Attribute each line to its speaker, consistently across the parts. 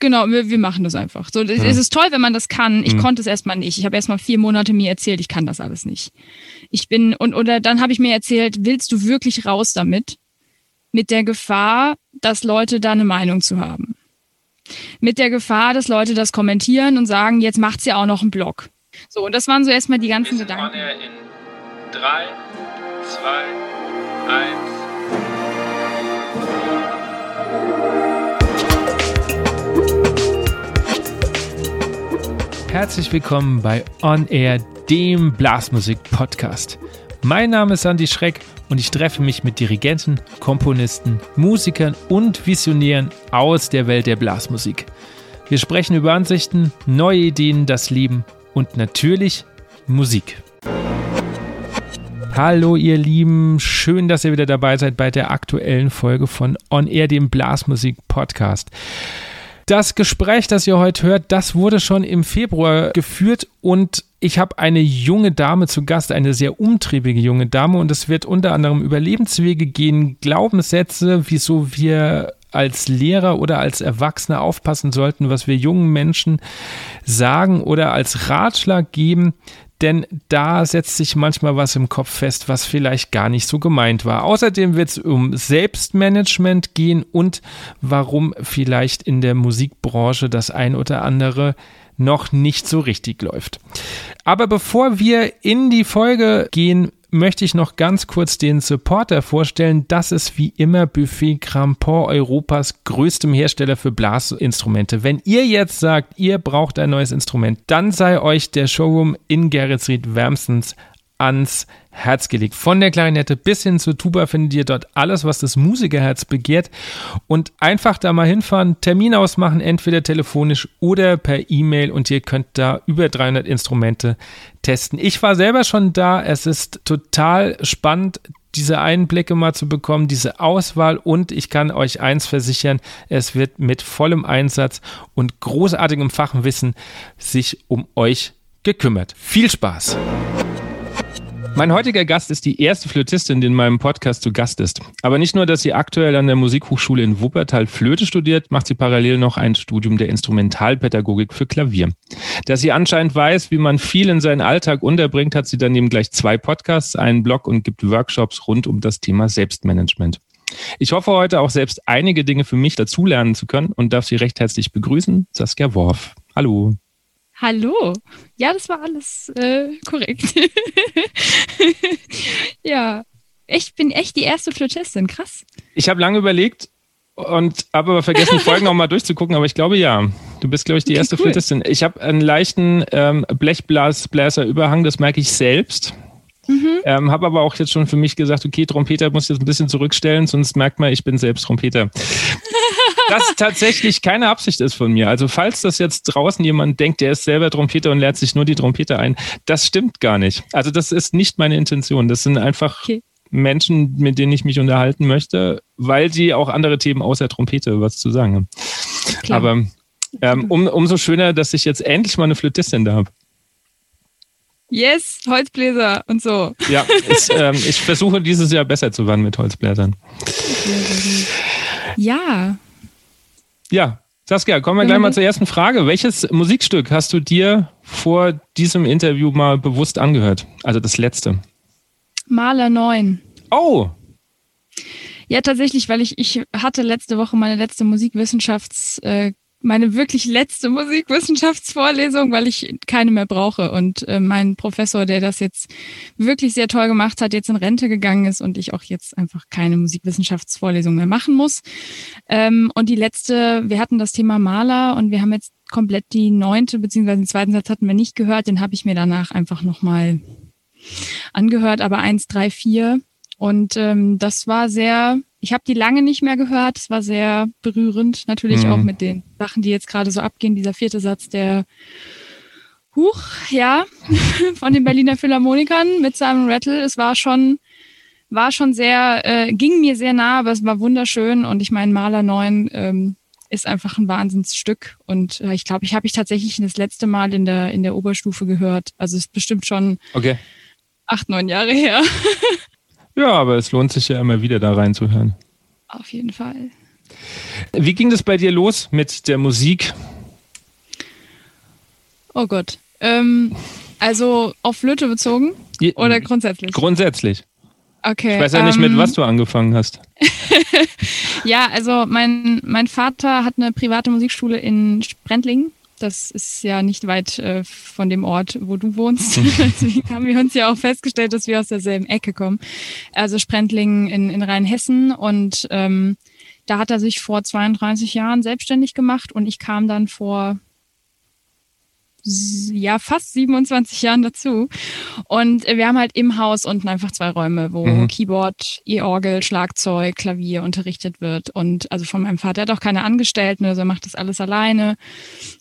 Speaker 1: Genau, wir, wir machen das einfach. So, es,
Speaker 2: Ja.
Speaker 1: es ist toll, wenn man das kann. Ich
Speaker 2: Mhm.
Speaker 1: konnte es erstmal nicht. Ich habe erstmal vier Monate mir erzählt, ich kann das alles nicht. Ich bin, und oder dann habe ich mir erzählt, willst du wirklich raus damit? Mit der Gefahr, dass Leute da eine Meinung zu haben. Mit der Gefahr, dass Leute das kommentieren und sagen, jetzt macht's ja auch noch einen Blog. So, und das waren so erstmal die ganzen Gedanken.
Speaker 2: in 3, 2, 1. Herzlich willkommen bei On Air, dem Blasmusik-Podcast. Mein Name ist Andy Schreck und ich treffe mich mit Dirigenten, Komponisten, Musikern und Visionären aus der Welt der Blasmusik. Wir sprechen über Ansichten, neue Ideen, das Leben und natürlich Musik. Hallo ihr Lieben, schön, dass ihr wieder dabei seid bei der aktuellen Folge von On Air, dem Blasmusik Podcast. Das Gespräch, das ihr heute hört, das wurde schon im Februar geführt und ich habe eine junge Dame zu Gast, eine sehr umtriebige junge Dame und es wird unter anderem über Lebenswege gehen, Glaubenssätze, wieso wir als Lehrer oder als Erwachsene aufpassen sollten, was wir jungen Menschen sagen oder als Ratschlag geben, denn da setzt sich manchmal was im Kopf fest, was vielleicht gar nicht so gemeint war. Außerdem wird es um Selbstmanagement gehen und warum vielleicht in der Musikbranche das ein oder andere noch nicht so richtig läuft. Aber bevor wir in die Folge gehen, möchte ich noch ganz kurz den Supporter vorstellen. Das ist wie immer Buffet Crampon, Europas größtem Hersteller für Blasinstrumente. Wenn ihr jetzt sagt, ihr braucht ein neues Instrument, dann sei euch der Showroom in Geretsried wärmstens ans Herz gelegt. Von der Klarinette bis hin zur Tuba findet ihr dort alles, was das Musikerherz begehrt. Und einfach da mal hinfahren, Termin ausmachen, entweder telefonisch oder per E-Mail und ihr könnt da über 300 Instrumente testen. Ich war selber schon da. Es ist total spannend, diese Einblicke mal zu bekommen, diese Auswahl und ich kann euch eins versichern, es wird mit vollem Einsatz und großartigem Fachwissen sich um euch gekümmert. Viel Spaß! Mein heutiger Gast ist die erste Flötistin, die in meinem Podcast zu Gast ist. Aber nicht nur, dass sie aktuell an der Musikhochschule in Wuppertal Flöte studiert, macht sie parallel noch ein Studium der Instrumentalpädagogik für Klavier. Dass sie anscheinend weiß, wie man viel in seinen Alltag unterbringt, hat sie daneben gleich zwei Podcasts, einen Blog und gibt Workshops rund um das Thema Selbstmanagement. Ich hoffe heute auch selbst einige Dinge für mich dazulernen zu können und darf Sie recht herzlich begrüßen, Saskia Worf. Hallo.
Speaker 1: Hallo. Ja, das war alles äh, korrekt. ja, ich bin echt die erste Flötistin. Krass.
Speaker 2: Ich habe lange überlegt und habe aber vergessen, die Folgen nochmal durchzugucken, aber ich glaube ja. Du bist, glaube ich, die
Speaker 1: Okay,
Speaker 2: erste
Speaker 1: cool.
Speaker 2: Flötistin. Ich habe einen leichten ähm, Blechblaser-Überhang, das merke ich selbst.
Speaker 1: Mhm.
Speaker 2: Ähm, habe aber auch jetzt schon für mich gesagt, okay, Trompeter muss ich jetzt ein bisschen zurückstellen, sonst merkt man, ich bin selbst Trompeter. Das tatsächlich keine Absicht ist von mir. Also falls das jetzt draußen jemand denkt, der ist selber Trompeter und lernt sich nur die Trompete ein, das stimmt gar nicht. Also das ist nicht meine Intention. Das sind einfach
Speaker 1: Okay.
Speaker 2: Menschen, mit denen ich mich unterhalten möchte, weil sie auch andere Themen außer Trompete was zu sagen haben.
Speaker 1: Klar.
Speaker 2: Aber ähm, um, umso schöner, dass ich jetzt endlich mal eine Flötistin da habe.
Speaker 1: Yes, Holzbläser und so.
Speaker 2: Ja, ich, ähm, ich versuche dieses Jahr besser zu werden mit Holzbläsern.
Speaker 1: Ja,
Speaker 2: Ja, Saskia, kommen wir gleich mal
Speaker 1: das-
Speaker 2: zur ersten Frage. Welches Musikstück hast du dir vor diesem Interview mal bewusst angehört? Also das letzte.
Speaker 1: Maler 9.
Speaker 2: Oh,
Speaker 1: Ja, tatsächlich, weil ich, ich hatte letzte Woche meine letzte Musikwissenschafts, äh, meine wirklich letzte Musikwissenschaftsvorlesung, weil ich keine mehr brauche. Und äh, mein Professor, der das jetzt wirklich sehr toll gemacht hat, jetzt in Rente gegangen ist und ich auch jetzt einfach keine Musikwissenschaftsvorlesung mehr machen muss. Ähm, und die letzte, wir hatten das Thema Maler und wir haben jetzt komplett die neunte, beziehungsweise den zweiten Satz hatten wir nicht gehört, den habe ich mir danach einfach nochmal angehört, aber eins, drei, vier. Und ähm, das war sehr, ich habe die lange nicht mehr gehört. Es war sehr berührend, natürlich
Speaker 2: Mhm.
Speaker 1: auch mit den Sachen, die jetzt gerade so abgehen. Dieser vierte Satz, der Huch, ja, von den Berliner Philharmonikern mit Simon Rattle. Es war schon, war schon sehr, äh, ging mir sehr nah, aber es war wunderschön. Und ich meine, Maler 9 ähm, ist einfach ein Wahnsinnsstück. Und äh, ich glaube, ich habe ich tatsächlich das letzte Mal in der, in der Oberstufe gehört. Also es ist bestimmt schon
Speaker 2: okay.
Speaker 1: acht, neun Jahre her.
Speaker 2: Ja, aber es lohnt sich ja immer wieder da reinzuhören.
Speaker 1: Auf jeden Fall.
Speaker 2: Wie ging das bei dir los mit der Musik?
Speaker 1: Oh Gott. Ähm, also auf Flöte bezogen oder grundsätzlich?
Speaker 2: Grundsätzlich.
Speaker 1: Okay.
Speaker 2: Ich weiß ja nicht, mit ähm, was du angefangen hast.
Speaker 1: ja, also mein, mein Vater hat eine private Musikschule in Sprendlingen. Das ist ja nicht weit äh, von dem Ort, wo du wohnst. Deswegen haben wir uns ja auch festgestellt, dass wir aus derselben Ecke kommen. Also Sprendlingen in, in Rheinhessen. Und ähm, da hat er sich vor 32 Jahren selbstständig gemacht und ich kam dann vor ja fast 27 Jahren dazu. Und wir haben halt im Haus unten einfach zwei Räume, wo mhm. Keyboard, E-Orgel, Schlagzeug, Klavier unterrichtet wird. Und also von meinem Vater, er hat auch keine Angestellten, also er macht das alles alleine.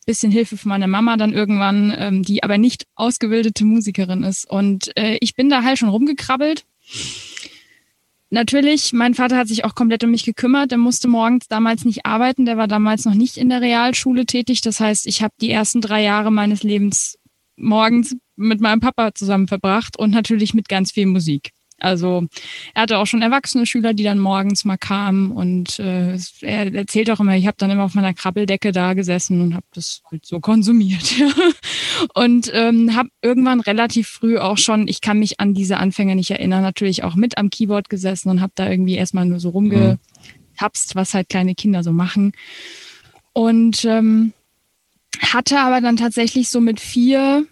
Speaker 1: Bisschen Hilfe von meiner Mama dann irgendwann, ähm, die aber nicht ausgebildete Musikerin ist. Und äh, ich bin da halt schon rumgekrabbelt natürlich, mein Vater hat sich auch komplett um mich gekümmert. Er musste morgens damals nicht arbeiten. Der war damals noch nicht in der Realschule tätig. Das heißt, ich habe die ersten drei Jahre meines Lebens morgens mit meinem Papa zusammen verbracht und natürlich mit ganz viel Musik. Also er hatte auch schon erwachsene Schüler, die dann morgens mal kamen und äh, er erzählt auch immer, ich habe dann immer auf meiner Krabbeldecke da gesessen und habe das halt so konsumiert. Und ähm, habe irgendwann relativ früh auch schon, ich kann mich an diese Anfänge nicht erinnern, natürlich auch mit am Keyboard gesessen und habe da irgendwie erstmal nur so rumgetapst, was halt kleine Kinder so machen. Und ähm, hatte aber dann tatsächlich so mit vier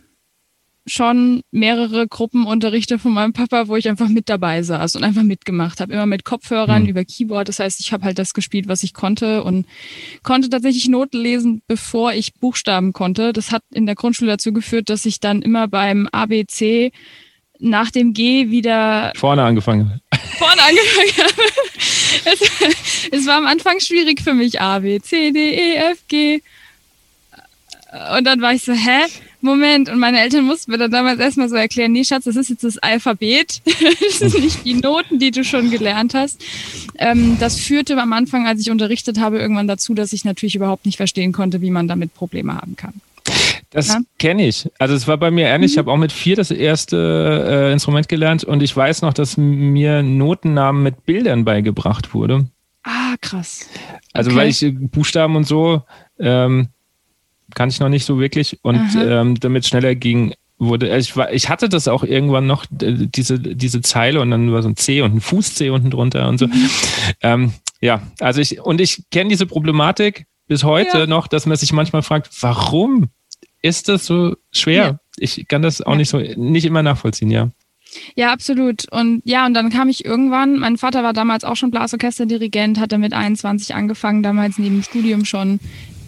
Speaker 1: schon mehrere Gruppenunterrichte von meinem Papa, wo ich einfach mit dabei saß und einfach mitgemacht habe, immer mit Kopfhörern mhm. über Keyboard. Das heißt, ich habe halt das gespielt, was ich konnte und konnte tatsächlich Noten lesen, bevor ich Buchstaben konnte. Das hat in der Grundschule dazu geführt, dass ich dann immer beim ABC nach dem G wieder
Speaker 2: vorne angefangen habe.
Speaker 1: Vorne angefangen habe. Es, es war am Anfang schwierig für mich. A, B, C, D, E, F, G. Und dann war ich so, hä? Moment, und meine Eltern mussten mir dann damals erstmal so erklären, nee, Schatz, das ist jetzt das Alphabet. das ist nicht die Noten, die du schon gelernt hast. Ähm, das führte am Anfang, als ich unterrichtet habe, irgendwann dazu, dass ich natürlich überhaupt nicht verstehen konnte, wie man damit Probleme haben kann.
Speaker 2: Das ja? kenne ich. Also es war bei mir ähnlich. Mhm. Ich habe auch mit vier das erste äh, Instrument gelernt und ich weiß noch, dass mir Notennamen mit Bildern beigebracht wurde.
Speaker 1: Ah, krass.
Speaker 2: Also okay. weil ich Buchstaben und so, ähm, kann ich noch nicht so wirklich. Und ähm, damit schneller ging, wurde, also ich, war, ich hatte das auch irgendwann noch, diese, diese Zeile und dann war so ein C und ein Fuß-C unten drunter und so. Mhm. Ähm, ja, also ich, und ich kenne diese Problematik bis heute ja. noch, dass man sich manchmal fragt, warum ist das so schwer? Ja. Ich kann das auch ja. nicht so, nicht immer nachvollziehen, ja.
Speaker 1: Ja, absolut. Und ja, und dann kam ich irgendwann, mein Vater war damals auch schon Blasorchesterdirigent, hat er mit 21 angefangen, damals neben dem Studium schon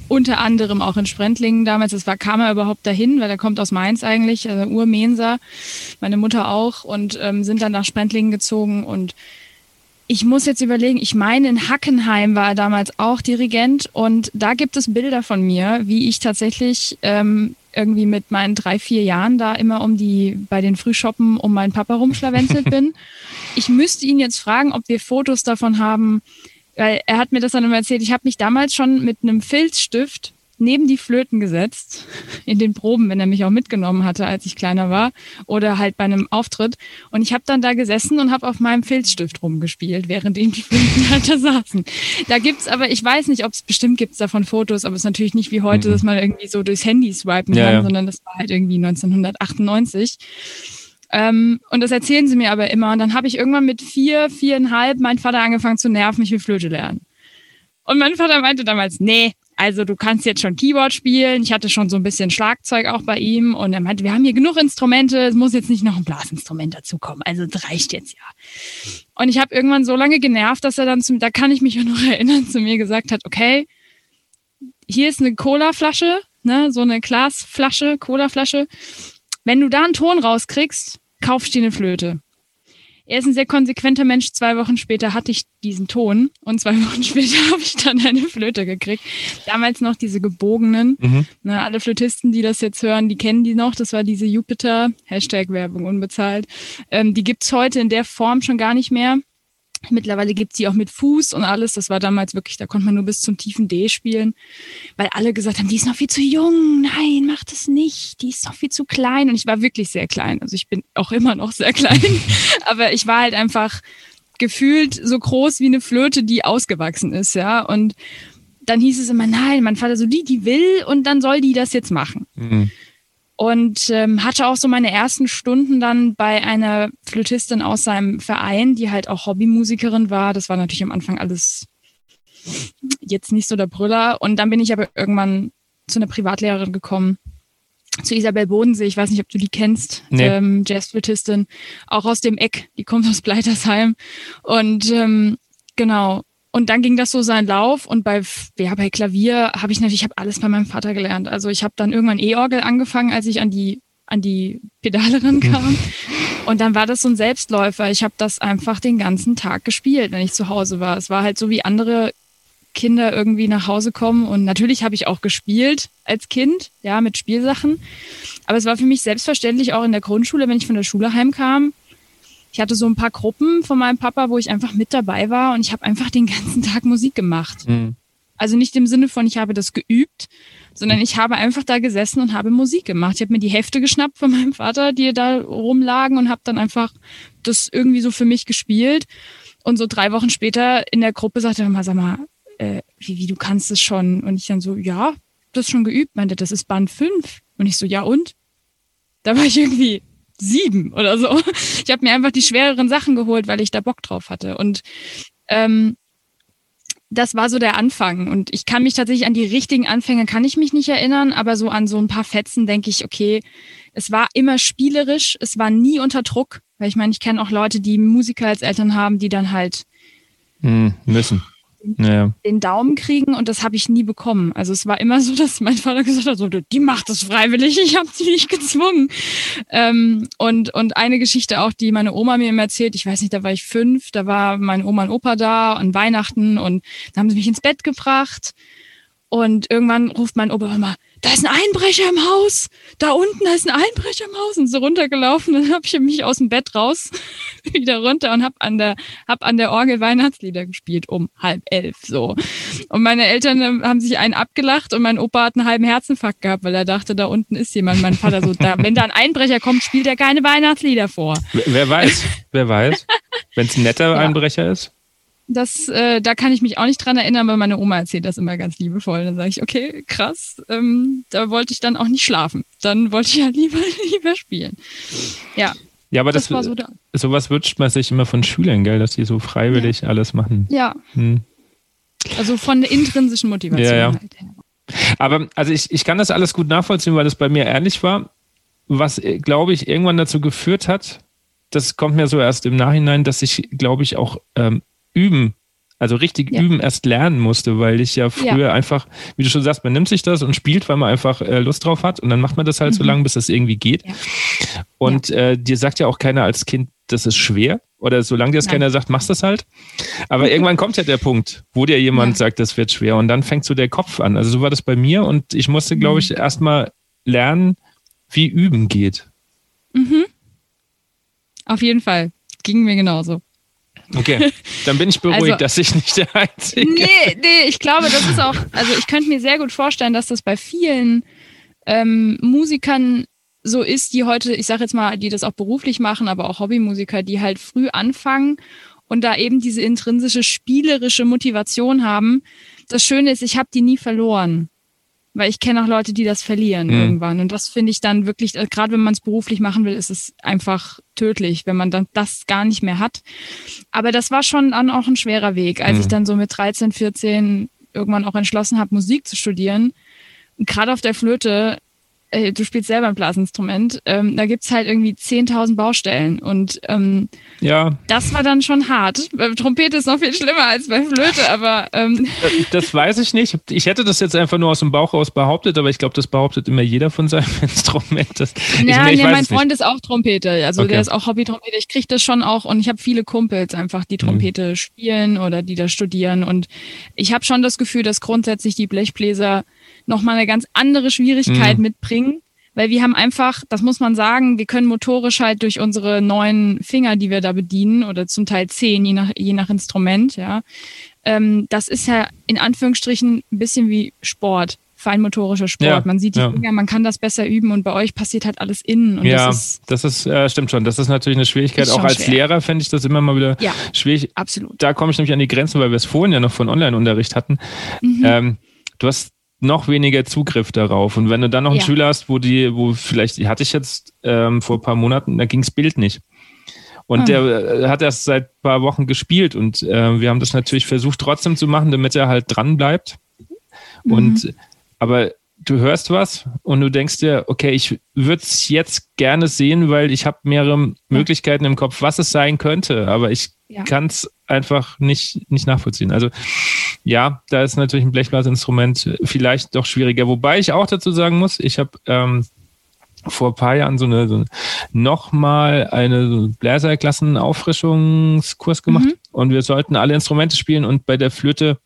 Speaker 1: unter anderem auch in Sprendlingen damals. Das war, kam er überhaupt dahin, weil er kommt aus Mainz eigentlich, also Urmenser, meine Mutter auch. Und ähm, sind dann nach Sprendlingen gezogen. Und ich muss jetzt überlegen, ich meine, in Hackenheim war er damals auch Dirigent. Und da gibt es Bilder von mir, wie ich tatsächlich ähm, irgendwie mit meinen drei, vier Jahren da immer um die, bei den Frühschoppen um meinen Papa rumschlawenzelt bin. Ich müsste ihn jetzt fragen, ob wir Fotos davon haben, weil er hat mir das dann immer erzählt, ich habe mich damals schon mit einem Filzstift neben die Flöten gesetzt, in den Proben, wenn er mich auch mitgenommen hatte, als ich kleiner war, oder halt bei einem Auftritt. Und ich habe dann da gesessen und habe auf meinem Filzstift rumgespielt, während ihm die Flöten halt da saßen. Da gibt's aber, ich weiß nicht, ob es bestimmt gibt's davon Fotos, aber es ist natürlich nicht wie heute, mhm. dass man irgendwie so durchs Handy swipen kann, ja. sondern das war halt irgendwie 1998. Ähm, und das erzählen sie mir aber immer. Und dann habe ich irgendwann mit vier, viereinhalb mein Vater angefangen zu nerven, ich will Flöte lernen. Und mein Vater meinte damals, nee, also du kannst jetzt schon Keyboard spielen. Ich hatte schon so ein bisschen Schlagzeug auch bei ihm und er meinte, wir haben hier genug Instrumente, es muss jetzt nicht noch ein Blasinstrument dazukommen. Also das reicht jetzt ja. Und ich habe irgendwann so lange genervt, dass er dann zu da kann ich mich noch erinnern, zu mir gesagt hat, okay, hier ist eine Cola-Flasche, ne, so eine Glasflasche, Cola-Flasche. Wenn du da einen Ton rauskriegst, kaufst du dir eine Flöte. Er ist ein sehr konsequenter Mensch. Zwei Wochen später hatte ich diesen Ton und zwei Wochen später habe ich dann eine Flöte gekriegt. Damals noch diese gebogenen. Mhm. Na, alle Flötisten, die das jetzt hören, die kennen die noch. Das war diese Jupiter, Hashtag Werbung unbezahlt. Ähm, die gibt's heute in der Form schon gar nicht mehr. Mittlerweile gibt's die auch mit Fuß und alles. Das war damals wirklich, da konnte man nur bis zum tiefen D spielen, weil alle gesagt haben, die ist noch viel zu jung. Nein, mach das nicht. Die ist noch viel zu klein. Und ich war wirklich sehr klein. Also ich bin auch immer noch sehr klein. Aber ich war halt einfach gefühlt so groß wie eine Flöte, die ausgewachsen ist, ja. Und dann hieß es immer, nein, mein Vater so, die, die will und dann soll die das jetzt machen. Mhm. Und ähm, hatte auch so meine ersten Stunden dann bei einer Flötistin aus seinem Verein, die halt auch Hobbymusikerin war. Das war natürlich am Anfang alles jetzt nicht so der Brüller. Und dann bin ich aber irgendwann zu einer Privatlehrerin gekommen, zu Isabel Bodensee. Ich weiß nicht, ob du die kennst, nee. ähm, Jazzflötistin, auch aus dem Eck. Die kommt aus Bleitersheim. Und ähm, genau, und dann ging das so seinen Lauf und bei, ja, bei Klavier habe ich natürlich, ich habe alles bei meinem Vater gelernt. Also ich habe dann irgendwann E-Orgel angefangen, als ich an die, an die Pedale rankam. Und dann war das so ein Selbstläufer. Ich habe das einfach den ganzen Tag gespielt, wenn ich zu Hause war. Es war halt so wie andere Kinder irgendwie nach Hause kommen. Und natürlich habe ich auch gespielt als Kind, ja, mit Spielsachen. Aber es war für mich selbstverständlich auch in der Grundschule, wenn ich von der Schule heimkam, ich hatte so ein paar Gruppen von meinem Papa, wo ich einfach mit dabei war und ich habe einfach den ganzen Tag Musik gemacht. Mhm. Also nicht im Sinne von, ich habe das geübt, sondern ich habe einfach da gesessen und habe Musik gemacht. Ich habe mir die Hefte geschnappt von meinem Vater, die da rumlagen und habe dann einfach das irgendwie so für mich gespielt. Und so drei Wochen später in der Gruppe sagte er mal, sag mal, äh, wie, wie, du kannst es schon? Und ich dann so, ja, das schon geübt. Meinte, das ist Band 5. Und ich so, ja und? Da war ich irgendwie sieben oder so. Ich habe mir einfach die schwereren Sachen geholt, weil ich da Bock drauf hatte. Und ähm, das war so der Anfang. Und ich kann mich tatsächlich an die richtigen Anfänge, kann ich mich nicht erinnern, aber so an so ein paar Fetzen denke ich, okay, es war immer spielerisch, es war nie unter Druck. Weil ich meine, ich kenne auch Leute, die Musiker als Eltern haben, die dann halt
Speaker 2: hm, müssen ja.
Speaker 1: den Daumen kriegen und das habe ich nie bekommen. Also es war immer so, dass mein Vater gesagt hat, so, die macht das freiwillig, ich habe sie nicht gezwungen. Ähm, und, und eine Geschichte auch, die meine Oma mir immer erzählt, ich weiß nicht, da war ich fünf, da war meine Oma und Opa da an Weihnachten und da haben sie mich ins Bett gebracht und irgendwann ruft mein Opa immer, da ist ein Einbrecher im Haus, da unten da ist ein Einbrecher im Haus und so runtergelaufen. Dann habe ich mich aus dem Bett raus wieder runter und habe an der hab an der Orgel Weihnachtslieder gespielt um halb elf so. Und meine Eltern ähm, haben sich einen abgelacht und mein Opa hat einen halben Herzinfarkt gehabt, weil er dachte, da unten ist jemand. Mein Vater so, da, wenn da ein Einbrecher kommt, spielt er keine Weihnachtslieder vor.
Speaker 2: Wer weiß, wer weiß, wenn es ein netter ja. Einbrecher ist.
Speaker 1: Das, äh, da kann ich mich auch nicht dran erinnern, weil meine Oma erzählt das immer ganz liebevoll. Dann sage ich, okay, krass, ähm, da wollte ich dann auch nicht schlafen. Dann wollte ich ja lieber, lieber spielen. Ja.
Speaker 2: Ja, aber das, das war so da. sowas wünscht man sich immer von Schülern, gell, dass die so freiwillig ja. alles machen.
Speaker 1: Ja. Hm. Also von der intrinsischen Motivation ja, ja. halt.
Speaker 2: Aber also ich, ich kann das alles gut nachvollziehen, weil das bei mir ähnlich war. Was, äh, glaube ich, irgendwann dazu geführt hat, das kommt mir so erst im Nachhinein, dass ich, glaube ich, auch ähm, üben, also richtig ja. üben erst lernen musste, weil ich ja früher ja. einfach, wie du schon sagst, man nimmt sich das und spielt, weil man einfach äh, Lust drauf hat und dann macht man das halt mhm. so lange, bis das irgendwie geht. Ja. Und äh, dir sagt ja auch keiner als Kind, das ist schwer. Oder solange dir das Nein. keiner sagt, machst das halt. Aber mhm. irgendwann kommt ja der Punkt, wo dir jemand sagt, das wird schwer. Und dann fängt so der Kopf an. Also so war das bei mir und ich musste, glaube mhm. ich, erstmal lernen, wie üben geht.
Speaker 1: Mhm. Auf jeden Fall. Ging mir genauso.
Speaker 2: Okay, dann bin ich beruhigt, also, dass ich nicht der Einzige bin.
Speaker 1: Nee, nee, ich glaube, das ist auch, also ich könnte mir sehr gut vorstellen, dass das bei vielen ähm, Musikern so ist, die heute, ich sage jetzt mal, die das auch beruflich machen, aber auch Hobbymusiker, die halt früh anfangen und da eben diese intrinsische spielerische Motivation haben. Das Schöne ist, ich habe die nie verloren. Weil ich kenne auch Leute, die das verlieren mhm. irgendwann. Und das finde ich dann wirklich, äh, gerade wenn man es beruflich machen will, ist es einfach tödlich, wenn man dann das gar nicht mehr hat. Aber das war schon dann auch ein schwerer Weg, als mhm. ich dann so mit 13, 14 irgendwann auch entschlossen habe, Musik zu studieren. Und gerade auf der Flöte äh, du spielst selber ein Blasinstrument, ähm, da gibt's halt irgendwie 10.000 Baustellen. Und ähm, ja. das war dann schon hart. Bei Trompete ist noch viel schlimmer als bei Flöte, aber. Ähm.
Speaker 2: Das weiß ich nicht. Ich hätte das jetzt einfach nur aus dem Bauch aus behauptet, aber ich glaube, das behauptet immer jeder von seinem Instrument. Das,
Speaker 1: ja, ich, nee, mein Freund nicht. ist auch Trompete. Also okay. der ist auch Hobby-Trompete. Ich kriege das schon auch und ich habe viele Kumpels einfach, die Trompete mhm. spielen oder die da studieren. Und ich habe schon das Gefühl, dass grundsätzlich die Blechbläser nochmal eine ganz andere Schwierigkeit mhm. mitbringen. Weil wir haben einfach, das muss man sagen, wir können motorisch halt durch unsere neuen Finger, die wir da bedienen, oder zum Teil zehn, je nach, je nach Instrument, ja. Ähm, das ist ja in Anführungsstrichen ein bisschen wie Sport feinmotorischer Sport.
Speaker 2: Ja,
Speaker 1: man sieht die
Speaker 2: ja.
Speaker 1: Finger, man kann das besser üben und bei euch passiert halt alles innen.
Speaker 2: Ja,
Speaker 1: das ist
Speaker 2: das ist, äh, stimmt schon. Das ist natürlich eine Schwierigkeit. Auch als
Speaker 1: schwer.
Speaker 2: Lehrer fände ich das immer mal wieder
Speaker 1: Ja.
Speaker 2: schwierig.
Speaker 1: absolut.
Speaker 2: Da komme ich nämlich an die Grenzen, weil wir es vorhin ja noch von Online-Unterricht hatten.
Speaker 1: Mhm.
Speaker 2: Ähm, du hast noch weniger Zugriff darauf. Und wenn du dann noch einen
Speaker 1: Ja.
Speaker 2: Schüler hast, wo die, wo vielleicht, die hatte ich jetzt ähm, vor ein paar Monaten, da ging's Bild nicht. Und
Speaker 1: Ah.
Speaker 2: der äh, hat erst seit ein paar Wochen gespielt und äh, wir haben das natürlich versucht trotzdem zu machen, damit er halt dran bleibt.
Speaker 1: Mhm.
Speaker 2: Und aber du hörst was und du denkst dir, okay, ich würde es jetzt gerne sehen, weil ich habe mehrere Möglichkeiten im Kopf, was es sein könnte, aber ich
Speaker 1: Ja.
Speaker 2: kann es einfach nicht, nicht nachvollziehen. Also ja, da ist natürlich ein Blechblasinstrument vielleicht doch schwieriger. Wobei ich auch dazu sagen muss, ich habe ähm, vor ein paar Jahren so eine, so eine nochmal eine Bläserklassen-Auffrischungskurs gemacht
Speaker 1: Mhm.
Speaker 2: und wir sollten alle Instrumente spielen und bei der Flöte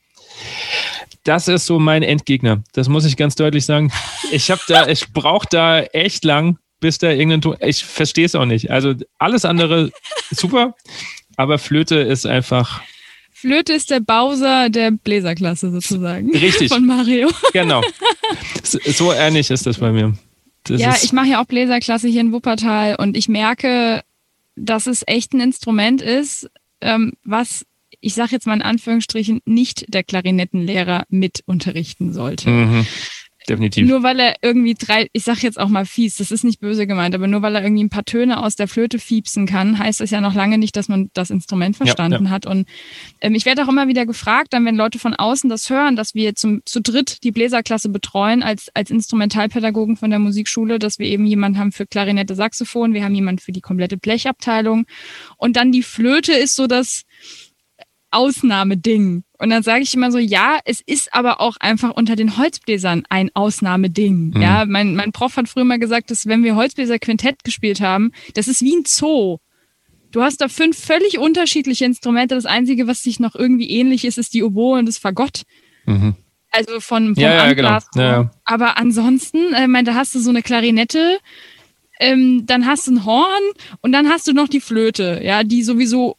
Speaker 2: das ist so mein Endgegner. Das muss ich ganz deutlich sagen. Ich habe da, ich brauche da echt lang, bis da irgendein Ton. Ich verstehe es auch nicht. Also alles andere super, aber Flöte ist einfach
Speaker 1: Flöte ist der Bowser der Bläserklasse sozusagen.
Speaker 2: Richtig.
Speaker 1: Von Mario.
Speaker 2: genau. So ähnlich ist das bei mir. Das
Speaker 1: ja, ich mache ja auch Bläserklasse hier in Wuppertal und ich merke, dass es echt ein Instrument ist, ähm, was, ich sage jetzt mal in Anführungsstrichen, nicht der Klarinettenlehrer mit unterrichten sollte.
Speaker 2: mhm, definitiv.
Speaker 1: Nur weil er irgendwie drei, ich sag jetzt auch mal fies, das ist nicht böse gemeint, aber nur weil er irgendwie ein paar Töne aus der Flöte fiepsen kann, heißt das ja noch lange nicht, dass man das Instrument verstanden
Speaker 2: ja.
Speaker 1: hat. Und ähm, ich werde auch immer wieder gefragt, dann wenn Leute von außen das hören, dass wir zum, zu dritt die Bläserklasse betreuen als, als Instrumentalpädagogen von der Musikschule, dass wir eben jemanden haben für Klarinette, Saxophon, wir haben jemanden für die komplette Blechabteilung und dann die Flöte ist so das Ausnahmeding. Und dann sage ich immer so, ja, es ist aber auch einfach unter den Holzbläsern ein Ausnahmeding.
Speaker 2: Mhm.
Speaker 1: Ja, mein, mein Prof hat früher mal gesagt, dass wenn wir Holzbläser Quintett gespielt haben, das ist wie ein Zoo. Du hast da fünf völlig unterschiedliche Instrumente. Das einzige, was sich noch irgendwie ähnlich ist, ist die Oboe und das Fagott.
Speaker 2: Mhm.
Speaker 1: Also von, vom
Speaker 2: Ja, ja, genau. Ja.
Speaker 1: Aber ansonsten, äh, mein, da hast du so eine Klarinette, ähm, dann hast du ein Horn und dann hast du noch die Flöte, ja, die sowieso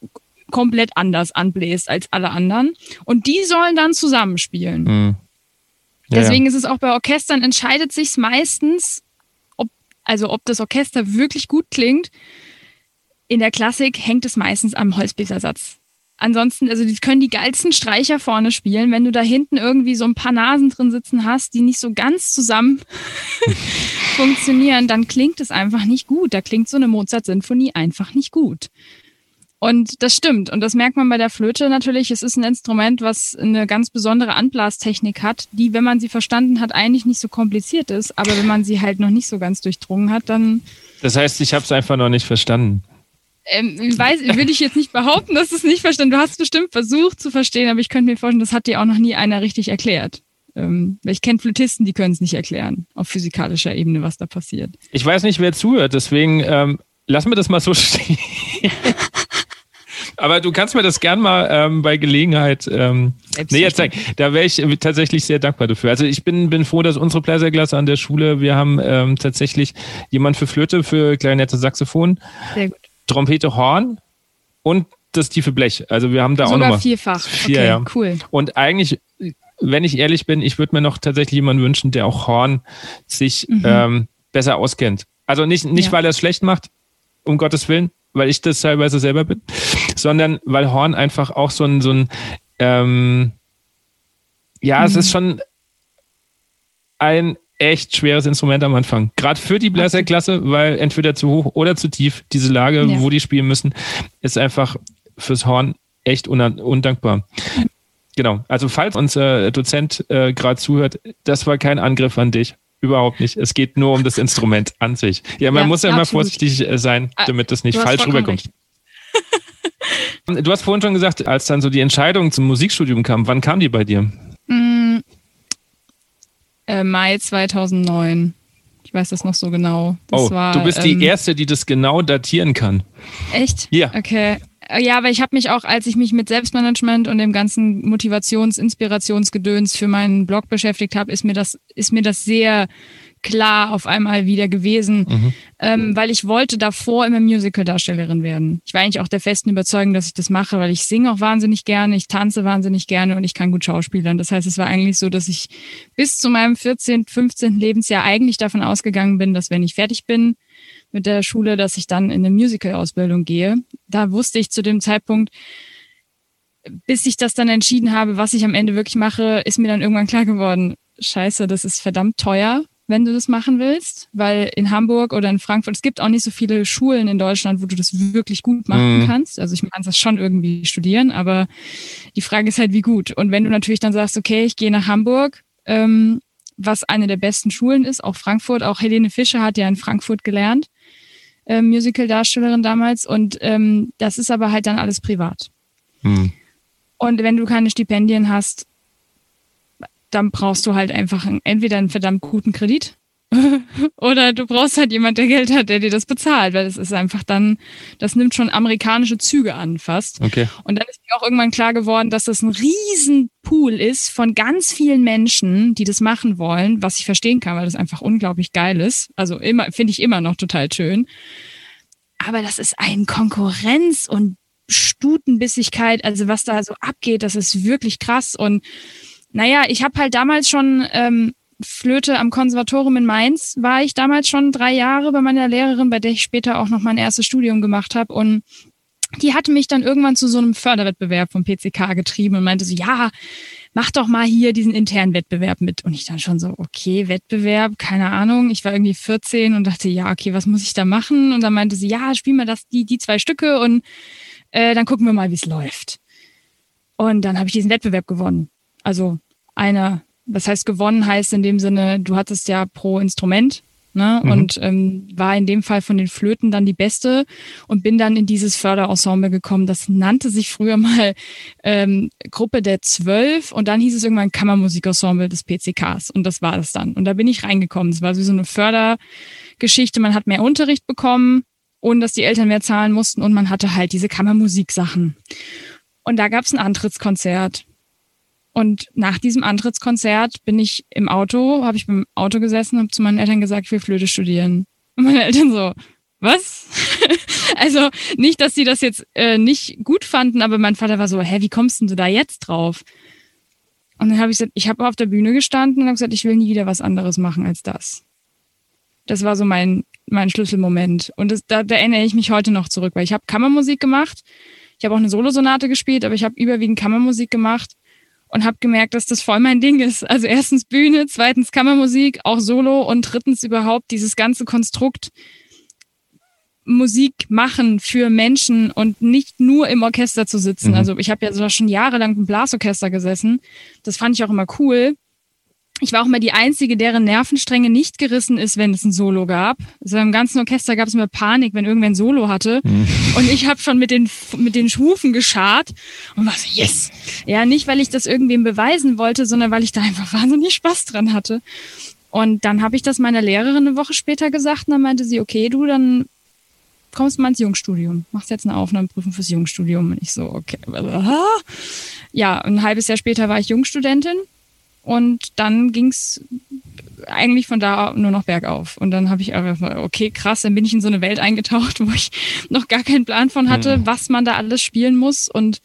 Speaker 1: komplett anders anbläst als alle anderen. Und die sollen dann zusammenspielen.
Speaker 2: Mhm. Ja,
Speaker 1: Deswegen ist es auch bei Orchestern, entscheidet sich meistens, ob, also ob das Orchester wirklich gut klingt. In der Klassik hängt es meistens am Holzbläsersatz. Ansonsten, also die können die geilsten Streicher vorne spielen. Wenn du da hinten irgendwie so ein paar Nasen drin sitzen hast, die nicht so ganz zusammen funktionieren, dann klingt es einfach nicht gut. Da klingt so eine Mozart-Sinfonie einfach nicht gut. Und das stimmt. Und das merkt man bei der Flöte natürlich. Es ist ein Instrument, was eine ganz besondere Anblastechnik hat, die, wenn man sie verstanden hat, eigentlich nicht so kompliziert ist. Aber wenn man sie halt noch nicht so ganz durchdrungen hat, dann
Speaker 2: Das heißt, ich habe es einfach noch nicht verstanden.
Speaker 1: ähm, weiß, will ich jetzt nicht behaupten, dass du es nicht verstanden. Du hast es bestimmt versucht zu verstehen, aber ich könnte mir vorstellen, das hat dir auch noch nie einer richtig erklärt. Ähm, weil ich kenne Flötisten, die können es nicht erklären, auf physikalischer Ebene, was da passiert.
Speaker 2: Ich weiß nicht, wer zuhört, deswegen ähm, lass mir das mal so stehen. Aber du kannst mir das gern mal ähm, bei Gelegenheit ähm, näher zeigen. Da wäre ich tatsächlich sehr dankbar dafür. Also ich bin, bin froh, dass unsere Bläserklasse an der Schule, wir haben ähm, tatsächlich jemand für Flöte, für Klarinette, Saxophon,
Speaker 1: Sehr gut.
Speaker 2: Trompete, Horn und das tiefe Blech. Also wir haben da auch
Speaker 1: Sogar
Speaker 2: nochmal
Speaker 1: vierfach.
Speaker 2: Vier,
Speaker 1: okay,
Speaker 2: ja.
Speaker 1: cool.
Speaker 2: Und eigentlich, wenn ich ehrlich bin, ich würde mir noch tatsächlich jemanden wünschen, der auch Horn sich
Speaker 1: Mhm.
Speaker 2: ähm, besser auskennt. Also nicht, nicht
Speaker 1: Ja.
Speaker 2: weil er es schlecht macht, um Gottes Willen, weil ich das teilweise selber bin, sondern weil Horn einfach auch so ein, so ein ähm, ja, es
Speaker 1: Mhm.
Speaker 2: ist schon ein echt schweres Instrument am Anfang. Gerade für die Bläserklasse, weil entweder zu hoch oder zu tief diese Lage,
Speaker 1: Ja.
Speaker 2: wo die spielen müssen, ist einfach fürs Horn echt undankbar. Genau. Also falls unser Dozent äh, gerade zuhört, das war kein Angriff an dich. Überhaupt nicht. Es geht nur um das Instrument an sich. Ja, man
Speaker 1: Ja,
Speaker 2: muss ja immer vorsichtig äh, sein,
Speaker 1: Ah,
Speaker 2: damit das nicht falsch rüberkommt. Du hast vorhin schon gesagt, als dann so die Entscheidung zum Musikstudium kam, wann kam die bei dir?
Speaker 1: Mm, äh, Mai 2009. Ich weiß das noch so genau. Das
Speaker 2: oh,
Speaker 1: war,
Speaker 2: du bist
Speaker 1: ähm,
Speaker 2: die Erste, die das genau datieren kann.
Speaker 1: Echt?
Speaker 2: Ja.
Speaker 1: Okay. Äh, Ja, aber ich habe mich auch, als ich mich mit Selbstmanagement und dem ganzen Motivations-, Inspirationsgedöns für meinen Blog beschäftigt habe, ist mir das, ist mir das sehr klar auf einmal wieder gewesen, mhm. ähm, weil ich wollte davor immer Musical-Darstellerin werden. Ich war eigentlich auch der festen Überzeugung, dass ich das mache, weil ich singe auch wahnsinnig gerne, ich tanze wahnsinnig gerne und ich kann gut schauspielern. Das heißt, es war eigentlich so, dass ich bis zu meinem 14., 15. Lebensjahr eigentlich davon ausgegangen bin, dass wenn ich fertig bin mit der Schule, dass ich dann in eine Musical-Ausbildung gehe. Da wusste ich zu dem Zeitpunkt, bis ich das dann entschieden habe, was ich am Ende wirklich mache, ist mir dann irgendwann klar geworden, scheiße, das ist verdammt teuer, wenn du das machen willst, weil in Hamburg oder in Frankfurt, es gibt auch nicht so viele Schulen in Deutschland, wo du das wirklich gut machen mhm. kannst. Also ich kann das schon irgendwie studieren, aber die Frage ist halt, wie gut. Und wenn du natürlich dann sagst, okay, ich gehe nach Hamburg, ähm, was eine der besten Schulen ist, auch Frankfurt, auch Helene Fischer hat ja in Frankfurt gelernt, äh, Musical-Darstellerin damals, und ähm, das ist aber halt dann alles privat. Mhm. Und wenn du keine Stipendien hast, dann brauchst du halt einfach entweder einen verdammt guten Kredit oder du brauchst halt jemand, der Geld hat, der dir das bezahlt, weil das ist einfach dann, das nimmt schon amerikanische Züge an fast.
Speaker 2: Okay.
Speaker 1: Und dann ist mir auch irgendwann klar geworden, dass das ein Riesenpool ist von ganz vielen Menschen, die das machen wollen, was ich verstehen kann, weil das einfach unglaublich geil ist. Also immer, finde ich immer noch total schön. Aber das ist ein Konkurrenz- und Stutenbissigkeit, also was da so abgeht, das ist wirklich krass. Und naja, ich habe halt damals schon ähm, Flöte am Konservatorium in Mainz, war ich damals schon drei Jahre bei meiner Lehrerin, bei der ich später auch noch mein erstes Studium gemacht habe. Und die hatte mich dann irgendwann zu so einem Förderwettbewerb vom PCK getrieben und meinte so, ja, mach doch mal hier diesen internen Wettbewerb mit. Und ich dann schon so, okay, Wettbewerb, keine Ahnung. Ich war irgendwie 14 und dachte, ja, okay, was muss ich da machen? Und dann meinte sie, ja, spiel mal das, die, die zwei Stücke und äh, dann gucken wir mal, wie es läuft. Und dann habe ich diesen Wettbewerb gewonnen. Also einer, was heißt gewonnen heißt in dem Sinne, du hattest ja pro Instrument Ne? Mhm. Und ähm, war in dem Fall von den Flöten dann die beste und bin dann in dieses Förderensemble gekommen. Das nannte sich früher mal ähm, Gruppe der Zwölf und dann hieß es irgendwann Kammermusikensemble des PCKs und das war es dann. Und da bin ich reingekommen. Es war so eine Fördergeschichte. Man hat mehr Unterricht bekommen ohne dass die Eltern mehr zahlen mussten und man hatte halt diese Kammermusiksachen. Und da gab es ein Antrittskonzert. Und nach diesem Antrittskonzert bin ich im Auto, habe ich beim Auto gesessen und habe zu meinen Eltern gesagt, ich will Flöte studieren. Und meine Eltern so, was? also nicht, dass sie das jetzt äh, nicht gut fanden, aber mein Vater war so, hä, wie kommst denn du da jetzt drauf? Und dann habe ich gesagt, ich habe auf der Bühne gestanden und habe gesagt, ich will nie wieder was anderes machen als das. Das war so mein mein Schlüsselmoment. Und das, da, da erinnere ich mich heute noch zurück, weil ich habe Kammermusik gemacht. Ich habe auch eine Solosonate gespielt, aber ich habe überwiegend Kammermusik gemacht und habe gemerkt, dass das voll mein Ding ist. Also erstens Bühne, zweitens Kammermusik, auch Solo und drittens überhaupt dieses ganze Konstrukt Musik machen für Menschen und nicht nur im Orchester zu sitzen. Mhm. Also ich habe ja sogar schon jahrelang im Blasorchester gesessen. Das fand ich auch immer cool ich war auch immer die Einzige, deren Nervenstränge nicht gerissen ist, wenn es ein Solo gab. Also im ganzen Orchester gab es immer Panik, wenn irgendwer ein Solo hatte. Mhm. Und ich habe schon mit den, mit den Schufen geschart und war so, yes! Ja, nicht, weil ich das irgendwem beweisen wollte, sondern weil ich da einfach wahnsinnig Spaß dran hatte. Und dann habe ich das meiner Lehrerin eine Woche später gesagt und dann meinte sie, okay, du, dann kommst du mal ins Jungstudium, machst jetzt eine Aufnahmeprüfung fürs Jungstudium. Und ich so, okay. Ja, ein halbes Jahr später war ich Jungstudentin und dann ging's eigentlich von da nur noch bergauf. Und dann habe ich einfach, okay, krass, dann bin ich in so eine Welt eingetaucht, wo ich noch gar keinen Plan von hatte, mhm. was man da alles spielen muss. Und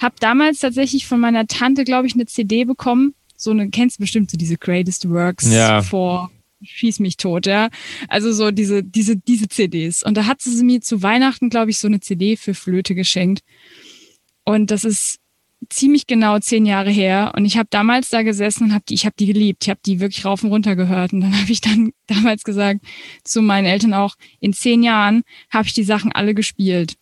Speaker 1: habe damals tatsächlich von meiner Tante, glaube ich, eine CD bekommen. So eine, kennst du bestimmt so diese Greatest Works
Speaker 2: ja.
Speaker 1: vor Schieß mich tot, ja. Also so diese, diese, diese CDs. Und da hat sie mir zu Weihnachten, glaube ich, so eine CD für Flöte geschenkt. Und das ist ziemlich genau zehn Jahre her und ich habe damals da gesessen und habe die, ich habe die geliebt, ich habe die wirklich rauf und runter gehört und dann habe ich dann damals gesagt zu meinen Eltern auch, in zehn Jahren habe ich die Sachen alle gespielt.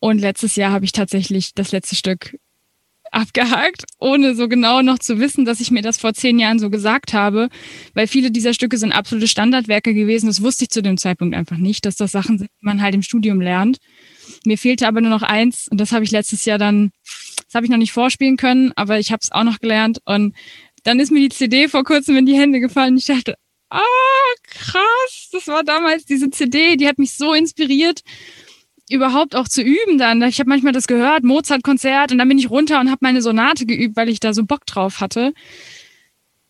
Speaker 1: Und letztes Jahr habe ich tatsächlich das letzte Stück abgehakt, ohne so genau noch zu wissen, dass ich mir das vor zehn Jahren so gesagt habe, weil viele dieser Stücke sind absolute Standardwerke gewesen. Das wusste ich zu dem Zeitpunkt einfach nicht, dass das Sachen sind, die man halt im Studium lernt. Mir fehlte aber nur noch eins und das habe ich letztes Jahr dann, das habe ich noch nicht vorspielen können, aber ich habe es auch noch gelernt und dann ist mir die CD vor kurzem in die Hände gefallen ich dachte, ah, krass, das war damals diese CD, die hat mich so inspiriert, überhaupt auch zu üben dann. Ich habe manchmal das gehört, Mozart-Konzert und dann bin ich runter und habe meine Sonate geübt, weil ich da so Bock drauf hatte.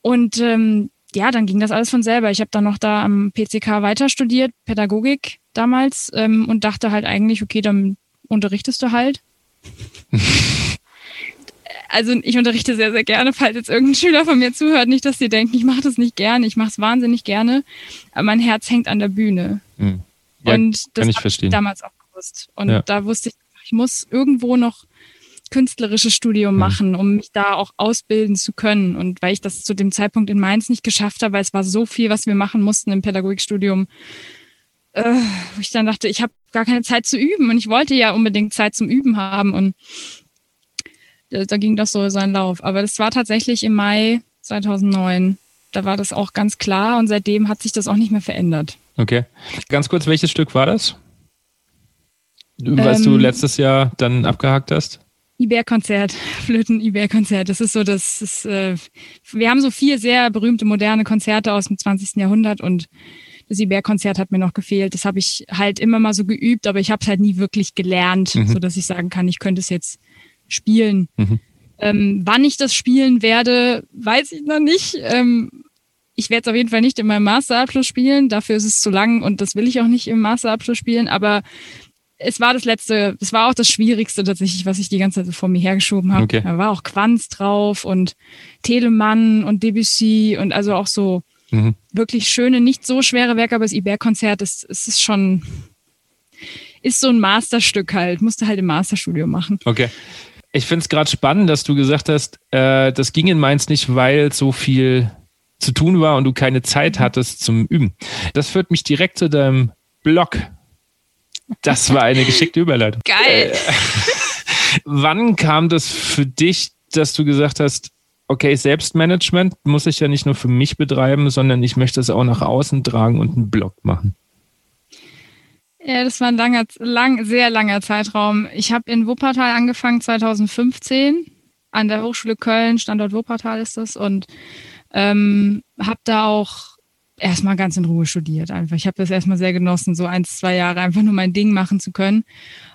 Speaker 1: Und ähm, ja, dann ging das alles von selber. Ich habe dann noch da am PCK weiter studiert, Pädagogik damals, ähm, und dachte halt eigentlich, okay, dann unterrichtest du halt. also ich unterrichte sehr, sehr gerne, falls jetzt irgendein Schüler von mir zuhört, nicht, dass sie denken, ich mache das nicht gerne, ich mache es wahnsinnig gerne, aber mein Herz hängt an der Bühne.
Speaker 2: Mhm. Ja, und das habe ich
Speaker 1: damals auch gewusst. Und ja. da wusste ich, ich muss irgendwo noch künstlerisches Studium mhm. machen, um mich da auch ausbilden zu können. Und weil ich das zu dem Zeitpunkt in Mainz nicht geschafft habe, weil es war so viel, was wir machen mussten im Pädagogikstudium, äh, wo ich dann dachte, ich habe gar keine Zeit zu üben und ich wollte ja unbedingt Zeit zum Üben haben und da, da ging das so seinen Lauf. Aber das war tatsächlich im Mai 2009. Da war das auch ganz klar und seitdem hat sich das auch nicht mehr verändert.
Speaker 2: Okay. Ganz kurz, welches Stück war das? Was ähm, du letztes Jahr dann abgehakt hast?
Speaker 1: Iber-Konzert, Flöten-Iber-Konzert. Das ist so, das ist, äh, wir haben so vier sehr berühmte moderne Konzerte aus dem 20. Jahrhundert und das Iber-Konzert hat mir noch gefehlt. Das habe ich halt immer mal so geübt, aber ich habe es halt nie wirklich gelernt, mhm. so dass ich sagen kann, ich könnte es jetzt spielen. Mhm. Ähm, wann ich das spielen werde, weiß ich noch nicht. Ähm, ich werde es auf jeden Fall nicht in meinem Masterabschluss spielen. Dafür ist es zu lang und das will ich auch nicht im Masterabschluss spielen. Aber es war das letzte, es war auch das Schwierigste tatsächlich, was ich die ganze Zeit so vor mir hergeschoben habe. Okay. Da war auch Quanz drauf und Telemann und Debussy und also auch so mhm. wirklich schöne, nicht so schwere Werke, aber das Iber-Konzert ist, ist, ist schon, ist so ein Masterstück halt, musste halt im Masterstudio machen.
Speaker 2: Okay. Ich finde es gerade spannend, dass du gesagt hast, äh, das ging in Mainz nicht, weil so viel zu tun war und du keine Zeit mhm. hattest zum Üben. Das führt mich direkt zu deinem Blog. Das war eine geschickte Überleitung.
Speaker 1: Geil. Äh,
Speaker 2: wann kam das für dich, dass du gesagt hast, okay, Selbstmanagement muss ich ja nicht nur für mich betreiben, sondern ich möchte es auch nach außen tragen und einen Blog machen?
Speaker 1: Ja, das war ein langer, lang, sehr langer Zeitraum. Ich habe in Wuppertal angefangen 2015 an der Hochschule Köln, Standort Wuppertal ist das, und ähm, habe da auch erstmal ganz in Ruhe studiert. Einfach, ich habe das erstmal sehr genossen, so ein, zwei Jahre einfach nur mein Ding machen zu können.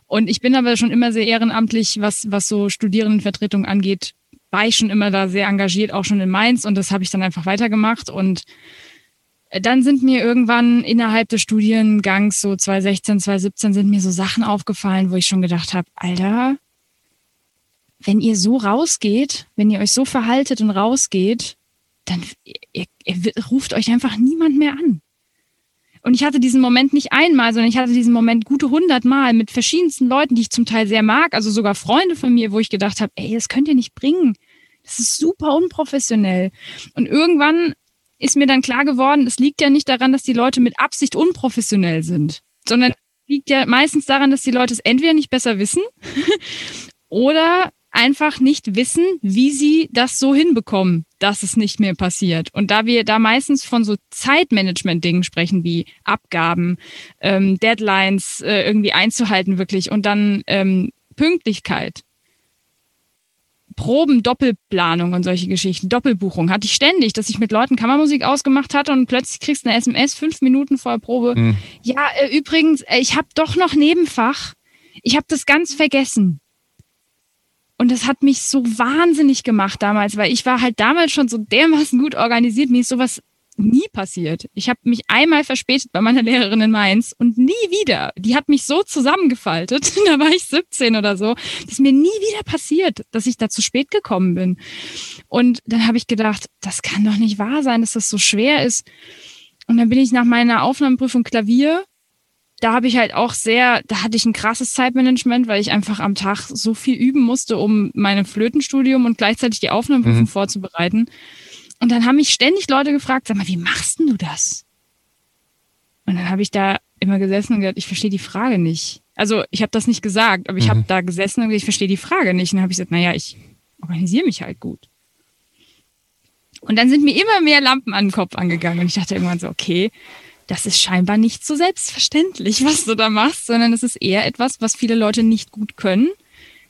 Speaker 1: Und ich bin aber schon immer sehr ehrenamtlich, was was so Studierendenvertretung angeht, war ich schon immer da sehr engagiert, auch schon in Mainz. Und das habe ich dann einfach weitergemacht und dann sind mir irgendwann innerhalb des Studiengangs, so 2016, 2017, sind mir so Sachen aufgefallen, wo ich schon gedacht habe, Alter, wenn ihr so rausgeht, wenn ihr euch so verhaltet und rausgeht, dann ihr, ihr ruft euch einfach niemand mehr an. Und ich hatte diesen Moment nicht einmal, sondern ich hatte diesen Moment gute hundertmal mit verschiedensten Leuten, die ich zum Teil sehr mag, also sogar Freunde von mir, wo ich gedacht habe, ey, das könnt ihr nicht bringen. Das ist super unprofessionell. Und irgendwann ist mir dann klar geworden, es liegt ja nicht daran, dass die Leute mit Absicht unprofessionell sind, sondern liegt ja meistens daran, dass die Leute es entweder nicht besser wissen oder einfach nicht wissen, wie sie das so hinbekommen, dass es nicht mehr passiert. Und da wir da meistens von so Zeitmanagement-Dingen sprechen, wie Abgaben, ähm, Deadlines äh, irgendwie einzuhalten wirklich und dann ähm, Pünktlichkeit, Proben, Doppelplanung und solche Geschichten, Doppelbuchung hatte ich ständig, dass ich mit Leuten Kammermusik ausgemacht hatte und plötzlich kriegst du eine SMS fünf Minuten vor der Probe. Hm. Ja, äh, übrigens, äh, ich habe doch noch Nebenfach. Ich habe das ganz vergessen. Und das hat mich so wahnsinnig gemacht damals, weil ich war halt damals schon so dermaßen gut organisiert. Mir ist sowas nie passiert. Ich habe mich einmal verspätet bei meiner Lehrerin in Mainz und nie wieder. Die hat mich so zusammengefaltet, da war ich 17 oder so, das ist mir nie wieder passiert, dass ich da zu spät gekommen bin. Und dann habe ich gedacht, das kann doch nicht wahr sein, dass das so schwer ist. Und dann bin ich nach meiner Aufnahmeprüfung Klavier da habe ich halt auch sehr, da hatte ich ein krasses Zeitmanagement, weil ich einfach am Tag so viel üben musste, um meine Flötenstudium und gleichzeitig die Aufnahmeprüfung mhm. vorzubereiten. Und dann haben mich ständig Leute gefragt, sag mal, wie machst denn du das? Und dann habe ich da immer gesessen und gesagt, ich verstehe die Frage nicht. Also ich habe das nicht gesagt, aber ich mhm. habe da gesessen und gesagt, ich verstehe die Frage nicht. Und dann habe ich gesagt, naja, ich organisiere mich halt gut. Und dann sind mir immer mehr Lampen an den Kopf angegangen und ich dachte irgendwann so, okay, das ist scheinbar nicht so selbstverständlich, was du da machst, sondern es ist eher etwas, was viele Leute nicht gut können,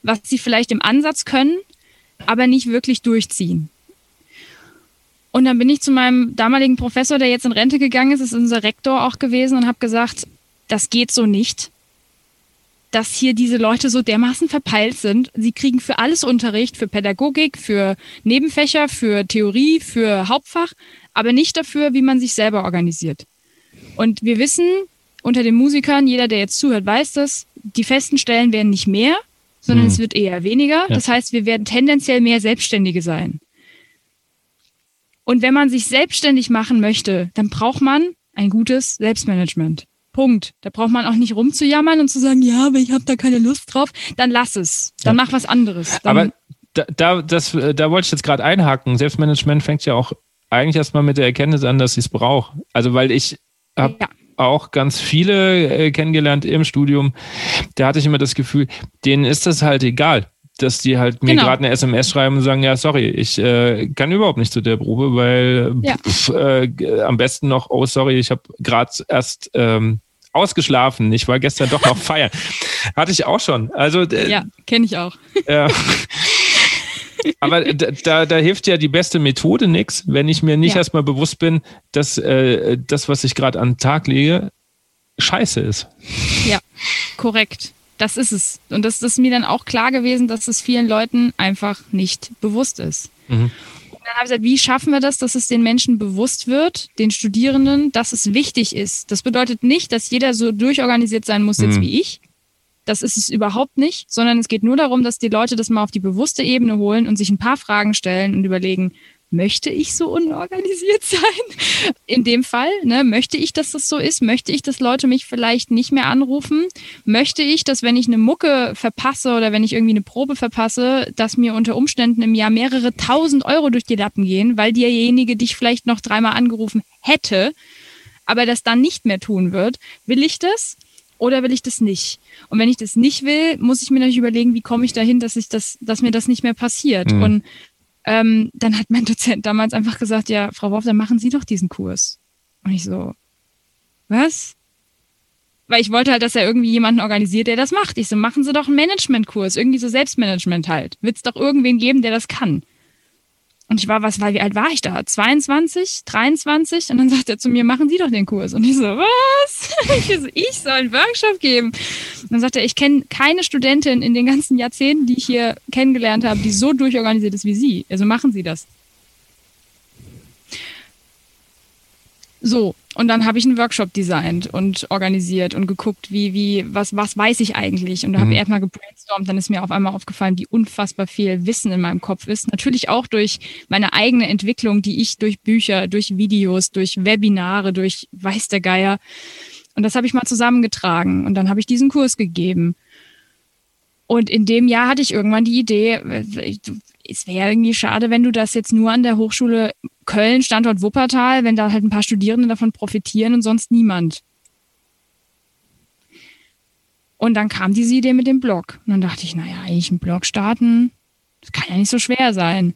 Speaker 1: was sie vielleicht im Ansatz können, aber nicht wirklich durchziehen. Und dann bin ich zu meinem damaligen Professor, der jetzt in Rente gegangen ist, ist unser Rektor auch gewesen und habe gesagt, das geht so nicht. dass hier diese Leute so dermaßen verpeilt sind. Sie kriegen für alles Unterricht, für Pädagogik, für Nebenfächer, für Theorie, für Hauptfach, aber nicht dafür, wie man sich selber organisiert. Und wir wissen unter den Musikern, jeder, der jetzt zuhört, weiß das, die festen Stellen werden nicht mehr, sondern hm. es wird eher weniger. Ja. Das heißt, wir werden tendenziell mehr Selbstständige sein. Und wenn man sich selbstständig machen möchte, dann braucht man ein gutes Selbstmanagement. Punkt. Da braucht man auch nicht rumzujammern und zu sagen, ja, aber ich habe da keine Lust drauf. Dann lass es. Dann ja. mach was anderes.
Speaker 2: Dann aber da, da, das, da wollte ich jetzt gerade einhaken. Selbstmanagement fängt ja auch eigentlich erstmal mit der Erkenntnis an, dass ich es brauche. Also weil ich habe ja. auch ganz viele äh, kennengelernt im Studium. Da hatte ich immer das Gefühl, denen ist das halt egal dass die halt mir genau. gerade eine SMS schreiben und sagen, ja, sorry, ich äh, kann überhaupt nicht zu der Probe, weil ja. pf, äh, am besten noch, oh, sorry, ich habe gerade erst ähm, ausgeschlafen. Ich war gestern doch noch feiern. Hatte ich auch schon. Also
Speaker 1: äh, ja, kenne ich auch.
Speaker 2: Ja. Aber da, da hilft ja die beste Methode nichts, wenn ich mir nicht ja. erstmal bewusst bin, dass äh, das, was ich gerade an den Tag lege, scheiße ist.
Speaker 1: Ja, korrekt. Das ist es. Und das ist mir dann auch klar gewesen, dass es vielen Leuten einfach nicht bewusst ist. Mhm. Und dann habe ich gesagt, wie schaffen wir das, dass es den Menschen bewusst wird, den Studierenden, dass es wichtig ist. Das bedeutet nicht, dass jeder so durchorganisiert sein muss jetzt mhm. wie ich. Das ist es überhaupt nicht, sondern es geht nur darum, dass die Leute das mal auf die bewusste Ebene holen und sich ein paar Fragen stellen und überlegen, möchte ich so unorganisiert sein? In dem Fall, ne, möchte ich, dass das so ist? Möchte ich, dass Leute mich vielleicht nicht mehr anrufen? Möchte ich, dass wenn ich eine Mucke verpasse oder wenn ich irgendwie eine Probe verpasse, dass mir unter Umständen im Jahr mehrere tausend Euro durch die Lappen gehen, weil derjenige dich vielleicht noch dreimal angerufen hätte, aber das dann nicht mehr tun wird? Will ich das? Oder will ich das nicht? Und wenn ich das nicht will, muss ich mir natürlich überlegen, wie komme ich dahin, dass ich das, dass mir das nicht mehr passiert. Mhm. Und ähm, dann hat mein Dozent damals einfach gesagt, ja, Frau Wolf, dann machen Sie doch diesen Kurs. Und ich so, was? Weil ich wollte halt, dass er irgendwie jemanden organisiert, der das macht. Ich so, machen Sie doch einen Managementkurs, irgendwie so Selbstmanagement halt. Wird es doch irgendwen geben, der das kann. Und ich war, was war, wie alt war ich da? 22, 23? Und dann sagt er zu mir, machen Sie doch den Kurs. Und ich so, was? Ich soll einen Workshop geben. Und dann sagt er, ich kenne keine Studentin in den ganzen Jahrzehnten, die ich hier kennengelernt habe, die so durchorganisiert ist wie Sie. Also machen Sie das. So, und dann habe ich einen Workshop designt und organisiert und geguckt, wie, wie, was, was weiß ich eigentlich? Und da mhm. habe ich erstmal gebrainstormt, dann ist mir auf einmal aufgefallen, wie unfassbar viel Wissen in meinem Kopf ist. Natürlich auch durch meine eigene Entwicklung, die ich durch Bücher, durch Videos, durch Webinare, durch weiß der Geier. Und das habe ich mal zusammengetragen und dann habe ich diesen Kurs gegeben. Und in dem Jahr hatte ich irgendwann die Idee, es wäre irgendwie schade, wenn du das jetzt nur an der Hochschule Köln, Standort Wuppertal, wenn da halt ein paar Studierende davon profitieren und sonst niemand. Und dann kam diese Idee mit dem Blog. Und dann dachte ich, naja, eigentlich einen Blog starten, das kann ja nicht so schwer sein.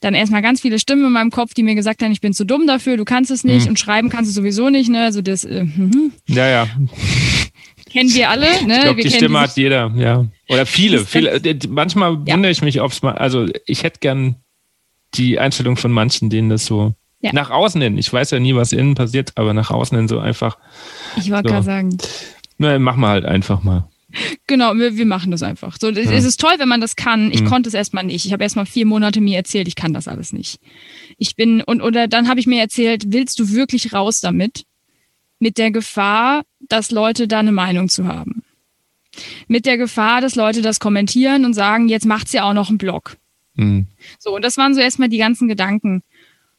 Speaker 1: Dann erstmal ganz viele Stimmen in meinem Kopf, die mir gesagt haben, ich bin zu dumm dafür, du kannst es nicht hm. und schreiben kannst du sowieso nicht, ne? Also das, äh,
Speaker 2: hm. Ja, ja.
Speaker 1: Kennen wir alle, ne?
Speaker 2: Ich glaube, die Stimme hat jeder, ja. Oder viele, viele. Äh, manchmal ja. wundere ich mich, ob es mal, also ich hätte gern die Einstellung von manchen, denen das so ja. nach außen hin, ich weiß ja nie, was innen passiert, aber nach außen hin so einfach.
Speaker 1: Ich wollte so. gerade sagen.
Speaker 2: Na, machen wir halt einfach mal.
Speaker 1: Genau, wir, wir machen das einfach. So, ja. es ist toll, wenn man das kann. Ich mhm. konnte es erstmal nicht. Ich habe erstmal vier Monate mir erzählt, ich kann das alles nicht. Ich bin, und oder dann habe ich mir erzählt, willst du wirklich raus damit? Mit der Gefahr, dass Leute da eine Meinung zu haben. Mit der Gefahr, dass Leute das kommentieren und sagen, jetzt macht's ja auch noch einen Blog. Mhm. So, und das waren so erstmal die ganzen Gedanken.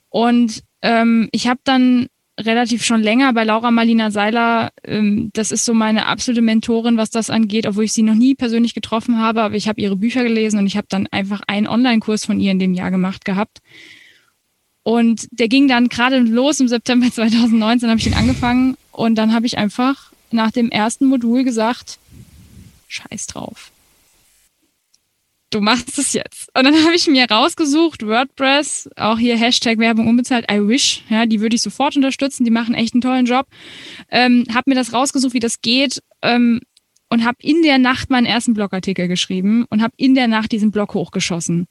Speaker 1: Und ähm, ich habe dann relativ schon länger bei Laura Marlina Seiler, ähm, das ist so meine absolute Mentorin, was das angeht, obwohl ich sie noch nie persönlich getroffen habe, aber ich habe ihre Bücher gelesen und ich habe dann einfach einen Online-Kurs von ihr in dem Jahr gemacht gehabt. Und der ging dann gerade los im September 2019, habe ich ihn angefangen und dann habe ich einfach nach dem ersten Modul gesagt, scheiß drauf du machst es jetzt. Und dann habe ich mir rausgesucht, WordPress, auch hier Hashtag Werbung unbezahlt, I wish, ja, die würde ich sofort unterstützen, die machen echt einen tollen Job. Ähm, habe mir das rausgesucht, wie das geht ähm, und habe in der Nacht meinen ersten Blogartikel geschrieben und habe in der Nacht diesen Blog hochgeschossen.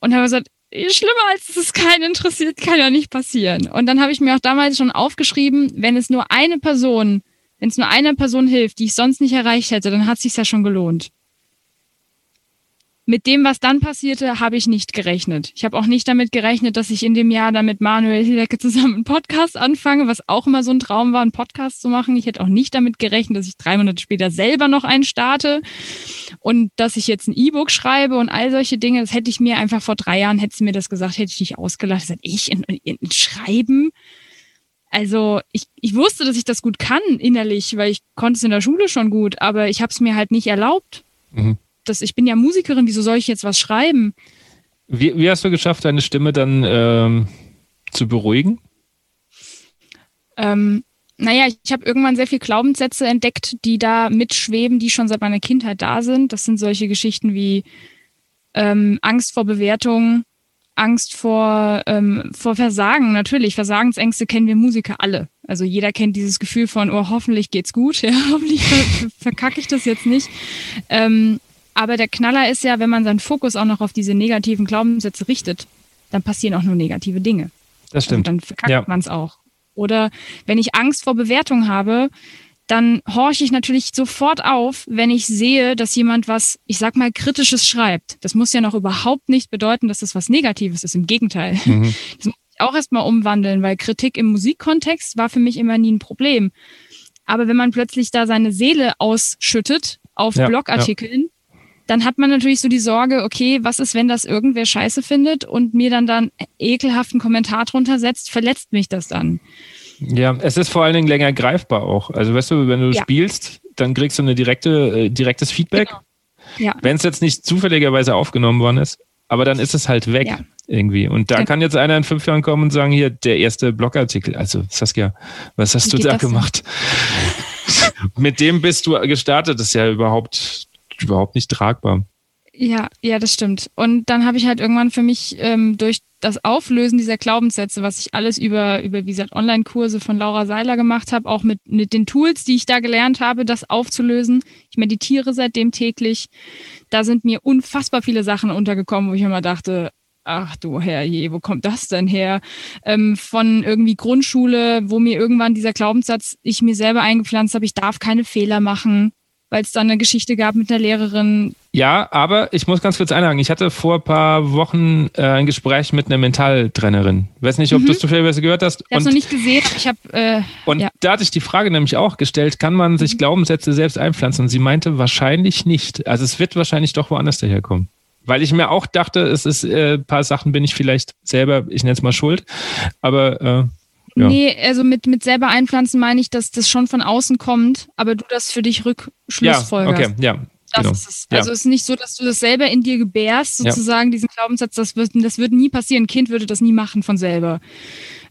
Speaker 1: Und habe gesagt, schlimmer als es keinen interessiert, kann ja nicht passieren. Und dann habe ich mir auch damals schon aufgeschrieben, wenn es nur eine Person Wenn es nur einer Person hilft, die ich sonst nicht erreicht hätte, dann hat es sich ja schon gelohnt mit dem, was dann passierte, habe ich nicht gerechnet. Ich habe auch nicht damit gerechnet, dass ich in dem Jahr dann mit Manuel Hidecke zusammen einen Podcast anfange, was auch immer so ein Traum war, einen Podcast zu machen. Ich hätte auch nicht damit gerechnet, dass ich drei Monate später selber noch einen starte und dass ich jetzt ein E-Book schreibe und all solche Dinge. Das hätte ich mir einfach vor drei Jahren, hätte mir das gesagt, hätte ich nicht ausgelacht. Ich, ich in, in, in Schreiben? Also ich, ich wusste, dass ich das gut kann innerlich, weil ich konnte es in der Schule schon gut, aber ich habe es mir halt nicht erlaubt. Mhm das, ich bin ja Musikerin, wieso soll ich jetzt was schreiben?
Speaker 2: Wie, wie hast du geschafft, deine Stimme dann ähm, zu beruhigen?
Speaker 1: Ähm, naja, ich habe irgendwann sehr viele Glaubenssätze entdeckt, die da mitschweben, die schon seit meiner Kindheit da sind. Das sind solche Geschichten wie ähm, Angst vor Bewertung, Angst vor, ähm, vor Versagen. Natürlich, Versagensängste kennen wir Musiker alle. Also jeder kennt dieses Gefühl von, oh, hoffentlich geht's gut, ja, hoffentlich ver verkacke ich das jetzt nicht. Ähm, aber der Knaller ist ja, wenn man seinen Fokus auch noch auf diese negativen Glaubenssätze richtet, dann passieren auch nur negative Dinge.
Speaker 2: Das stimmt.
Speaker 1: Also dann verkackt ja. man es auch. Oder wenn ich Angst vor Bewertung habe, dann horche ich natürlich sofort auf, wenn ich sehe, dass jemand was, ich sag mal, kritisches schreibt. Das muss ja noch überhaupt nicht bedeuten, dass das was Negatives ist. Im Gegenteil. Mhm. Das muss ich auch erstmal umwandeln, weil Kritik im Musikkontext war für mich immer nie ein Problem. Aber wenn man plötzlich da seine Seele ausschüttet auf ja, Blogartikeln, ja dann hat man natürlich so die Sorge, okay, was ist, wenn das irgendwer scheiße findet und mir dann dann ekelhaften Kommentar drunter setzt, verletzt mich das dann.
Speaker 2: Ja, es ist vor allen Dingen länger greifbar auch. Also weißt du, wenn du ja. spielst, dann kriegst du eine direkte, äh, direktes Feedback. Genau. Ja. Wenn es jetzt nicht zufälligerweise aufgenommen worden ist, aber dann ist es halt weg ja. irgendwie. Und da ja. kann jetzt einer in fünf Jahren kommen und sagen, hier, der erste Blogartikel. Also Saskia, was hast Wie du da gemacht? Mit dem bist du gestartet, das ist ja überhaupt überhaupt nicht tragbar.
Speaker 1: Ja, ja, das stimmt. Und dann habe ich halt irgendwann für mich ähm, durch das Auflösen dieser Glaubenssätze, was ich alles über, über wie gesagt, Online-Kurse von Laura Seiler gemacht habe, auch mit, mit den Tools, die ich da gelernt habe, das aufzulösen. Ich meditiere seitdem täglich. Da sind mir unfassbar viele Sachen untergekommen, wo ich immer dachte, ach du Herrje, wo kommt das denn her? Ähm, von irgendwie Grundschule, wo mir irgendwann dieser Glaubenssatz, ich mir selber eingepflanzt habe, ich darf keine Fehler machen weil es da eine Geschichte gab mit einer Lehrerin.
Speaker 2: Ja, aber ich muss ganz kurz einhaken. Ich hatte vor ein paar Wochen äh, ein Gespräch mit einer Mentaltrainerin. Ich weiß nicht, ob mhm. du es zufällig gehört hast.
Speaker 1: Ich habe noch nicht gesehen. Ich hab, äh,
Speaker 2: und ja. da hatte ich die Frage nämlich auch gestellt, kann man sich mhm. Glaubenssätze selbst einpflanzen? Und sie meinte, wahrscheinlich nicht. Also es wird wahrscheinlich doch woanders daherkommen. Weil ich mir auch dachte, es ist äh, ein paar Sachen bin ich vielleicht selber, ich nenne es mal schuld. Aber äh, ja.
Speaker 1: Nee, also mit, mit selber einpflanzen meine ich, dass das schon von außen kommt, aber du das für dich rückschlussfolgerst.
Speaker 2: Ja, okay, ja.
Speaker 1: Das genau. ist es. Also es ist nicht so, dass du das selber in dir gebärst, sozusagen, ja. diesen Glaubenssatz, das wird, das wird nie passieren. Ein Kind würde das nie machen von selber.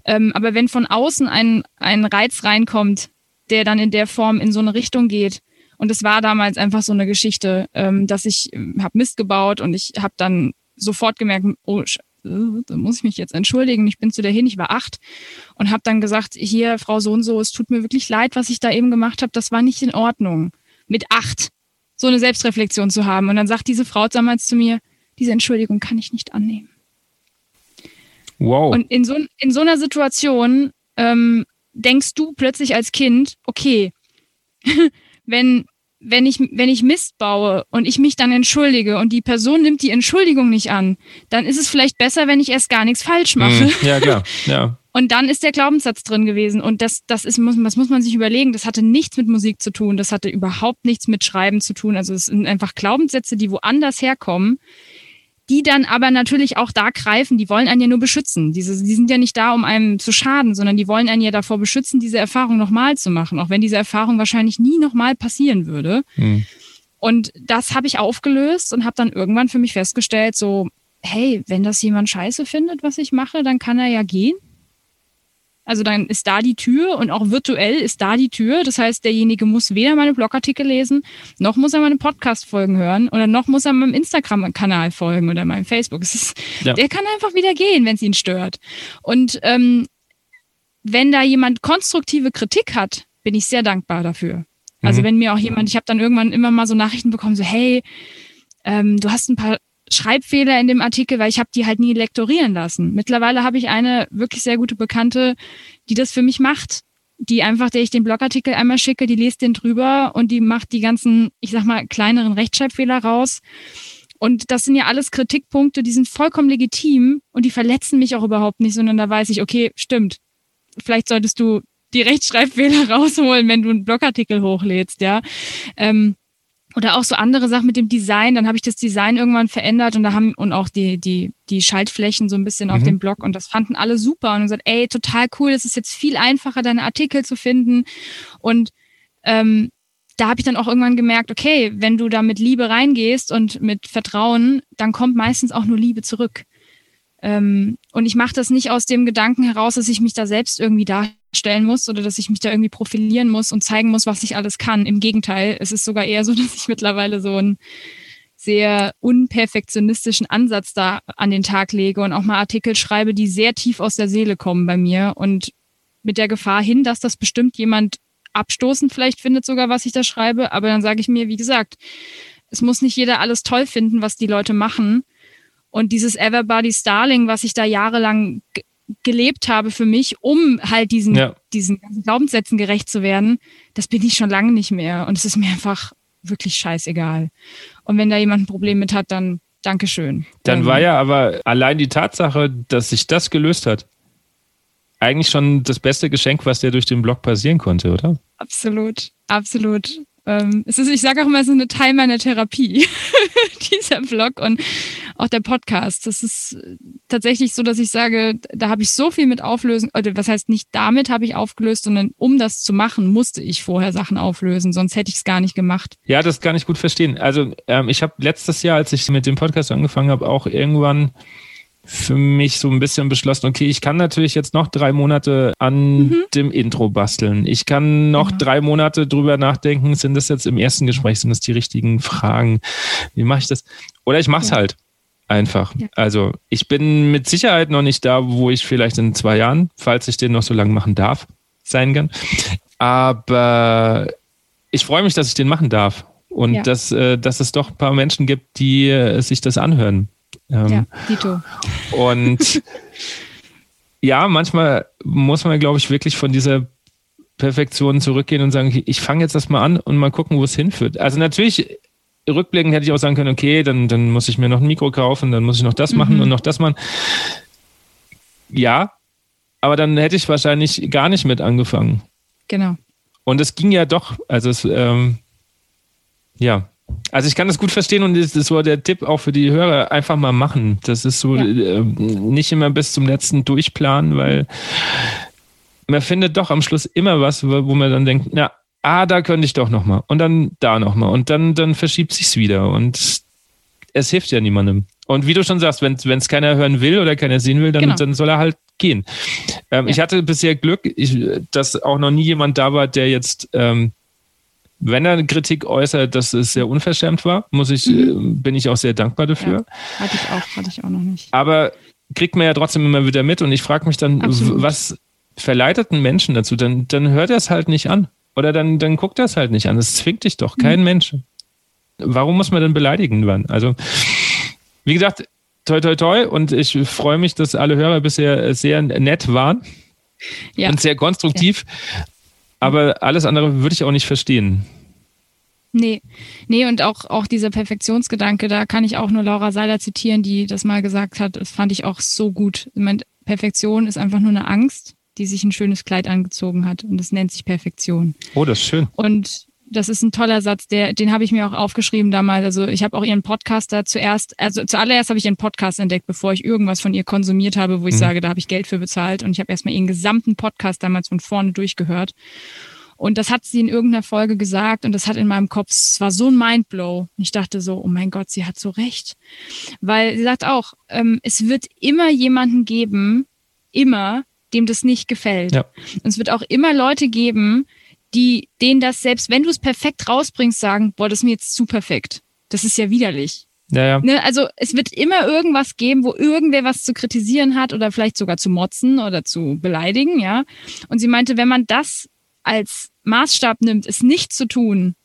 Speaker 1: Ähm, aber wenn von außen ein, ein Reiz reinkommt, der dann in der Form in so eine Richtung geht, und es war damals einfach so eine Geschichte, ähm, dass ich ähm, habe Mist gebaut und ich habe dann sofort gemerkt, oh, da muss ich mich jetzt entschuldigen, ich bin zu der hin, ich war acht und habe dann gesagt, hier, Frau so und so, es tut mir wirklich leid, was ich da eben gemacht habe, das war nicht in Ordnung. Mit acht so eine Selbstreflexion zu haben. Und dann sagt diese Frau damals zu mir, diese Entschuldigung kann ich nicht annehmen.
Speaker 2: Wow.
Speaker 1: Und in so, in so einer Situation ähm, denkst du plötzlich als Kind, okay, wenn wenn ich, wenn ich Mist baue und ich mich dann entschuldige und die Person nimmt die Entschuldigung nicht an, dann ist es vielleicht besser, wenn ich erst gar nichts falsch hm, mache.
Speaker 2: Ja, klar, ja.
Speaker 1: Und dann ist der Glaubenssatz drin gewesen. Und das, das ist, muss, das muss man sich überlegen. Das hatte nichts mit Musik zu tun. Das hatte überhaupt nichts mit Schreiben zu tun. Also es sind einfach Glaubenssätze, die woanders herkommen, die dann aber natürlich auch da greifen, die wollen einen ja nur beschützen. Diese, die sind ja nicht da, um einem zu schaden, sondern die wollen einen ja davor beschützen, diese Erfahrung nochmal zu machen, auch wenn diese Erfahrung wahrscheinlich nie nochmal passieren würde. Mhm. Und das habe ich aufgelöst und habe dann irgendwann für mich festgestellt, so, hey, wenn das jemand scheiße findet, was ich mache, dann kann er ja gehen. Also dann ist da die Tür und auch virtuell ist da die Tür. Das heißt, derjenige muss weder meine Blogartikel lesen, noch muss er meine Podcast-Folgen hören oder noch muss er meinem Instagram-Kanal folgen oder meinem Facebook. Ist, ja. Der kann einfach wieder gehen, wenn es ihn stört. Und ähm, wenn da jemand konstruktive Kritik hat, bin ich sehr dankbar dafür. Also mhm. wenn mir auch jemand, ich habe dann irgendwann immer mal so Nachrichten bekommen, so hey, ähm, du hast ein paar Schreibfehler in dem Artikel, weil ich habe die halt nie lektorieren lassen. Mittlerweile habe ich eine wirklich sehr gute Bekannte, die das für mich macht. die einfach, der ich den Blogartikel einmal schicke, die liest den drüber und die macht die ganzen, ich sag mal, kleineren Rechtschreibfehler raus. Und das sind ja alles Kritikpunkte, die sind vollkommen legitim und die verletzen mich auch überhaupt nicht, sondern da weiß ich, okay, stimmt. Vielleicht solltest du die Rechtschreibfehler rausholen, wenn du einen Blogartikel hochlädst, ja. Ähm, oder auch so andere Sachen mit dem Design. Dann habe ich das Design irgendwann verändert und da haben und auch die die die Schaltflächen so ein bisschen auf mhm. dem Blog und das fanden alle super und gesagt, ey, total cool, es ist jetzt viel einfacher, deine Artikel zu finden und ähm, da habe ich dann auch irgendwann gemerkt, okay, wenn du da mit Liebe reingehst und mit Vertrauen, dann kommt meistens auch nur Liebe zurück. Ähm, und ich mache das nicht aus dem Gedanken heraus, dass ich mich da selbst irgendwie darstellen muss oder dass ich mich da irgendwie profilieren muss und zeigen muss, was ich alles kann. Im Gegenteil, es ist sogar eher so, dass ich mittlerweile so einen sehr unperfektionistischen Ansatz da an den Tag lege und auch mal Artikel schreibe, die sehr tief aus der Seele kommen bei mir und mit der Gefahr hin, dass das bestimmt jemand abstoßend vielleicht findet sogar, was ich da schreibe. Aber dann sage ich mir, wie gesagt, es muss nicht jeder alles toll finden, was die Leute machen. Und dieses Everbody Starling, was ich da jahrelang gelebt habe für mich, um halt diesen, ja. diesen Glaubenssätzen gerecht zu werden, das bin ich schon lange nicht mehr. Und es ist mir einfach wirklich scheißegal. Und wenn da jemand ein Problem mit hat, dann Dankeschön.
Speaker 2: Dann war ja aber allein die Tatsache, dass sich das gelöst hat, eigentlich schon das beste Geschenk, was dir durch den Blog passieren konnte, oder?
Speaker 1: Absolut, absolut. Ähm, es ist, ich sage auch immer, es ist eine Teil meiner Therapie, dieser Vlog und auch der Podcast. Das ist tatsächlich so, dass ich sage, da habe ich so viel mit auflösen, oder was heißt nicht damit habe ich aufgelöst, sondern um das zu machen, musste ich vorher Sachen auflösen, sonst hätte ich es gar nicht gemacht.
Speaker 2: Ja, das kann ich gut verstehen. Also ähm, ich habe letztes Jahr, als ich mit dem Podcast angefangen habe, auch irgendwann für mich so ein bisschen beschlossen, okay, ich kann natürlich jetzt noch drei Monate an mhm. dem Intro basteln. Ich kann noch ja. drei Monate drüber nachdenken, sind das jetzt im ersten Gespräch, sind das die richtigen Fragen? Wie mache ich das? Oder ich mache es ja. halt einfach. Ja. Also ich bin mit Sicherheit noch nicht da, wo ich vielleicht in zwei Jahren, falls ich den noch so lange machen darf, sein kann. Aber ich freue mich, dass ich den machen darf. Und dass, äh, dass es doch ein paar Menschen gibt, die äh, sich das anhören.
Speaker 1: Ähm, ja, Dito.
Speaker 2: Und ja, manchmal muss man, glaube ich, wirklich von dieser Perfektion zurückgehen und sagen, ich fange jetzt das mal an und mal gucken, wo es hinführt. Also natürlich, rückblickend hätte ich auch sagen können, okay, dann, dann muss ich mir noch ein Mikro kaufen, dann muss ich noch das machen mhm. und noch das machen. Ja, aber dann hätte ich wahrscheinlich gar nicht mit angefangen.
Speaker 1: Genau.
Speaker 2: Und es ging ja doch, also es, ähm, ja, also ich kann das gut verstehen und das ist so der Tipp auch für die Hörer, einfach mal machen. Das ist so ja. äh, nicht immer bis zum letzten durchplanen, weil man findet doch am Schluss immer was, wo man dann denkt, na, ah, da könnte ich doch nochmal und dann da nochmal und dann, dann verschiebt sich's wieder und es hilft ja niemandem. Und wie du schon sagst, wenn es keiner hören will oder keiner sehen will, dann, genau. dann soll er halt gehen. Ähm, ja. Ich hatte bisher Glück, ich, dass auch noch nie jemand da war, der jetzt ähm, wenn er Kritik äußert, dass es sehr unverschämt war, muss ich, mhm. Äh, bin ich auch sehr dankbar dafür.
Speaker 1: Ja, hatte ich auch, hatte ich auch noch nicht.
Speaker 2: Aber kriegt man ja trotzdem immer wieder mit und ich frage mich dann, Absolut. was verleitet einen Menschen dazu? Dann, dann hört er es halt nicht an. Oder dann, dann guckt er es halt nicht an. Das zwingt dich doch, kein mhm. Mensch. Warum muss man denn beleidigen werden? Also, wie gesagt, toi, toi, toi. Und ich freue mich, dass alle Hörer bisher sehr nett waren ja. und sehr konstruktiv. Ja. Aber alles andere würde ich auch nicht verstehen.
Speaker 1: Nee, nee, und auch, auch dieser Perfektionsgedanke, da kann ich auch nur Laura Seiler zitieren, die das mal gesagt hat, das fand ich auch so gut. Ich meine, Perfektion ist einfach nur eine Angst, die sich ein schönes Kleid angezogen hat und das nennt sich Perfektion.
Speaker 2: Oh, das ist schön.
Speaker 1: Und das ist ein toller Satz, der, den habe ich mir auch aufgeschrieben damals. Also ich habe auch ihren Podcast da zuerst, also zuallererst habe ich ihren Podcast entdeckt, bevor ich irgendwas von ihr konsumiert habe, wo ich mhm. sage, da habe ich Geld für bezahlt. Und ich habe erstmal ihren gesamten Podcast damals von vorne durchgehört. Und das hat sie in irgendeiner Folge gesagt und das hat in meinem Kopf, es war so ein Mindblow. Und ich dachte so, oh mein Gott, sie hat so recht. Weil sie sagt auch, ähm, es wird immer jemanden geben, immer, dem das nicht gefällt. Ja. Und es wird auch immer Leute geben, die denen das, selbst wenn du es perfekt rausbringst, sagen, boah, das ist mir jetzt zu perfekt. Das ist ja widerlich.
Speaker 2: Ja, ja.
Speaker 1: Ne, also es wird immer irgendwas geben, wo irgendwer was zu kritisieren hat oder vielleicht sogar zu motzen oder zu beleidigen, ja. Und sie meinte, wenn man das als Maßstab nimmt, es nicht zu tun,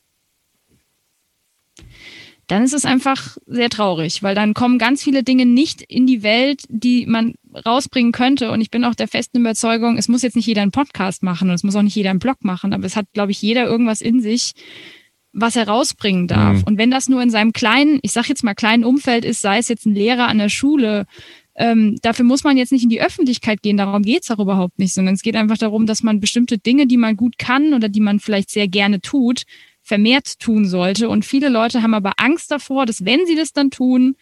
Speaker 1: dann ist es einfach sehr traurig, weil dann kommen ganz viele Dinge nicht in die Welt, die man rausbringen könnte, und ich bin auch der festen Überzeugung, es muss jetzt nicht jeder einen Podcast machen und es muss auch nicht jeder einen Blog machen, aber es hat, glaube ich, jeder irgendwas in sich, was er rausbringen darf. Mhm. Und wenn das nur in seinem kleinen, ich sag jetzt mal kleinen Umfeld ist, sei es jetzt ein Lehrer an der Schule, ähm, dafür muss man jetzt nicht in die Öffentlichkeit gehen, darum geht's auch überhaupt nicht, sondern es geht einfach darum, dass man bestimmte Dinge, die man gut kann oder die man vielleicht sehr gerne tut, vermehrt tun sollte. Und viele Leute haben aber Angst davor, dass wenn sie das dann tun,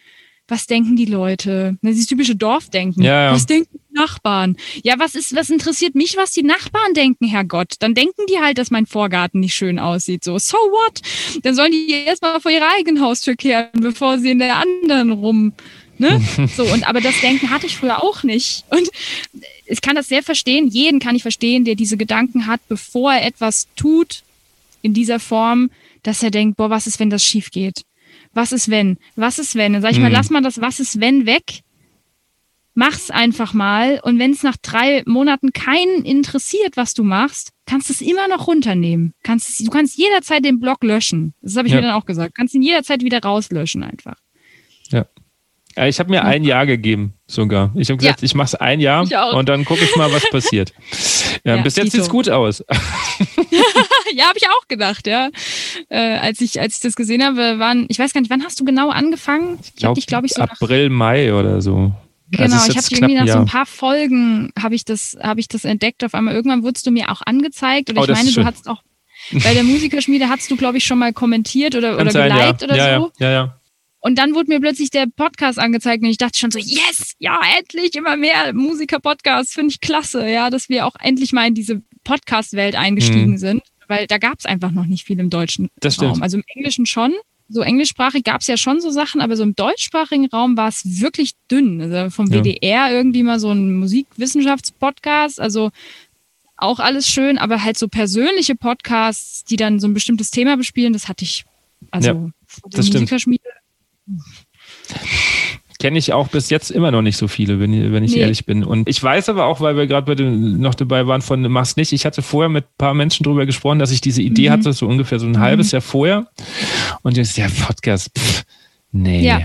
Speaker 1: was denken die Leute? Das ist typische Dorfdenken.
Speaker 2: Ja, ja.
Speaker 1: Was denken die Nachbarn? Ja, was ist, was interessiert mich, was die Nachbarn denken, Herrgott? Dann denken die halt, dass mein Vorgarten nicht schön aussieht. So, so what? Dann sollen die erstmal vor ihrer eigenen Haustür kehren, bevor sie in der anderen rum Ne? So, und aber das Denken hatte ich früher auch nicht. Und ich kann das sehr verstehen. Jeden kann ich verstehen, der diese Gedanken hat, bevor er etwas tut in dieser Form, dass er denkt, boah, was ist, wenn das schief geht? Was ist, wenn? Was ist, wenn? Dann sag ich mhm. mal, lass mal das Was ist, wenn weg. Mach's einfach mal. Und wenn es nach drei Monaten keinen interessiert, was du machst, kannst du es immer noch runternehmen. Kannst, du kannst jederzeit den Blog löschen. Das habe ich ja. mir dann auch gesagt. Du kannst ihn jederzeit wieder rauslöschen einfach.
Speaker 2: Ja. Ja, ich habe mir ein Jahr gegeben, sogar. Ich habe gesagt, ich mache es ein Jahr und dann gucke ich mal, was passiert. Ja, ja bis jetzt sieht es gut aus.
Speaker 1: ja, habe ich auch gedacht, ja. Äh, als, ich, als ich das gesehen habe, waren, ich weiß gar nicht, wann hast du genau angefangen?
Speaker 2: Ich glaube, ich, glaub, ich so April, Mai oder so.
Speaker 1: Genau, also ich habe irgendwie nach so ein paar Folgen habe ich das, habe ich das entdeckt. Auf einmal irgendwann wurdest du mir auch angezeigt oder oh, ich meine, du hast auch bei der Musikerschmiede hast du, glaube ich, schon mal kommentiert oder, oder geliked ja. oder
Speaker 2: ja,
Speaker 1: so.
Speaker 2: Ja, ja, ja.
Speaker 1: Und dann wurde mir plötzlich der Podcast angezeigt und ich dachte schon so, yes, ja, endlich immer mehr Musiker-Podcasts, finde ich klasse, ja, dass wir auch endlich mal in diese Podcast-Welt eingestiegen mhm. sind, weil da gab es einfach noch nicht viel im deutschen
Speaker 2: das
Speaker 1: Raum. Also im Englischen schon. So englischsprachig gab es ja schon so Sachen, aber so im deutschsprachigen Raum war es wirklich dünn. Also vom ja. WDR irgendwie mal so ein Musikwissenschaftspodcast, also auch alles schön, aber halt so persönliche Podcasts, die dann so ein bestimmtes Thema bespielen, das hatte ich also ja,
Speaker 2: das stimmt. Kenne ich auch bis jetzt immer noch nicht so viele, wenn, ich, wenn ich nee. ehrlich bin. Und ich weiß aber auch, weil wir gerade noch dabei waren von Mach's nicht, ich hatte vorher mit ein paar Menschen drüber gesprochen, dass ich diese Idee mhm. hatte, so ungefähr so ein mhm. halbes Jahr vorher. Und jetzt, ja, Podcast, pff, nee.
Speaker 1: Ja.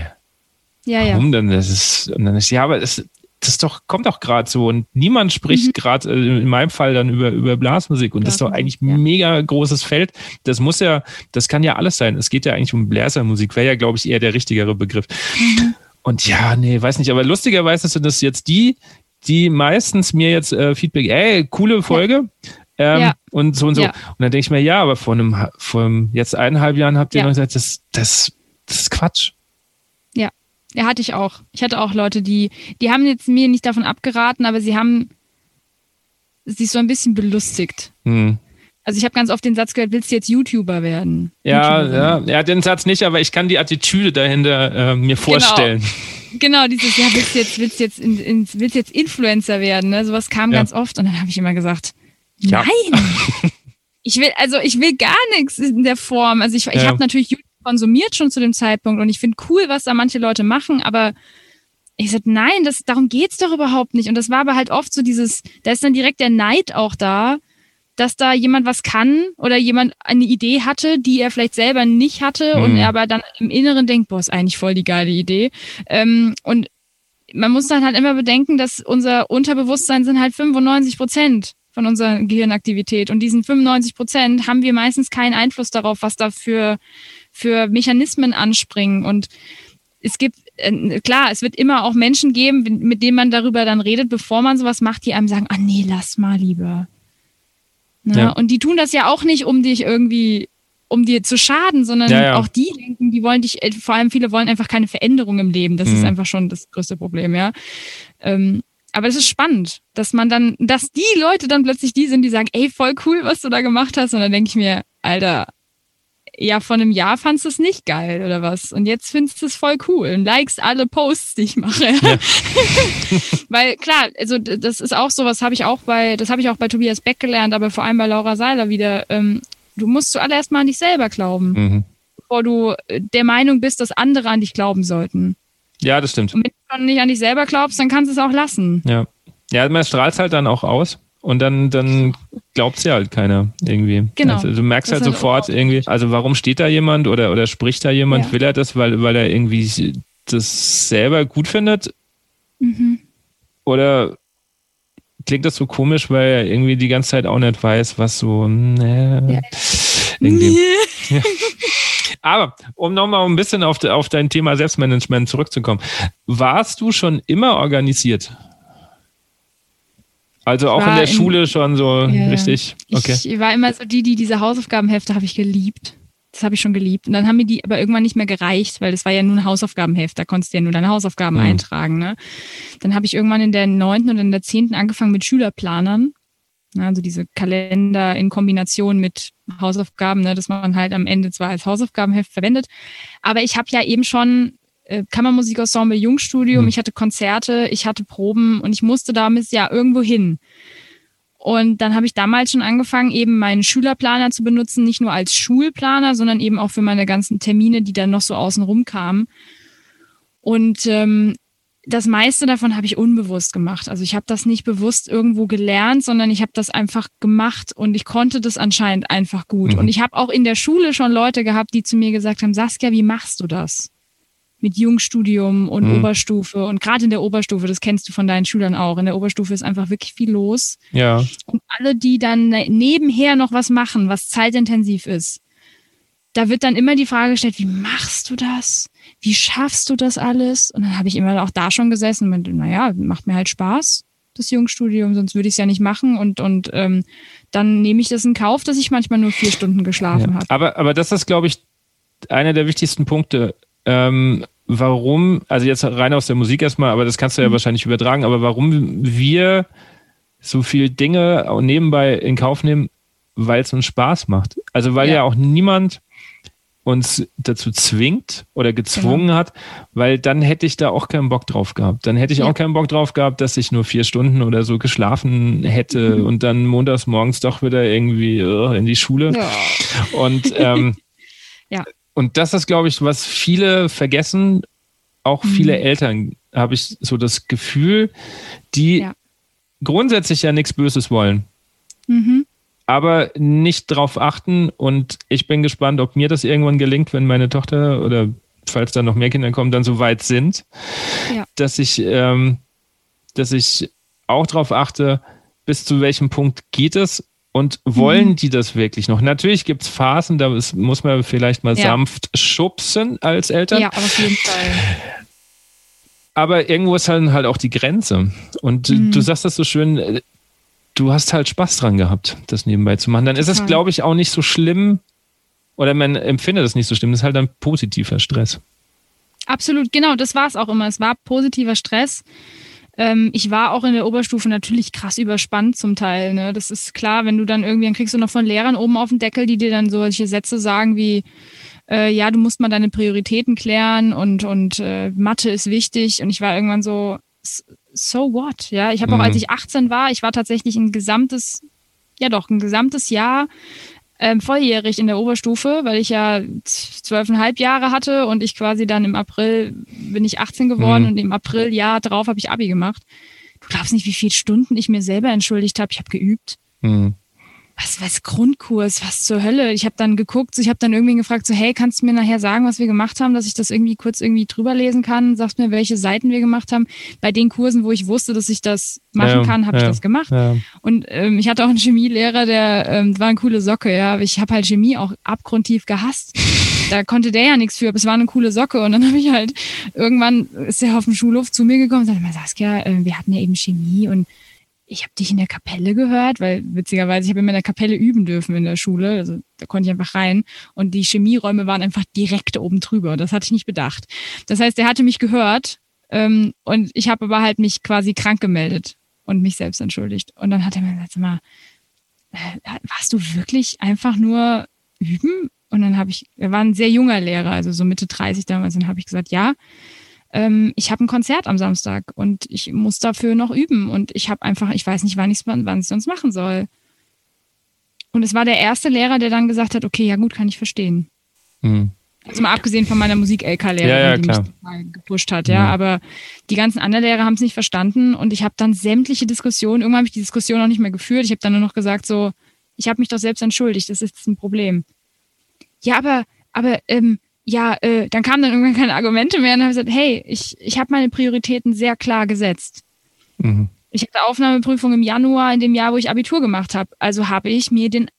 Speaker 1: Ja,
Speaker 2: Warum ja. denn? Das ist, und dann ist, ja, aber es, das doch, kommt doch gerade so und niemand spricht mhm. gerade äh, in meinem Fall dann über, über Blasmusik und Blasmusik, das ist doch eigentlich ja. mega großes Feld. Das muss ja, das kann ja alles sein. Es geht ja eigentlich um Bläsermusik, wäre ja, glaube ich, eher der richtigere Begriff. Mhm. Und ja, nee, weiß nicht, aber lustigerweise sind das jetzt die, die meistens mir jetzt äh, Feedback, ey, coole Folge. Ja. Ähm, ja. Und so und so. Und dann denke ich mir, ja, aber vor einem, vor einem, jetzt eineinhalb Jahren habt ihr noch gesagt, das, das, das ist Quatsch.
Speaker 1: Ja, hatte ich auch. Ich hatte auch Leute, die, die haben jetzt mir nicht davon abgeraten, aber sie haben sich so ein bisschen belustigt. Hm. Also ich habe ganz oft den Satz gehört, willst du jetzt YouTuber werden?
Speaker 2: Ja, ja, ja, den Satz nicht, aber ich kann die Attitüde dahinter äh, mir genau. vorstellen.
Speaker 1: Genau. genau, dieses, ja, willst du jetzt, willst jetzt, in, in, willst jetzt Influencer werden? Ne? Sowas kam ja. ganz oft und dann habe ich immer gesagt, ja. nein. ich will, also ich will gar nichts in der Form. Also ich, ich ja. habe natürlich YouTube konsumiert schon zu dem Zeitpunkt und ich finde cool, was da manche Leute machen, aber ich sagte, nein, das, darum geht's doch überhaupt nicht. Und das war aber halt oft so dieses, da ist dann direkt der Neid auch da, dass da jemand was kann oder jemand eine Idee hatte, die er vielleicht selber nicht hatte mhm. und er aber dann im Inneren denkt, boah, ist eigentlich voll die geile Idee. Ähm, und man muss dann halt immer bedenken, dass unser Unterbewusstsein sind halt 95 Prozent von unserer Gehirnaktivität. Und diesen 95 Prozent haben wir meistens keinen Einfluss darauf, was da für für Mechanismen anspringen. Und es gibt, äh, klar, es wird immer auch Menschen geben, mit denen man darüber dann redet, bevor man sowas macht, die einem sagen, ah nee, lass mal lieber. Ne? Ja. Und die tun das ja auch nicht, um dich irgendwie, um dir zu schaden, sondern ja, ja. auch die denken, die wollen dich, äh, vor allem viele wollen einfach keine Veränderung im Leben. Das mhm. ist einfach schon das größte Problem, ja. Ähm, aber es ist spannend, dass man dann, dass die Leute dann plötzlich die sind, die sagen, ey, voll cool, was du da gemacht hast. Und dann denke ich mir, Alter, ja, vor einem Jahr fandst du es nicht geil oder was? Und jetzt findest du es voll cool und likest alle Posts, die ich mache. Ja. Weil klar, also das ist auch so, was habe ich auch bei, das habe ich auch bei Tobias Beck gelernt, aber vor allem bei Laura Seiler wieder. Ähm, du musst zuallererst mal an dich selber glauben, mhm. bevor du äh, der Meinung bist, dass andere an dich glauben sollten.
Speaker 2: Ja, das stimmt.
Speaker 1: Und wenn du nicht an dich selber glaubst, dann kannst du es auch lassen.
Speaker 2: Ja. Ja, man strahlt halt dann auch aus. Und dann, dann glaubt ja halt keiner irgendwie.
Speaker 1: Genau.
Speaker 2: Also du merkst halt sofort irgendwie, also warum steht da jemand oder, oder spricht da jemand? Ja. Will er das, weil, weil er irgendwie das selber gut findet? Mhm. Oder klingt das so komisch, weil er irgendwie die ganze Zeit auch nicht weiß, was so. Ne, ja. ja. Aber um nochmal ein bisschen auf, auf dein Thema Selbstmanagement zurückzukommen, warst du schon immer organisiert? Also auch in der in, Schule schon so ja, richtig.
Speaker 1: Okay. Ich war immer so die, die diese Hausaufgabenhefte habe ich geliebt. Das habe ich schon geliebt. Und dann haben mir die aber irgendwann nicht mehr gereicht, weil das war ja nur ein Hausaufgabenheft. Da konntest du ja nur deine Hausaufgaben mhm. eintragen. Ne? Dann habe ich irgendwann in der neunten und in der zehnten angefangen mit Schülerplanern. Also diese Kalender in Kombination mit Hausaufgaben, ne, dass man halt am Ende zwar als Hausaufgabenheft verwendet. Aber ich habe ja eben schon äh, Kammermusikensemble Jungstudium, mhm. ich hatte Konzerte, ich hatte Proben und ich musste damit ja irgendwo hin. Und dann habe ich damals schon angefangen, eben meinen Schülerplaner zu benutzen, nicht nur als Schulplaner, sondern eben auch für meine ganzen Termine, die dann noch so außenrum kamen. Und ähm, das meiste davon habe ich unbewusst gemacht. Also ich habe das nicht bewusst irgendwo gelernt, sondern ich habe das einfach gemacht und ich konnte das anscheinend einfach gut. Mhm. Und ich habe auch in der Schule schon Leute gehabt, die zu mir gesagt haben, Saskia, wie machst du das? Mit Jungstudium und mhm. Oberstufe. Und gerade in der Oberstufe, das kennst du von deinen Schülern auch. In der Oberstufe ist einfach wirklich viel los.
Speaker 2: Ja.
Speaker 1: Und alle, die dann nebenher noch was machen, was zeitintensiv ist, da wird dann immer die Frage gestellt, wie machst du das? Wie schaffst du das alles? Und dann habe ich immer auch da schon gesessen und naja, macht mir halt Spaß, das Jungstudium, sonst würde ich es ja nicht machen. Und, und ähm, dann nehme ich das in Kauf, dass ich manchmal nur vier Stunden geschlafen ja. habe.
Speaker 2: Aber, aber das ist, glaube ich, einer der wichtigsten Punkte. Ähm, warum, also jetzt rein aus der Musik erstmal, aber das kannst du ja mhm. wahrscheinlich übertragen, aber warum wir so viele Dinge nebenbei in Kauf nehmen, weil es uns Spaß macht. Also weil ja, ja auch niemand uns dazu zwingt oder gezwungen genau. hat, weil dann hätte ich da auch keinen Bock drauf gehabt. Dann hätte ich ja. auch keinen Bock drauf gehabt, dass ich nur vier Stunden oder so geschlafen hätte mhm. und dann montags morgens doch wieder irgendwie uh, in die Schule. Ja. Und ähm, ja. Und das ist, glaube ich, was viele vergessen, auch mhm. viele Eltern, habe ich so das Gefühl, die ja. grundsätzlich ja nichts Böses wollen. Mhm aber nicht drauf achten. Und ich bin gespannt, ob mir das irgendwann gelingt, wenn meine Tochter oder falls da noch mehr Kinder kommen, dann so weit sind, ja. dass ich, ähm, dass ich auch darauf achte, bis zu welchem Punkt geht es und wollen mhm. die das wirklich noch? Natürlich gibt es Phasen, da muss man vielleicht mal ja. sanft schubsen als Eltern. Ja, auf jeden Fall. Aber irgendwo ist halt, halt auch die Grenze. Und mhm. du sagst das so schön, du hast halt Spaß dran gehabt, das nebenbei zu machen. Dann ist es, glaube ich, auch nicht so schlimm oder man empfindet es nicht so schlimm. Das ist halt ein positiver Stress.
Speaker 1: Absolut, genau, das war es auch immer. Es war positiver Stress. Ähm, ich war auch in der Oberstufe natürlich krass überspannt zum Teil. Ne? Das ist klar, wenn du dann irgendwie, dann kriegst du noch von Lehrern oben auf den Deckel, die dir dann solche Sätze sagen wie, äh, ja, du musst mal deine Prioritäten klären und, und äh, Mathe ist wichtig. Und ich war irgendwann so, so what? Ja, ich habe auch, als mhm. ich 18 war, ich war tatsächlich ein gesamtes, ja doch, ein gesamtes Jahr ähm, volljährig in der Oberstufe, weil ich ja zwölfeinhalb Jahre hatte und ich quasi dann im April bin ich 18 geworden mhm. und im April Jahr drauf habe ich Abi gemacht. Du glaubst nicht, wie viele Stunden ich mir selber entschuldigt habe. Ich habe geübt. Mhm was, was Grundkurs, was zur Hölle. Ich habe dann geguckt, ich habe dann irgendwie gefragt, so hey, kannst du mir nachher sagen, was wir gemacht haben, dass ich das irgendwie kurz irgendwie drüber lesen kann? Sagst mir, welche Seiten wir gemacht haben. Bei den Kursen, wo ich wusste, dass ich das machen ja, kann, habe ja, ich das gemacht. Ja. Und ähm, ich hatte auch einen Chemielehrer, der ähm, war eine coole Socke, ja. Aber ich habe halt Chemie auch abgrundtief gehasst. Da konnte der ja nichts für, aber es war eine coole Socke. Und dann habe ich halt irgendwann ist er auf dem Schulhof zu mir gekommen und sagte, Saskia, äh, wir hatten ja eben Chemie und ich habe dich in der Kapelle gehört, weil witzigerweise ich habe immer in der Kapelle üben dürfen in der Schule, also da konnte ich einfach rein und die Chemieräume waren einfach direkt oben drüber. Das hatte ich nicht bedacht. Das heißt, er hatte mich gehört ähm, und ich habe aber halt mich quasi krank gemeldet und mich selbst entschuldigt. Und dann hat er mir gesagt, mal, äh, warst du wirklich einfach nur üben? Und dann habe ich, er war ein sehr junger Lehrer, also so Mitte 30 damals, und dann habe ich gesagt, ja ähm, ich habe ein Konzert am Samstag und ich muss dafür noch üben und ich habe einfach, ich weiß nicht, wann ich wann es sonst machen soll. Und es war der erste Lehrer, der dann gesagt hat, okay, ja gut, kann ich verstehen. Mhm. Also mal abgesehen von meiner Musik-LK-Lehrerin, ja, ja, die klar. mich total gepusht hat, ja. ja. Aber die ganzen anderen Lehrer haben es nicht verstanden und ich habe dann sämtliche Diskussionen, irgendwann habe ich die Diskussion auch nicht mehr geführt. Ich habe dann nur noch gesagt, so, ich habe mich doch selbst entschuldigt, das ist ein Problem. Ja, aber, aber ähm, ja, äh, dann kamen dann irgendwann keine Argumente mehr und habe gesagt, hey, ich, ich habe meine Prioritäten sehr klar gesetzt. Mhm. Ich hatte Aufnahmeprüfung im Januar in dem Jahr, wo ich Abitur gemacht habe. Also habe ich mir den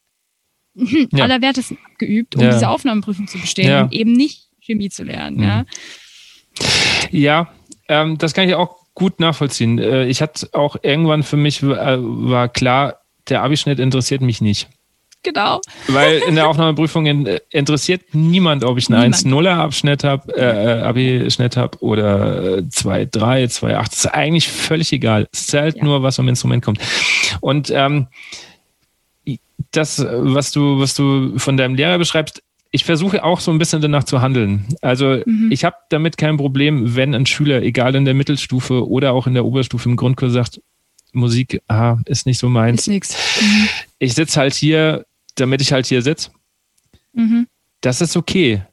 Speaker 1: ja. allerwertesten abgeübt, um ja. diese Aufnahmeprüfung zu bestehen ja. und eben nicht Chemie zu lernen. Mhm. Ja,
Speaker 2: ja ähm, das kann ich auch gut nachvollziehen. Äh, ich hatte auch irgendwann für mich äh, war klar, der Abischnitt interessiert mich nicht.
Speaker 1: Genau.
Speaker 2: Weil in der Aufnahmeprüfung interessiert niemand, ob ich einen 1-0er Abschnitt habe, äh, Abi-Schnitt habe oder 2-3, 2-8. Das ist eigentlich völlig egal. Es zählt ja. nur, was vom Instrument kommt. Und ähm, das, was du, was du von deinem Lehrer beschreibst, ich versuche auch so ein bisschen danach zu handeln. Also mhm. ich habe damit kein Problem, wenn ein Schüler, egal in der Mittelstufe oder auch in der Oberstufe im Grundkurs sagt, Musik ah, ist nicht so meins. Mhm. Ich sitze halt hier damit ich halt hier sitze. Mhm. Das ist okay.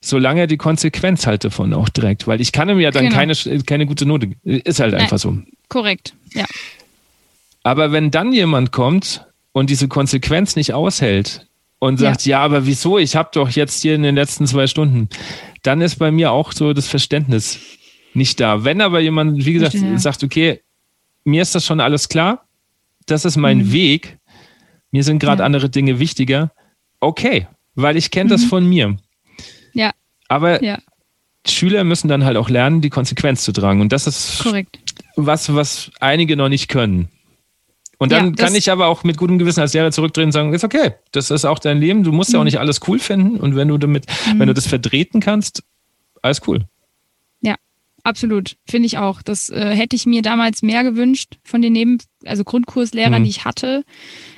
Speaker 2: Solange er die Konsequenz halt davon auch trägt, weil ich kann ihm ja dann genau. keine, keine gute Note. Ist halt Nein. einfach so.
Speaker 1: Korrekt, ja.
Speaker 2: Aber wenn dann jemand kommt und diese Konsequenz nicht aushält und sagt, ja, ja aber wieso? Ich habe doch jetzt hier in den letzten zwei Stunden, dann ist bei mir auch so das Verständnis nicht da. Wenn aber jemand, wie gesagt, ja. sagt, okay, mir ist das schon alles klar, das ist mein mhm. Weg, mir sind gerade ja. andere Dinge wichtiger. Okay, weil ich kenne mhm. das von mir.
Speaker 1: Ja.
Speaker 2: Aber ja. Schüler müssen dann halt auch lernen, die Konsequenz zu tragen. Und das ist
Speaker 1: Korrekt.
Speaker 2: was, was einige noch nicht können. Und dann ja, kann ich aber auch mit gutem Gewissen als Lehrer zurückdrehen und sagen, ist okay, das ist auch dein Leben. Du musst mhm. ja auch mhm. nicht alles cool finden. Und wenn du damit, mhm. wenn du das vertreten kannst, alles cool.
Speaker 1: Ja, absolut. Finde ich auch. Das äh, hätte ich mir damals mehr gewünscht von den Neben-, also Grundkurslehrern, mhm. die ich hatte.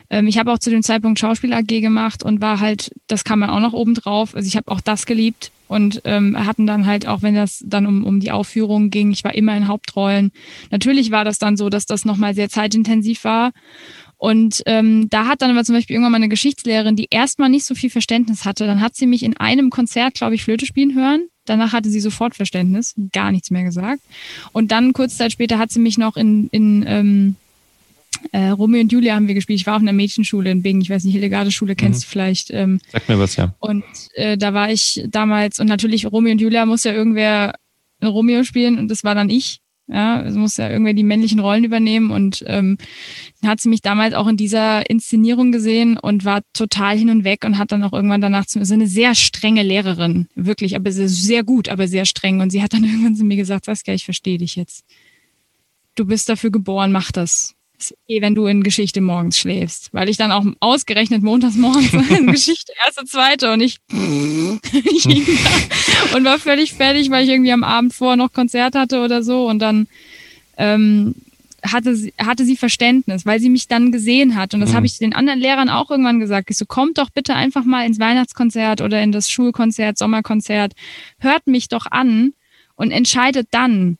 Speaker 1: Ähm, ich habe auch zu dem Zeitpunkt Schauspiel AG gemacht und war halt, das kam man auch noch oben drauf. Also ich habe auch das geliebt und ähm, hatten dann halt auch, wenn das dann um, um die Aufführung ging, ich war immer in Hauptrollen. Natürlich war das dann so, dass das nochmal sehr zeitintensiv war. Und ähm, da hat dann aber zum Beispiel irgendwann mal eine Geschichtslehrerin, die erstmal nicht so viel Verständnis hatte, dann hat sie mich in einem Konzert, glaube ich, Flöte spielen hören. Danach hatte sie sofort Verständnis, gar nichts mehr gesagt. Und dann kurz Zeit später hat sie mich noch in, in ähm, äh, Romeo und Julia haben wir gespielt. Ich war auf einer Mädchenschule in Bingen. Ich weiß nicht, Hildegard Schule kennst mhm. du vielleicht. Ähm,
Speaker 2: Sag mir was, ja.
Speaker 1: Und äh, da war ich damals und natürlich Romeo und Julia muss ja irgendwer Romeo spielen und das war dann ich. Ja, es muss ja irgendwer die männlichen Rollen übernehmen und ähm, hat sie mich damals auch in dieser Inszenierung gesehen und war total hin und weg und hat dann auch irgendwann danach zu mir so eine sehr strenge Lehrerin, wirklich, aber sehr, sehr gut, aber sehr streng und sie hat dann irgendwann zu mir gesagt, Saskia, ich verstehe dich jetzt. Du bist dafür geboren, mach das ist okay, wenn du in Geschichte morgens schläfst, weil ich dann auch ausgerechnet montags morgens in Geschichte erste, zweite und ich, und war völlig fertig, weil ich irgendwie am Abend vorher noch Konzert hatte oder so und dann ähm, hatte sie, hatte sie Verständnis, weil sie mich dann gesehen hat und das mhm. habe ich den anderen Lehrern auch irgendwann gesagt. Ich so, kommt doch bitte einfach mal ins Weihnachtskonzert oder in das Schulkonzert, Sommerkonzert, hört mich doch an und entscheidet dann,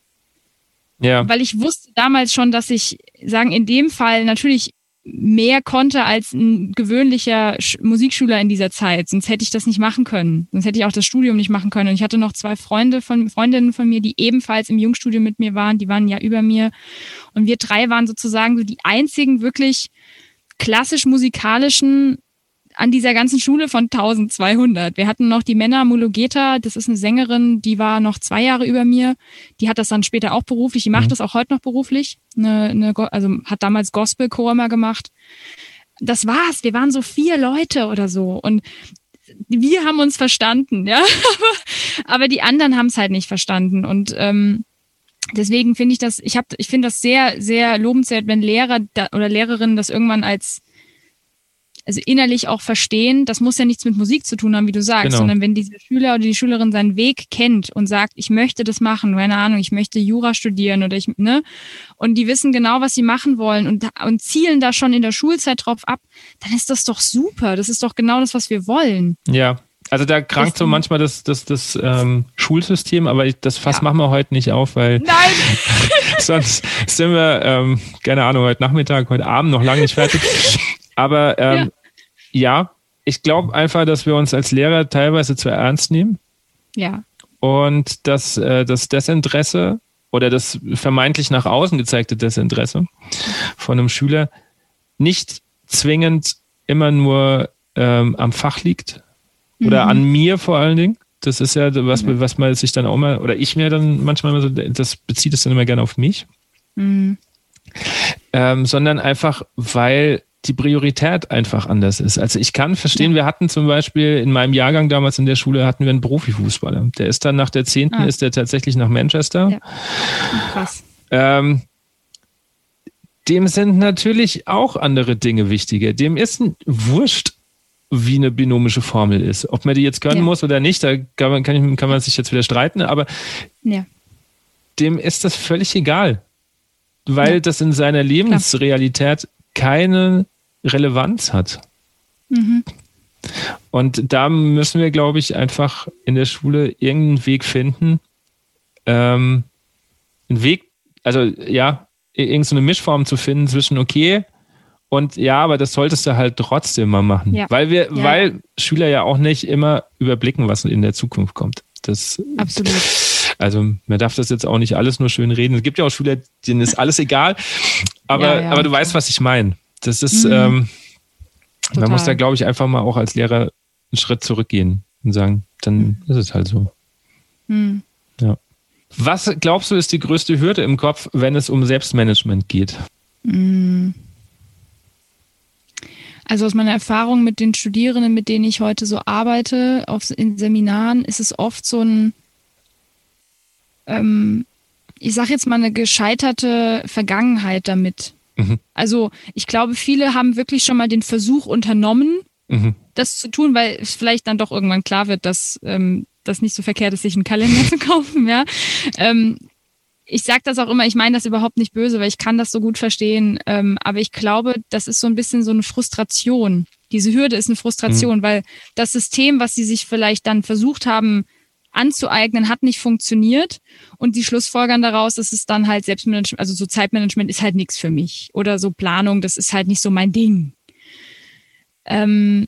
Speaker 1: ja. Weil ich wusste damals schon, dass ich sagen, in dem Fall natürlich mehr konnte als ein gewöhnlicher Musikschüler in dieser Zeit. Sonst hätte ich das nicht machen können. Sonst hätte ich auch das Studium nicht machen können. Und ich hatte noch zwei Freunde von, Freundinnen von mir, die ebenfalls im Jungstudium mit mir waren. Die waren ja über mir. Und wir drei waren sozusagen so die einzigen wirklich klassisch musikalischen an dieser ganzen Schule von 1200. Wir hatten noch die Männer Mulugeta, das ist eine Sängerin, die war noch zwei Jahre über mir. Die hat das dann später auch beruflich, die macht mhm. das auch heute noch beruflich. Eine, eine, also hat damals Gospelchor immer gemacht. Das war's. Wir waren so vier Leute oder so. Und wir haben uns verstanden, ja. Aber die anderen haben es halt nicht verstanden. Und ähm, deswegen finde ich das, ich habe, ich finde das sehr, sehr lobenswert, wenn Lehrer da, oder Lehrerinnen das irgendwann als also innerlich auch verstehen, das muss ja nichts mit Musik zu tun haben, wie du sagst, genau. sondern wenn dieser Schüler oder die Schülerin seinen Weg kennt und sagt, ich möchte das machen, keine Ahnung, ich möchte Jura studieren oder ich, ne, und die wissen genau, was sie machen wollen und, und zielen da schon in der Schulzeit drauf ab, dann ist das doch super. Das ist doch genau das, was wir wollen.
Speaker 2: Ja, also da krankt so manchmal das, das, das ähm, Schulsystem, aber das Fass ja. machen wir heute nicht auf, weil
Speaker 1: Nein.
Speaker 2: sonst sind wir, ähm, keine Ahnung, heute Nachmittag, heute Abend noch lange nicht fertig. Aber ähm, ja, ich glaube einfach, dass wir uns als Lehrer teilweise zu ernst nehmen.
Speaker 1: Ja.
Speaker 2: Und dass äh, das Desinteresse oder das vermeintlich nach außen gezeigte Desinteresse von einem Schüler nicht zwingend immer nur ähm, am Fach liegt oder mhm. an mir vor allen Dingen. Das ist ja was, mhm. was man sich dann auch mal, oder ich mir dann manchmal immer so, das bezieht es dann immer gerne auf mich. Mhm. ähm, sondern einfach, weil die Priorität einfach anders ist. Also ich kann verstehen, wir hatten zum Beispiel in meinem Jahrgang damals in der Schule hatten wir einen Profifußballer. Der ist dann nach der zehnten ah. ist der tatsächlich nach Manchester. Ja. Krass. Ähm, dem sind natürlich auch andere Dinge wichtiger. Dem ist ein wurscht, wie eine binomische Formel ist. Ob man die jetzt können ja. muss oder nicht, da kann man, kann, kann man sich jetzt wieder streiten, aber ja. dem ist das völlig egal. Weil ja. das in seiner Lebensrealität keine Relevanz hat. Mhm. Und da müssen wir, glaube ich, einfach in der Schule irgendeinen Weg finden, ähm, einen Weg, also ja, irgendeine Mischform zu finden zwischen okay und ja, aber das solltest du halt trotzdem mal machen, ja. weil wir, ja. weil Schüler ja auch nicht immer überblicken, was in der Zukunft kommt. Das,
Speaker 1: Absolut.
Speaker 2: Also man darf das jetzt auch nicht alles nur schön reden. Es gibt ja auch Schüler, denen ist alles egal, aber, ja, aber du weißt, was ich meine. Das ist, mhm. ähm, man muss da, glaube ich, einfach mal auch als Lehrer einen Schritt zurückgehen und sagen, dann mhm. ist es halt so. Mhm. Ja. Was glaubst du, ist die größte Hürde im Kopf, wenn es um Selbstmanagement geht? Mhm.
Speaker 1: Also aus meiner Erfahrung mit den Studierenden, mit denen ich heute so arbeite, auf, in Seminaren, ist es oft so ein, ähm, ich sage jetzt mal, eine gescheiterte Vergangenheit damit. Mhm. Also ich glaube, viele haben wirklich schon mal den Versuch unternommen, mhm. das zu tun, weil es vielleicht dann doch irgendwann klar wird, dass ähm, das nicht so verkehrt ist, sich einen Kalender zu kaufen. Ja. Ähm, ich sage das auch immer, ich meine das überhaupt nicht böse, weil ich kann das so gut verstehen. Ähm, aber ich glaube, das ist so ein bisschen so eine Frustration. Diese Hürde ist eine Frustration, mhm. weil das System, was sie sich vielleicht dann versucht haben anzueignen, hat nicht funktioniert. Und die Schlussfolgern daraus ist es dann halt Selbstmanagement, also so Zeitmanagement ist halt nichts für mich. Oder so Planung, das ist halt nicht so mein Ding. Ähm,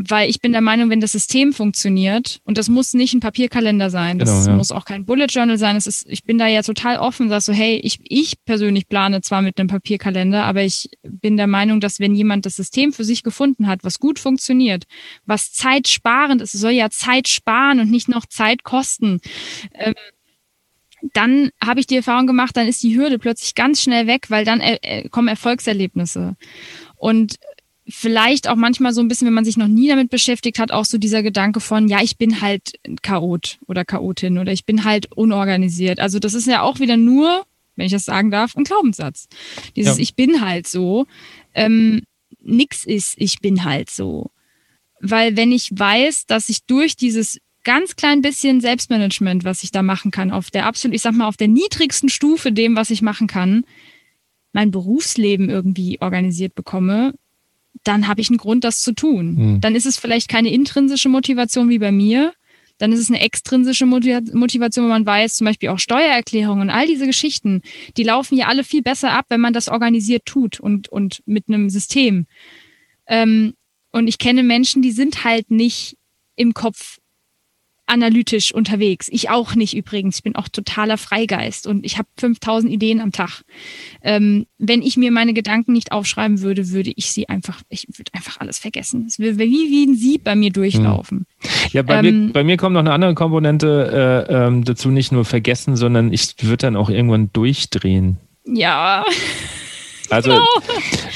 Speaker 1: weil ich bin der Meinung, wenn das System funktioniert, und das muss nicht ein Papierkalender sein, das genau, ja. muss auch kein Bullet Journal sein, es ist, ich bin da ja total offen, sag so, hey, ich, ich persönlich plane zwar mit einem Papierkalender, aber ich bin der Meinung, dass wenn jemand das System für sich gefunden hat, was gut funktioniert, was zeitsparend ist, es soll ja Zeit sparen und nicht noch Zeit kosten, ähm, dann habe ich die Erfahrung gemacht, dann ist die Hürde plötzlich ganz schnell weg, weil dann äh, kommen Erfolgserlebnisse. Und vielleicht auch manchmal so ein bisschen, wenn man sich noch nie damit beschäftigt hat, auch so dieser Gedanke von, ja, ich bin halt Chaot oder Chaotin oder ich bin halt unorganisiert. Also das ist ja auch wieder nur, wenn ich das sagen darf, ein Glaubenssatz. Dieses ja. Ich bin halt so. Ähm, nix ist, ich bin halt so. Weil wenn ich weiß, dass ich durch dieses ganz klein bisschen Selbstmanagement, was ich da machen kann, auf der absolut, ich sag mal, auf der niedrigsten Stufe dem, was ich machen kann, mein Berufsleben irgendwie organisiert bekomme, dann habe ich einen Grund, das zu tun. Mhm. Dann ist es vielleicht keine intrinsische Motivation wie bei mir. Dann ist es eine extrinsische Motivation, wenn man weiß, zum Beispiel auch Steuererklärungen und all diese Geschichten, die laufen ja alle viel besser ab, wenn man das organisiert tut und, und mit einem System. Ähm, und ich kenne Menschen, die sind halt nicht im Kopf analytisch unterwegs. Ich auch nicht übrigens. Ich bin auch totaler Freigeist und ich habe 5000 Ideen am Tag. Ähm, wenn ich mir meine Gedanken nicht aufschreiben würde, würde ich sie einfach, ich würde einfach alles vergessen. Es würde wie, wie ein Sieb bei mir durchlaufen.
Speaker 2: Hm. Ja, bei, ähm, mir, bei mir kommt noch eine andere Komponente äh, ähm, dazu, nicht nur vergessen, sondern ich würde dann auch irgendwann durchdrehen.
Speaker 1: Ja.
Speaker 2: Also no.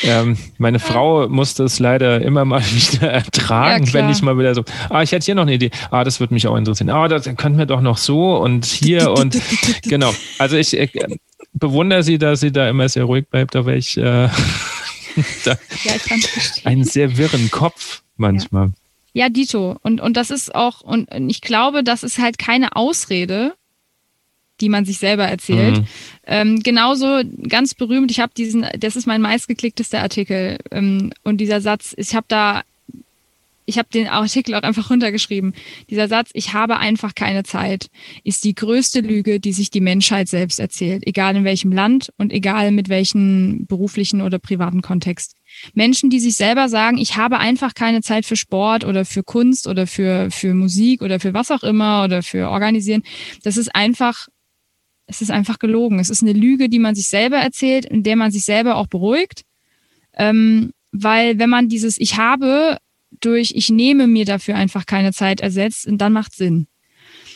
Speaker 2: ähm, meine Frau musste es leider immer mal wieder ertragen, ja, wenn ich mal wieder so, ah, ich hätte hier noch eine Idee, ah, das würde mich auch interessieren, ah, das könnten wir doch noch so und hier und genau. Also ich äh, bewundere sie, dass sie da immer sehr ruhig bleibt, aber ich, äh, da, ja, ich einen sehr wirren Kopf manchmal.
Speaker 1: Ja. ja, Dito. Und, und das ist auch, und ich glaube, das ist halt keine Ausrede, die man sich selber erzählt. Mhm. Ähm, genauso ganz berühmt, ich habe diesen, das ist mein meistgeklicktester Artikel. Ähm, und dieser Satz, ich habe da, ich habe den Artikel auch einfach runtergeschrieben. Dieser Satz, ich habe einfach keine Zeit, ist die größte Lüge, die sich die Menschheit selbst erzählt, egal in welchem Land und egal mit welchem beruflichen oder privaten Kontext. Menschen, die sich selber sagen, ich habe einfach keine Zeit für Sport oder für Kunst oder für, für Musik oder für was auch immer oder für Organisieren, das ist einfach es ist einfach gelogen. Es ist eine Lüge, die man sich selber erzählt, in der man sich selber auch beruhigt. Ähm, weil wenn man dieses Ich habe durch Ich nehme mir dafür einfach keine Zeit ersetzt, dann macht Sinn.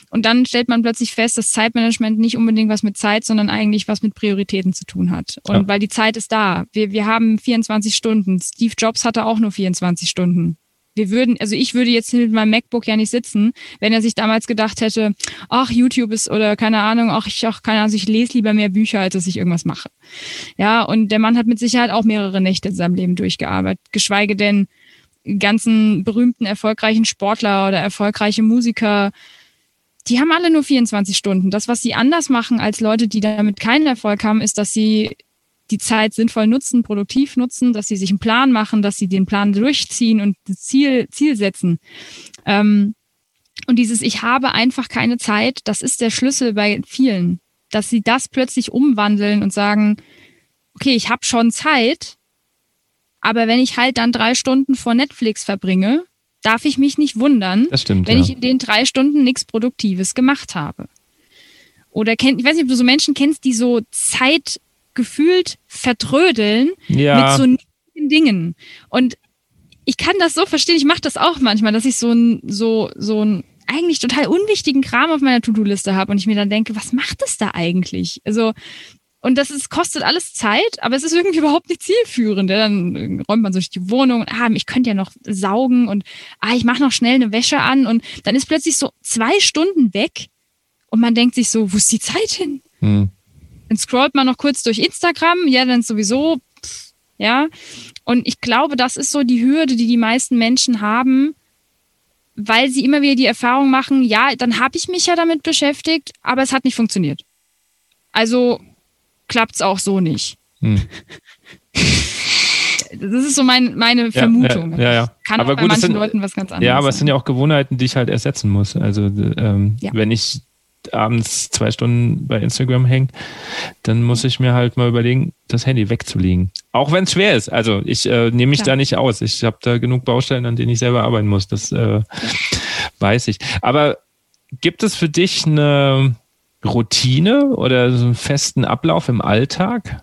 Speaker 1: Und dann stellt man plötzlich fest, dass Zeitmanagement nicht unbedingt was mit Zeit, sondern eigentlich was mit Prioritäten zu tun hat. Und ja. weil die Zeit ist da. Wir, wir haben 24 Stunden. Steve Jobs hatte auch nur 24 Stunden wir würden, also ich würde jetzt mit meinem MacBook ja nicht sitzen, wenn er sich damals gedacht hätte, ach, YouTube ist oder keine Ahnung, ach, ich auch keine Ahnung, ich lese lieber mehr Bücher, als dass ich irgendwas mache. Ja, und der Mann hat mit Sicherheit auch mehrere Nächte in seinem Leben durchgearbeitet, geschweige denn ganzen berühmten, erfolgreichen Sportler oder erfolgreiche Musiker, die haben alle nur 24 Stunden. Das, was sie anders machen als Leute, die damit keinen Erfolg haben, ist, dass sie die Zeit sinnvoll nutzen, produktiv nutzen, dass sie sich einen Plan machen, dass sie den Plan durchziehen und das Ziel, Ziel setzen. Ähm, und dieses Ich habe einfach keine Zeit, das ist der Schlüssel bei vielen, dass sie das plötzlich umwandeln und sagen, okay, ich habe schon Zeit, aber wenn ich halt dann drei Stunden vor Netflix verbringe, darf ich mich nicht wundern,
Speaker 2: stimmt,
Speaker 1: wenn
Speaker 2: ja.
Speaker 1: ich in den drei Stunden nichts Produktives gemacht habe. Oder kennt, ich weiß nicht, ob du so Menschen kennst, die so Zeit gefühlt vertrödeln
Speaker 2: ja.
Speaker 1: mit so niedrigen Dingen. Und ich kann das so verstehen, ich mache das auch manchmal, dass ich so ein, so, so ein eigentlich total unwichtigen Kram auf meiner To-Do-Liste habe und ich mir dann denke, was macht es da eigentlich? Also, und das ist, kostet alles Zeit, aber es ist irgendwie überhaupt nicht zielführend. Dann räumt man so durch die Wohnung und ah, ich könnte ja noch saugen und ah, ich mache noch schnell eine Wäsche an und dann ist plötzlich so zwei Stunden weg und man denkt sich so, wo ist die Zeit hin? Hm. Dann scrollt man noch kurz durch Instagram, ja, dann sowieso, pff, ja. Und ich glaube, das ist so die Hürde, die die meisten Menschen haben, weil sie immer wieder die Erfahrung machen, ja, dann habe ich mich ja damit beschäftigt, aber es hat nicht funktioniert. Also klappt es auch so nicht. Hm. Das ist so mein, meine Vermutung.
Speaker 2: Ja, ja, ja.
Speaker 1: Kann
Speaker 2: aber
Speaker 1: auch bei
Speaker 2: gut,
Speaker 1: manchen
Speaker 2: sind,
Speaker 1: Leuten was ganz anderes
Speaker 2: Ja, aber es
Speaker 1: sein.
Speaker 2: sind ja auch Gewohnheiten, die ich halt ersetzen muss. Also ähm, wenn ich abends zwei Stunden bei Instagram hänge, dann muss ich mir halt mal überlegen, das Handy wegzulegen. Auch wenn es schwer ist. Also ich äh, nehme mich
Speaker 1: Klar.
Speaker 2: da nicht aus. Ich habe da genug Baustellen, an denen ich selber arbeiten muss. Das äh, weiß ich. Aber gibt es für dich eine Routine oder so einen festen Ablauf im Alltag?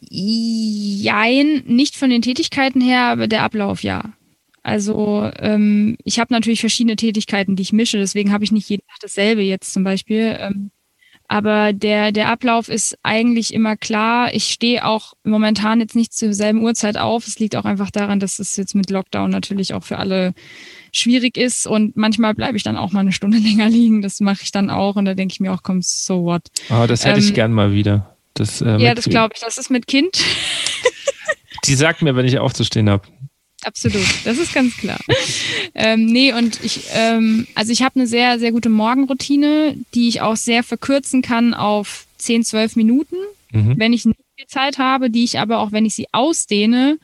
Speaker 1: Jein, nicht von den Tätigkeiten her, aber der Ablauf ja. Also ähm, ich habe natürlich verschiedene Tätigkeiten, die ich mische, deswegen habe ich nicht jeden Tag dasselbe jetzt zum Beispiel. Ähm, aber der, der Ablauf ist eigentlich immer klar. Ich stehe auch momentan jetzt nicht zur selben Uhrzeit auf. Es liegt auch einfach daran, dass es jetzt mit Lockdown natürlich auch für alle schwierig ist. Und manchmal bleibe ich dann auch mal eine Stunde länger liegen. Das mache ich dann auch. Und da denke ich mir auch, komm, so what.
Speaker 2: Oh, das hätte ich
Speaker 1: Ähm,
Speaker 2: gern mal wieder. Das, äh,
Speaker 1: Ja, das glaube ich. Das ist mit Kind.
Speaker 2: Die sagt mir, wenn ich aufzustehen habe.
Speaker 1: Absolut, das ist ganz klar. ähm, nee, und ich, ähm, also ich habe eine sehr, sehr gute Morgenroutine, die ich auch sehr verkürzen kann auf 10, 12 Minuten,
Speaker 2: Mhm.
Speaker 1: wenn ich nicht viel Zeit habe, die ich aber auch, wenn ich sie ausdehne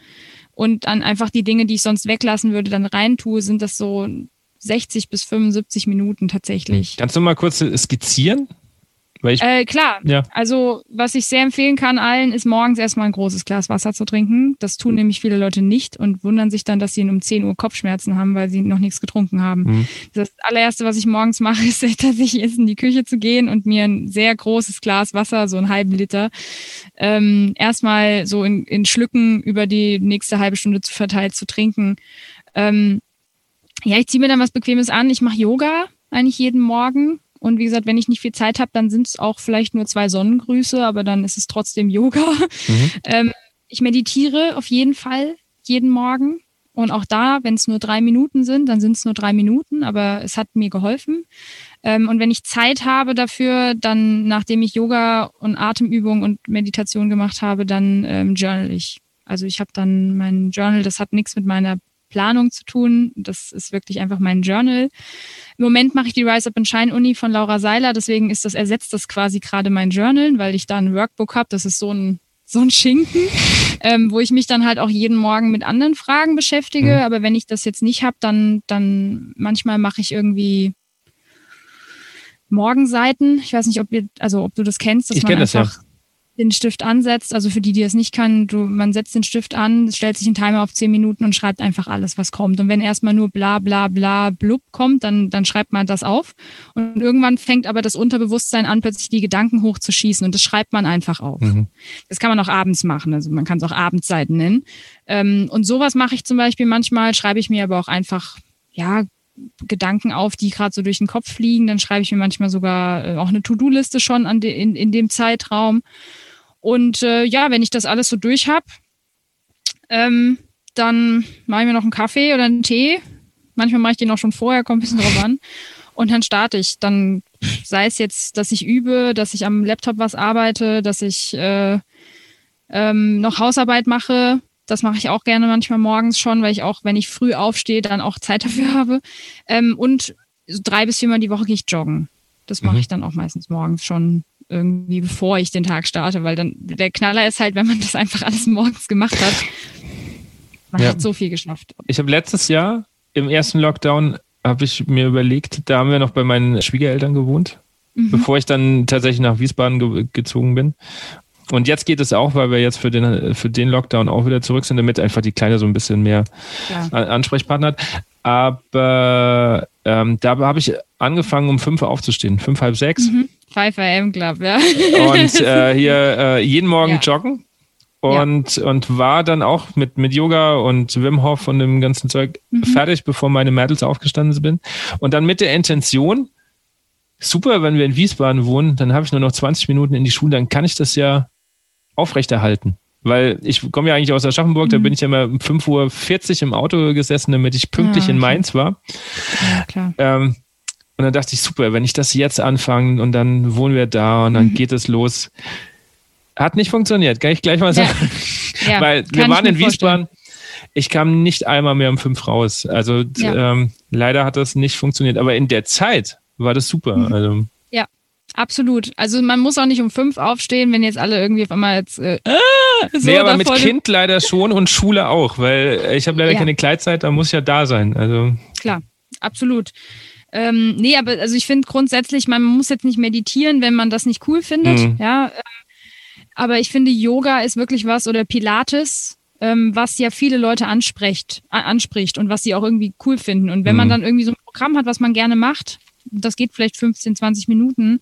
Speaker 1: und dann einfach die Dinge, die ich sonst weglassen würde, dann reintue, sind das so 60 bis 75 Minuten tatsächlich.
Speaker 2: Kannst du mal kurz skizzieren? Weil ich,
Speaker 1: Äh, klar.
Speaker 2: ja.
Speaker 1: Also, was ich sehr empfehlen kann allen, ist morgens erstmal ein großes Glas Wasser zu trinken. Das tun nämlich viele Leute nicht und wundern sich dann, dass sie um 10 Uhr Kopfschmerzen haben, weil sie noch nichts getrunken haben.
Speaker 2: Mhm.
Speaker 1: Das allererste, was ich morgens mache, ist tatsächlich ist in die Küche zu gehen und mir ein sehr großes Glas Wasser, so einen halben Liter, ähm, erstmal so in, in Schlücken über die nächste halbe Stunde zu verteilt zu trinken. Ähm, ja, ich ziehe mir dann was Bequemes an. Ich mache Yoga eigentlich jeden Morgen. Und wie gesagt, wenn ich nicht viel Zeit habe, dann sind es auch vielleicht nur zwei Sonnengrüße, aber dann ist es trotzdem Yoga.
Speaker 2: Mhm.
Speaker 1: Ähm, ich meditiere auf jeden Fall jeden Morgen. Und auch da, wenn es nur drei Minuten sind, dann sind es nur drei Minuten, aber es hat mir geholfen. Ähm, und wenn ich Zeit habe dafür, dann, nachdem ich Yoga und Atemübung und Meditation gemacht habe, dann ähm, journal ich. Also ich habe dann mein Journal, das hat nichts mit meiner Planung zu tun. Das ist wirklich einfach mein Journal. Im Moment mache ich die Rise Up and Shine Uni von Laura Seiler, deswegen ist das ersetzt das quasi gerade mein Journal, weil ich da ein Workbook habe. Das ist so ein so ein Schinken, ähm, wo ich mich dann halt auch jeden Morgen mit anderen Fragen beschäftige.
Speaker 2: Mhm.
Speaker 1: Aber wenn ich das jetzt nicht habe, dann dann manchmal mache ich irgendwie Morgenseiten. Ich weiß nicht, ob wir, also ob du das kennst, dass
Speaker 2: Ich
Speaker 1: man
Speaker 2: kenn das, ja.
Speaker 1: Den Stift ansetzt. Also für die, die es nicht kann, du, man setzt den Stift an, stellt sich einen Timer auf zehn Minuten und schreibt einfach alles, was kommt. Und wenn erstmal nur bla bla bla blub kommt, dann, dann schreibt man das auf. Und irgendwann fängt aber das Unterbewusstsein an, plötzlich die Gedanken hochzuschießen und das schreibt man einfach auf.
Speaker 2: Mhm.
Speaker 1: Das kann man auch abends machen, also man kann es auch Abendszeiten nennen. Ähm, und sowas mache ich zum Beispiel manchmal, schreibe ich mir aber auch einfach, ja, Gedanken auf, die gerade so durch den Kopf fliegen. Dann schreibe ich mir manchmal sogar äh, auch eine To-Do-Liste schon an de, in, in dem Zeitraum. Und äh, ja, wenn ich das alles so durch habe, ähm, dann mache ich mir noch einen Kaffee oder einen Tee. Manchmal mache ich den auch schon vorher, kommt ein bisschen drauf an. Und dann starte ich. Dann sei es jetzt, dass ich übe, dass ich am Laptop was arbeite, dass ich äh, ähm, noch Hausarbeit mache. Das mache ich auch gerne manchmal morgens schon, weil ich auch, wenn ich früh aufstehe, dann auch Zeit dafür habe. Ähm, und so drei bis viermal die Woche gehe ich joggen. Das mache mhm. ich dann auch meistens morgens schon irgendwie, bevor ich den Tag starte, weil dann der Knaller ist halt, wenn man das einfach alles morgens gemacht hat. Man ja. hat so viel geschafft.
Speaker 2: Ich habe letztes Jahr im ersten Lockdown habe ich mir überlegt, da haben wir noch bei meinen Schwiegereltern gewohnt, mhm. bevor ich dann tatsächlich nach Wiesbaden ge gezogen bin. Und jetzt geht es auch, weil wir jetzt für den, für den Lockdown auch wieder zurück sind, damit einfach die Kleine so ein bisschen mehr ja. Ansprechpartner hat. Aber ähm, da habe ich angefangen, um fünf aufzustehen, fünf, halb sechs. Mhm.
Speaker 1: 5 AM Club, ja.
Speaker 2: Und äh, hier äh, jeden Morgen ja. joggen. Und, ja. und war dann auch mit, mit Yoga und Wim Hof und dem ganzen Zeug mhm. fertig, bevor meine Mädels aufgestanden sind. Und dann mit der Intention, super, wenn wir in Wiesbaden wohnen, dann habe ich nur noch 20 Minuten in die Schule, dann kann ich das ja aufrechterhalten. Weil ich komme ja eigentlich aus Aschaffenburg, mhm. da bin ich ja immer um 5.40 Uhr im Auto gesessen, damit ich pünktlich ja, okay. in Mainz war. Ja, klar. Ähm, und dann dachte ich, super, wenn ich das jetzt anfange und dann wohnen wir da und dann mhm. geht es los. Hat nicht funktioniert, kann ich gleich mal sagen. Ja. Weil wir waren in Wiesbaden. Ich kam nicht einmal mehr um fünf raus. Also ähm, leider hat das nicht funktioniert. Aber in der Zeit war das super. Mhm. Also
Speaker 1: Absolut. Also man muss auch nicht um fünf aufstehen, wenn jetzt alle irgendwie auf einmal jetzt. Äh, ah,
Speaker 2: so nee, aber mit Kind leider schon und Schule auch, weil ich habe leider ja. keine Kleidzeit, da muss ich ja da sein. Also
Speaker 1: klar, absolut. Ähm, nee, aber also ich finde grundsätzlich, man muss jetzt nicht meditieren, wenn man das nicht cool findet. Mhm. Ja, ähm, aber ich finde, Yoga ist wirklich was oder Pilates, ähm, was ja viele Leute anspricht, anspricht und was sie auch irgendwie cool finden. Und wenn mhm. man dann irgendwie so ein Programm hat, was man gerne macht, das geht vielleicht 15, 20 Minuten,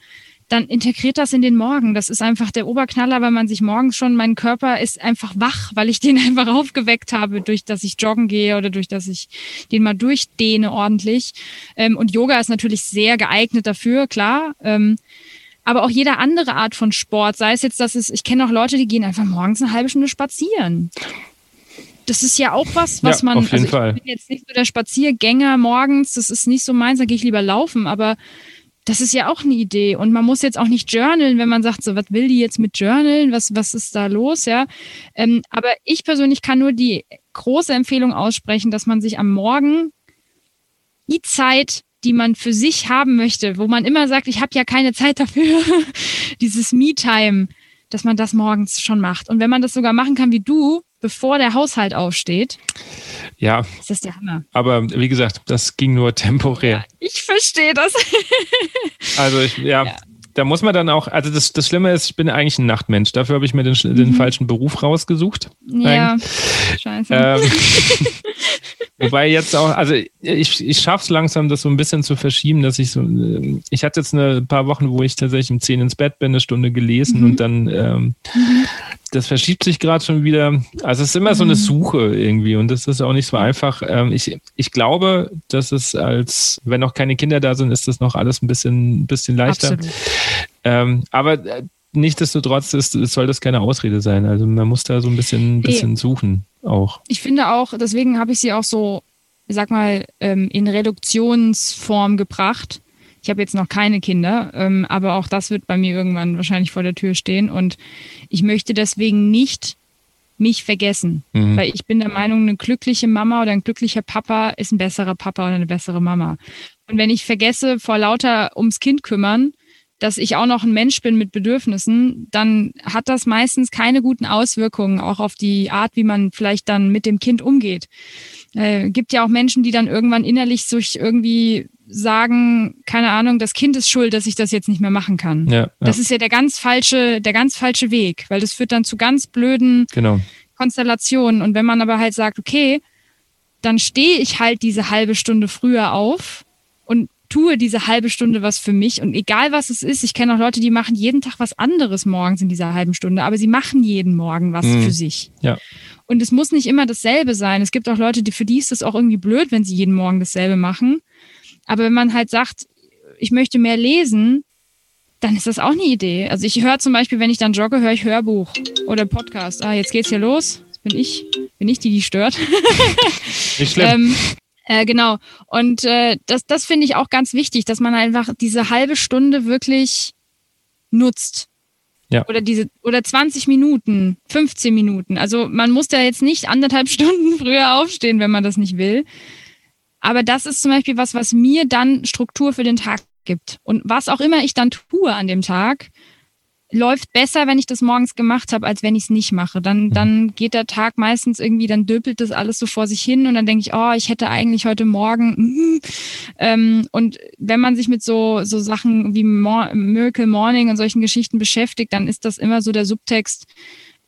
Speaker 1: dann integriert das in den Morgen. Das ist einfach der Oberknaller, weil man sich morgens schon, mein Körper ist einfach wach, weil ich den einfach aufgeweckt habe, durch dass ich joggen gehe oder durch dass ich den mal durchdehne ordentlich. Ähm, und Yoga ist natürlich sehr geeignet dafür, klar. Ähm, aber auch jede andere Art von Sport, sei es jetzt, dass es, ich kenne auch Leute, die gehen einfach morgens eine halbe Stunde spazieren das ist ja auch was, was ja, man.
Speaker 2: Auf jeden
Speaker 1: also ich
Speaker 2: Fall.
Speaker 1: bin jetzt nicht so der Spaziergänger morgens, das ist nicht so meins, da gehe ich lieber laufen, aber das ist ja auch eine Idee. Und man muss jetzt auch nicht journalen, wenn man sagt, so, was will die jetzt mit journalen? Was, was ist da los? Ja. Ähm, aber ich persönlich kann nur die große Empfehlung aussprechen, dass man sich am Morgen die Zeit, die man für sich haben möchte, wo man immer sagt, ich habe ja keine Zeit dafür, dieses Me-Time, dass man das morgens schon macht. Und wenn man das sogar machen kann wie du, bevor der Haushalt aufsteht.
Speaker 2: Ja.
Speaker 1: Ist das der Hammer.
Speaker 2: Aber wie gesagt, das ging nur temporär. Ja,
Speaker 1: ich verstehe das.
Speaker 2: also ich, ja, ja, da muss man dann auch, also das, das Schlimme ist, ich bin eigentlich ein Nachtmensch. Dafür habe ich mir den, mhm. den falschen Beruf rausgesucht.
Speaker 1: Ja, scheiße. Ähm,
Speaker 2: wobei jetzt auch, also ich, ich schaffe es langsam, das so ein bisschen zu verschieben, dass ich so, ich hatte jetzt eine paar Wochen, wo ich tatsächlich um 10 ins Bett bin, eine Stunde gelesen mhm. und dann, ähm, mhm. das verschiebt sich gerade schon wieder. Also es ist immer so eine mhm. Suche irgendwie und das ist auch nicht so einfach. Ähm, ich, ich glaube, dass es als, wenn noch keine Kinder da sind, ist das noch alles ein bisschen, bisschen leichter. Ähm, aber äh, nichtsdestotrotz ist, soll das keine Ausrede sein. Also man muss da so ein bisschen, ein bisschen suchen auch.
Speaker 1: Ich finde auch, deswegen habe ich sie auch so, sag mal, ähm, in Reduktionsform gebracht. Ich habe jetzt noch keine Kinder, ähm, aber auch das wird bei mir irgendwann wahrscheinlich vor der Tür stehen. Und ich möchte deswegen nicht mich vergessen. Mhm. Weil ich bin der Meinung, eine glückliche Mama oder ein glücklicher Papa ist ein besserer Papa oder eine bessere Mama. Und wenn ich vergesse, vor lauter ums Kind kümmern, dass ich auch noch ein Mensch bin mit Bedürfnissen, dann hat das meistens keine guten Auswirkungen, auch auf die Art, wie man vielleicht dann mit dem Kind umgeht. Äh, gibt ja auch Menschen, die dann irgendwann innerlich sich irgendwie sagen, keine Ahnung, das Kind ist schuld, dass ich das jetzt nicht mehr machen kann. Ja, ja. Das ist ja der ganz falsche, der ganz falsche Weg, weil das führt dann zu ganz blöden
Speaker 2: genau.
Speaker 1: Konstellationen. Und wenn man aber halt sagt, okay, dann stehe ich halt diese halbe Stunde früher auf tue diese halbe Stunde was für mich und egal was es ist, ich kenne auch Leute, die machen jeden Tag was anderes morgens in dieser halben Stunde, aber sie machen jeden Morgen was mhm. für sich.
Speaker 2: Ja.
Speaker 1: Und es muss nicht immer dasselbe sein. Es gibt auch Leute, die für die ist es auch irgendwie blöd, wenn sie jeden Morgen dasselbe machen. Aber wenn man halt sagt, ich möchte mehr lesen, dann ist das auch eine Idee. Also ich höre zum Beispiel, wenn ich dann jogge, höre ich Hörbuch oder Podcast. Ah, jetzt geht's hier los. Jetzt bin ich, bin ich die, die stört.
Speaker 2: Nicht schlimm. ähm,
Speaker 1: äh, genau. Und äh, das, das finde ich auch ganz wichtig, dass man einfach diese halbe Stunde wirklich nutzt.
Speaker 2: Ja.
Speaker 1: Oder diese, oder 20 Minuten, 15 Minuten. Also man muss ja jetzt nicht anderthalb Stunden früher aufstehen, wenn man das nicht will. Aber das ist zum Beispiel was, was mir dann Struktur für den Tag gibt. Und was auch immer ich dann tue an dem Tag, läuft besser, wenn ich das morgens gemacht habe, als wenn ich es nicht mache. Dann, mhm. dann geht der Tag meistens irgendwie, dann döpelt das alles so vor sich hin und dann denke ich, oh, ich hätte eigentlich heute Morgen. Mm, ähm, und wenn man sich mit so, so Sachen wie Mor Miracle Morning und solchen Geschichten beschäftigt, dann ist das immer so der Subtext,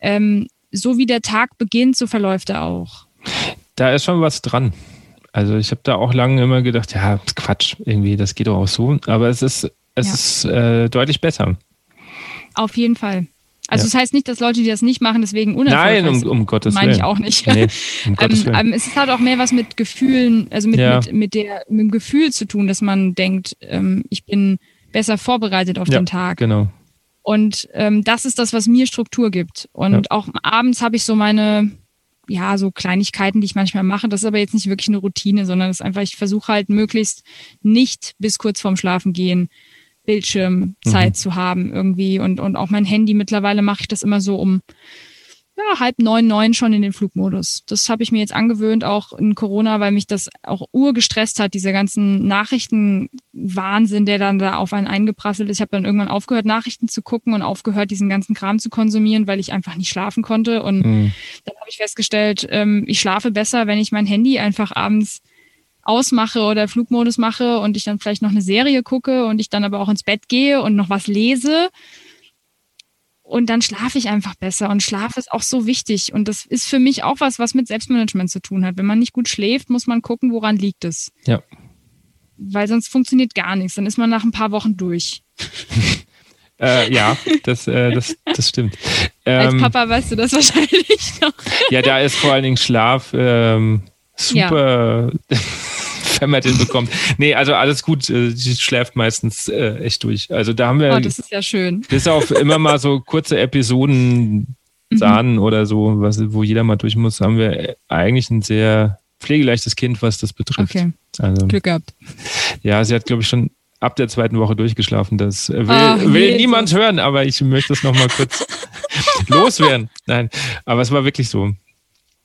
Speaker 1: ähm, so wie der Tag beginnt, so verläuft er auch.
Speaker 2: Da ist schon was dran. Also ich habe da auch lange immer gedacht, ja, Quatsch, irgendwie, das geht doch auch so. Aber es ist, es ja. ist äh, deutlich besser.
Speaker 1: Auf jeden Fall. Also ja. das heißt nicht, dass Leute, die das nicht machen, deswegen
Speaker 2: unerfolgreich Nein, um, um Gottes
Speaker 1: Willen. Meine ich auch nicht. Nee, um Willen. Ähm, es hat auch mehr was mit Gefühlen, also mit, ja. mit, mit, der, mit dem Gefühl zu tun, dass man denkt, ähm, ich bin besser vorbereitet auf
Speaker 2: ja,
Speaker 1: den Tag.
Speaker 2: Genau.
Speaker 1: Und ähm, das ist das, was mir Struktur gibt. Und auch abends habe ich so meine, ja, so Kleinigkeiten, die ich manchmal mache. Das ist aber jetzt nicht wirklich eine Routine, sondern das ist einfach, ich versuche halt möglichst nicht bis kurz vorm Schlafen gehen Bildschirmzeit mhm. zu haben irgendwie. Und, und auch mein Handy, mittlerweile mache ich das immer so um ja, halb neun, neun schon in den Flugmodus. Das habe ich mir jetzt angewöhnt, auch in Corona, weil mich das auch urgestresst hat, dieser ganzen Nachrichtenwahnsinn, der dann da auf einen eingeprasselt ist. Ich habe dann irgendwann aufgehört, Nachrichten zu gucken und aufgehört, diesen ganzen Kram zu konsumieren, weil ich einfach nicht schlafen konnte. Und mhm. dann habe ich festgestellt, ähm, ich schlafe besser, wenn ich mein Handy einfach abends ausmache oder Flugmodus mache und ich dann vielleicht noch eine Serie gucke und ich dann aber auch ins Bett gehe und noch was lese. Und dann schlafe ich einfach besser. Und Schlaf ist auch so wichtig. Und das ist für mich auch was, was mit Selbstmanagement zu tun hat. Wenn man nicht gut schläft, muss man gucken, woran liegt es.
Speaker 2: Ja.
Speaker 1: Weil sonst funktioniert gar nichts. Dann ist man nach ein paar Wochen durch.
Speaker 2: Äh, ja, das, äh, das, das stimmt.
Speaker 1: Ähm, Als Papa weißt du das wahrscheinlich noch.
Speaker 2: ja, da ist vor allen Dingen Schlaf ähm, super. Ja. wenn man den bekommt. Nee, also alles gut. Sie äh, schläft meistens äh, echt durch. Also da haben wir.
Speaker 1: Oh, das ist ja schön.
Speaker 2: Bis auf immer mal so kurze Episoden mhm. Sahnen oder so, was, wo jeder mal durch muss, haben wir eigentlich ein sehr pflegeleichtes Kind, was das betrifft.
Speaker 1: Okay. Also, Glück gehabt.
Speaker 2: Ja, sie hat, glaube ich, schon ab der zweiten Woche durchgeschlafen. Das will, Ach, will niemand hören, aber ich möchte es nochmal kurz loswerden. Nein, aber es war wirklich so.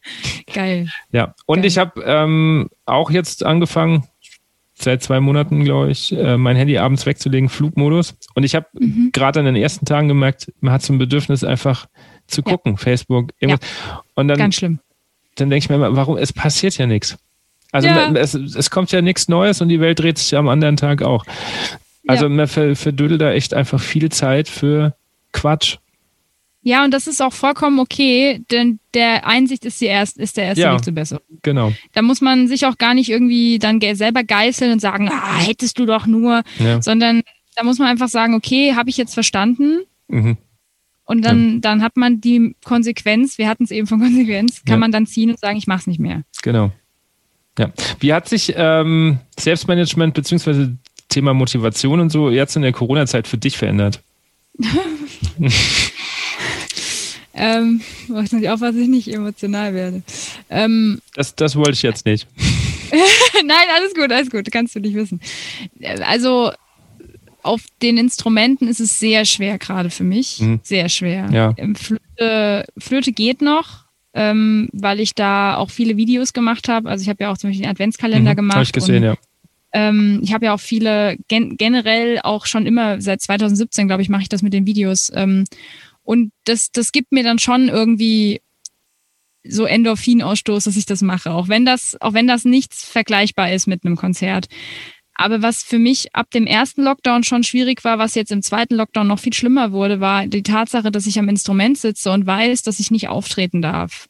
Speaker 1: Geil.
Speaker 2: Ja, und Geil. ich habe ähm, auch jetzt angefangen, seit zwei Monaten, glaube ich, äh, mein Handy abends wegzulegen, Flugmodus. Und ich habe mhm. gerade an den ersten Tagen gemerkt, man hat so ein Bedürfnis, einfach zu gucken, ja. Facebook, irgendwas. Ja. Und dann,
Speaker 1: Ganz schlimm.
Speaker 2: Dann denke ich mir immer, warum? Es passiert ja nichts. Also ja. es, es kommt ja nichts Neues und die Welt dreht sich am anderen Tag auch. Also man verdödelt da echt einfach viel Zeit für Quatsch.
Speaker 1: Ja, und das ist auch vollkommen okay, denn der Einsicht ist, die erst, ist der erste ja, Weg zur Besserung.
Speaker 2: Genau.
Speaker 1: Da muss man sich auch gar nicht irgendwie dann selber geißeln und sagen, ah, hättest du doch nur, ja. sondern da muss man einfach sagen, okay, habe ich jetzt verstanden. Mhm. Und dann, ja. dann hat man die Konsequenz, wir hatten es eben von Konsequenz, kann man dann ziehen und sagen, ich mache es nicht mehr.
Speaker 2: Genau. Ja. Wie hat sich ähm, Selbstmanagement bzw. Thema Motivation und so jetzt in der Corona-Zeit für dich verändert?
Speaker 1: Ähm, weiß nicht auf, was ich nicht emotional werde. Ähm,
Speaker 2: das, das wollte ich jetzt nicht.
Speaker 1: Nein, alles gut, alles gut, kannst du nicht wissen. Also auf den Instrumenten ist es sehr schwer gerade für mich, mhm. sehr schwer.
Speaker 2: Ja.
Speaker 1: Ähm, Flöte, Flöte geht noch, ähm, weil ich da auch viele Videos gemacht habe. Also ich habe ja auch zum Beispiel einen Adventskalender mhm, gemacht. Habe
Speaker 2: ich gesehen, und, ja.
Speaker 1: Ähm, ich habe ja auch viele, gen generell auch schon immer, seit 2017, glaube ich, mache ich das mit den Videos. Ähm, und das, das gibt mir dann schon irgendwie so Endorphinausstoß, dass ich das mache. Auch wenn das, auch wenn das nichts vergleichbar ist mit einem Konzert. Aber was für mich ab dem ersten Lockdown schon schwierig war, was jetzt im zweiten Lockdown noch viel schlimmer wurde, war die Tatsache, dass ich am Instrument sitze und weiß, dass ich nicht auftreten darf.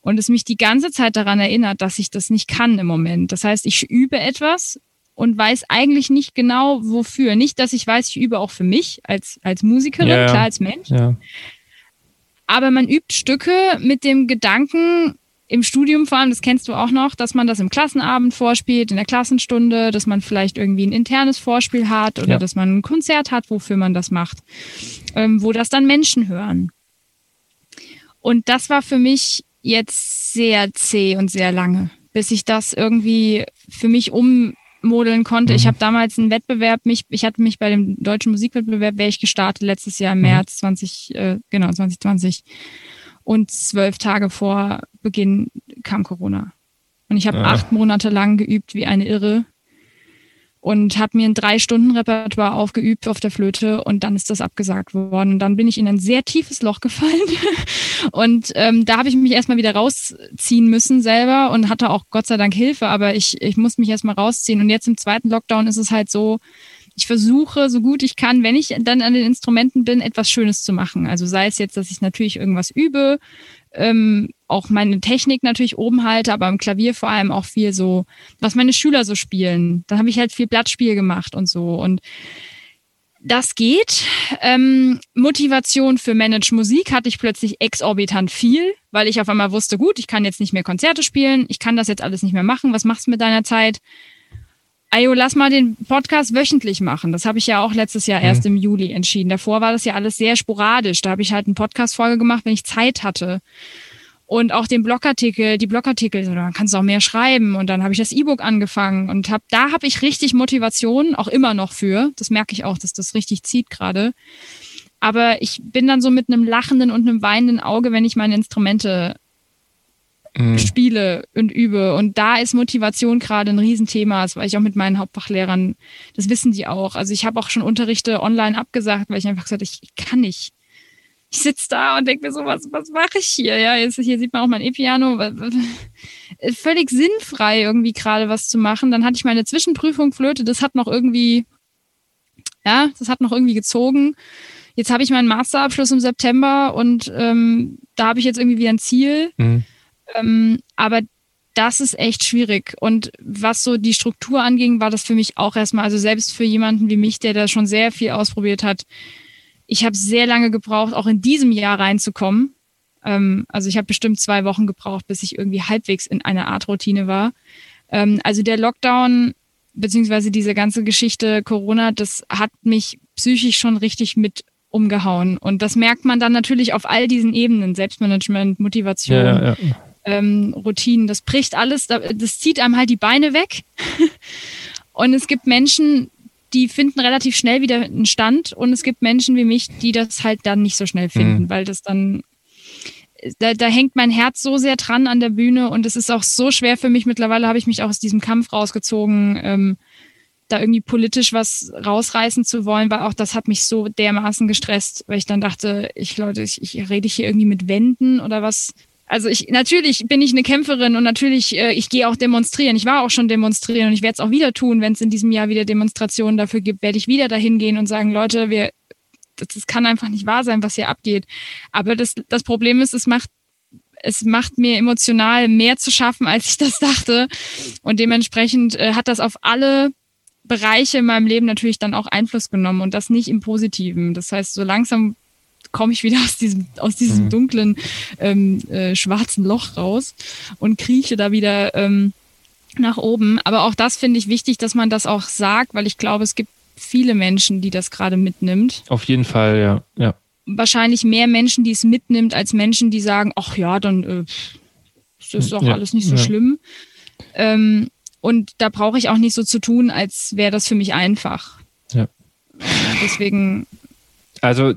Speaker 1: Und es mich die ganze Zeit daran erinnert, dass ich das nicht kann im Moment. Das heißt, ich übe etwas und weiß eigentlich nicht genau, wofür. Nicht, dass ich weiß, ich übe auch für mich als, als Musikerin,
Speaker 2: Ja,
Speaker 1: klar als Mensch.
Speaker 2: Ja.
Speaker 1: Aber man übt Stücke mit dem Gedanken, im Studium vor allem, das kennst du auch noch, dass man das im Klassenabend vorspielt, in der Klassenstunde, dass man vielleicht irgendwie ein internes Vorspiel hat oder
Speaker 2: Ja.
Speaker 1: dass man ein Konzert hat, wofür man das macht, ähm, wo das dann Menschen hören. Und das war für mich jetzt sehr zäh und sehr lange, bis ich das irgendwie für mich ummodeln konnte. Ich
Speaker 2: Mhm.
Speaker 1: habe damals einen Wettbewerb, mich, ich hatte mich bei dem deutschen Musikwettbewerb, wäre ich gestartet letztes Jahr im
Speaker 2: Mhm.
Speaker 1: März 20, äh, genau, 2020. Und zwölf Tage vor Beginn kam Corona. Und ich habe
Speaker 2: Ah.
Speaker 1: acht Monate lang geübt wie eine Irre und habe mir ein Drei-Stunden-Repertoire aufgeübt auf der Flöte und dann ist das abgesagt worden. Und dann bin ich in ein sehr tiefes Loch gefallen. Und ähm, da habe ich mich erstmal wieder rausziehen müssen selber und hatte auch Gott sei Dank Hilfe, aber ich, ich musste mich erstmal rausziehen. Und jetzt im zweiten Lockdown ist es halt so, ich versuche so gut ich kann, wenn ich dann an den Instrumenten bin, etwas Schönes zu machen. Also sei es jetzt, dass ich natürlich irgendwas übe, ähm, auch meine Technik natürlich oben halte, aber im Klavier vor allem auch viel so, was meine Schüler so spielen. Da habe ich halt viel Blattspiel gemacht und so. Und das geht. Ähm, Motivation für Manage Musik hatte ich plötzlich exorbitant viel, weil ich auf einmal wusste, gut, ich kann jetzt nicht mehr Konzerte spielen, ich kann das jetzt alles nicht mehr machen. Was machst du mit deiner Zeit? Ayo, lass mal den Podcast wöchentlich machen. Das habe ich ja auch letztes Jahr erst im Juli entschieden. Davor war das ja alles sehr sporadisch. Da habe ich halt eine Podcast-Folge gemacht, wenn ich Zeit hatte. Und auch den Blogartikel, die Blogartikel, da kannst du auch mehr schreiben. Und dann habe ich das E-Book angefangen und hab, da habe ich richtig Motivation, auch immer noch für. Das merke ich auch, dass das richtig zieht gerade. Aber ich bin dann so mit einem lachenden und einem weinenden Auge, wenn ich meine Instrumente
Speaker 2: Mhm.
Speaker 1: spiele und übe. Und da ist Motivation gerade ein Riesenthema, das war ich auch mit meinen Hauptfachlehrern, das wissen die auch. Also ich habe auch schon Unterrichte online abgesagt, weil ich einfach gesagt habe, ich, ich kann nicht. Ich sitze da und denke mir so, was, was mache ich hier? Ja, jetzt, hier sieht man auch mein E-Piano. Völlig sinnfrei irgendwie gerade was zu machen. Dann hatte ich meine Zwischenprüfung Flöte, das hat noch irgendwie, ja, das hat noch irgendwie gezogen. Jetzt habe ich meinen Masterabschluss im September und ähm, da habe ich jetzt irgendwie wieder ein Ziel.
Speaker 2: Mhm.
Speaker 1: Ähm, aber das ist echt schwierig. Und was so die Struktur anging, war das für mich auch erstmal, also selbst für jemanden wie mich, der da schon sehr viel ausprobiert hat, ich habe sehr lange gebraucht, auch in diesem Jahr reinzukommen. Ähm, also ich habe bestimmt zwei Wochen gebraucht, bis ich irgendwie halbwegs in einer Art Routine war. Ähm, also der Lockdown beziehungsweise diese ganze Geschichte Corona, das hat mich psychisch schon richtig mit umgehauen. Und das merkt man dann natürlich auf all diesen Ebenen, Selbstmanagement, Motivation,
Speaker 2: Ja, ja, ja.
Speaker 1: Ähm, Routinen, das bricht alles, da- das zieht einem halt die Beine weg. und es gibt Menschen, die finden relativ schnell wieder einen Stand und es gibt Menschen wie mich, die das halt dann nicht so schnell finden,
Speaker 2: Mhm.
Speaker 1: weil das dann da, da hängt mein Herz so sehr dran an der Bühne und es ist auch so schwer für mich. Mittlerweile habe ich mich auch aus diesem Kampf rausgezogen, ähm, da irgendwie politisch was rausreißen zu wollen, weil auch das hat mich so dermaßen gestresst, weil ich dann dachte, ich Leute, ich, ich rede hier irgendwie mit Wänden oder was. Also ich natürlich bin ich eine Kämpferin und natürlich äh, ich gehe auch demonstrieren. Ich war auch schon demonstrieren und ich werde es auch wieder tun, wenn es in diesem Jahr wieder Demonstrationen dafür gibt, werde ich wieder dahin gehen und sagen, Leute, wir das, das kann einfach nicht wahr sein, was hier abgeht. Aber das, das Problem ist, es macht, es macht mir emotional mehr zu schaffen, als ich das dachte. Und dementsprechend äh, hat das auf alle Bereiche in meinem Leben natürlich dann auch Einfluss genommen und das nicht im Positiven. Das heißt, so langsam komme ich wieder aus diesem, aus diesem
Speaker 2: Mhm.
Speaker 1: dunklen, ähm, äh, schwarzen Loch raus und krieche da wieder ähm, nach oben. Aber auch das finde ich wichtig, dass man das auch sagt, weil ich glaube, es gibt viele Menschen, die das gerade mitnimmt
Speaker 2: Auf jeden Fall, ja. ja.
Speaker 1: wahrscheinlich mehr Menschen, die es mitnimmt, als Menschen, die sagen, ach ja, dann äh, das ist doch
Speaker 2: Ja,
Speaker 1: alles nicht so
Speaker 2: ja.
Speaker 1: schlimm. Ähm, und da brauche ich auch nicht so zu tun, als wäre das für mich einfach.
Speaker 2: Ja.
Speaker 1: Deswegen,
Speaker 2: Also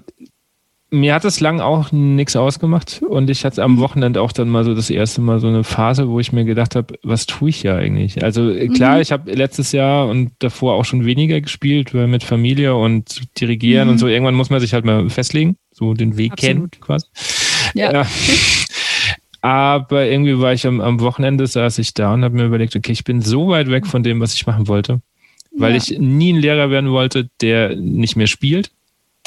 Speaker 2: mir hat es lang auch nichts ausgemacht und ich hatte am
Speaker 1: Mhm.
Speaker 2: Wochenende auch dann mal so das erste Mal so eine Phase, wo ich mir gedacht habe, was tue ich ja eigentlich? Also äh, klar,
Speaker 1: Mhm.
Speaker 2: ich habe letztes Jahr und davor auch schon weniger gespielt, weil mit Familie und Dirigieren
Speaker 1: Mhm.
Speaker 2: und so. Irgendwann muss man sich halt mal festlegen, so den Weg kennen
Speaker 1: Absolut.
Speaker 2: quasi.
Speaker 1: Ja.
Speaker 2: Aber irgendwie war ich am, am Wochenende, saß ich da und habe mir überlegt, okay, ich bin so weit weg von dem, was ich machen wollte, weil
Speaker 1: Ja.
Speaker 2: ich nie ein Lehrer werden wollte, der nicht mehr spielt,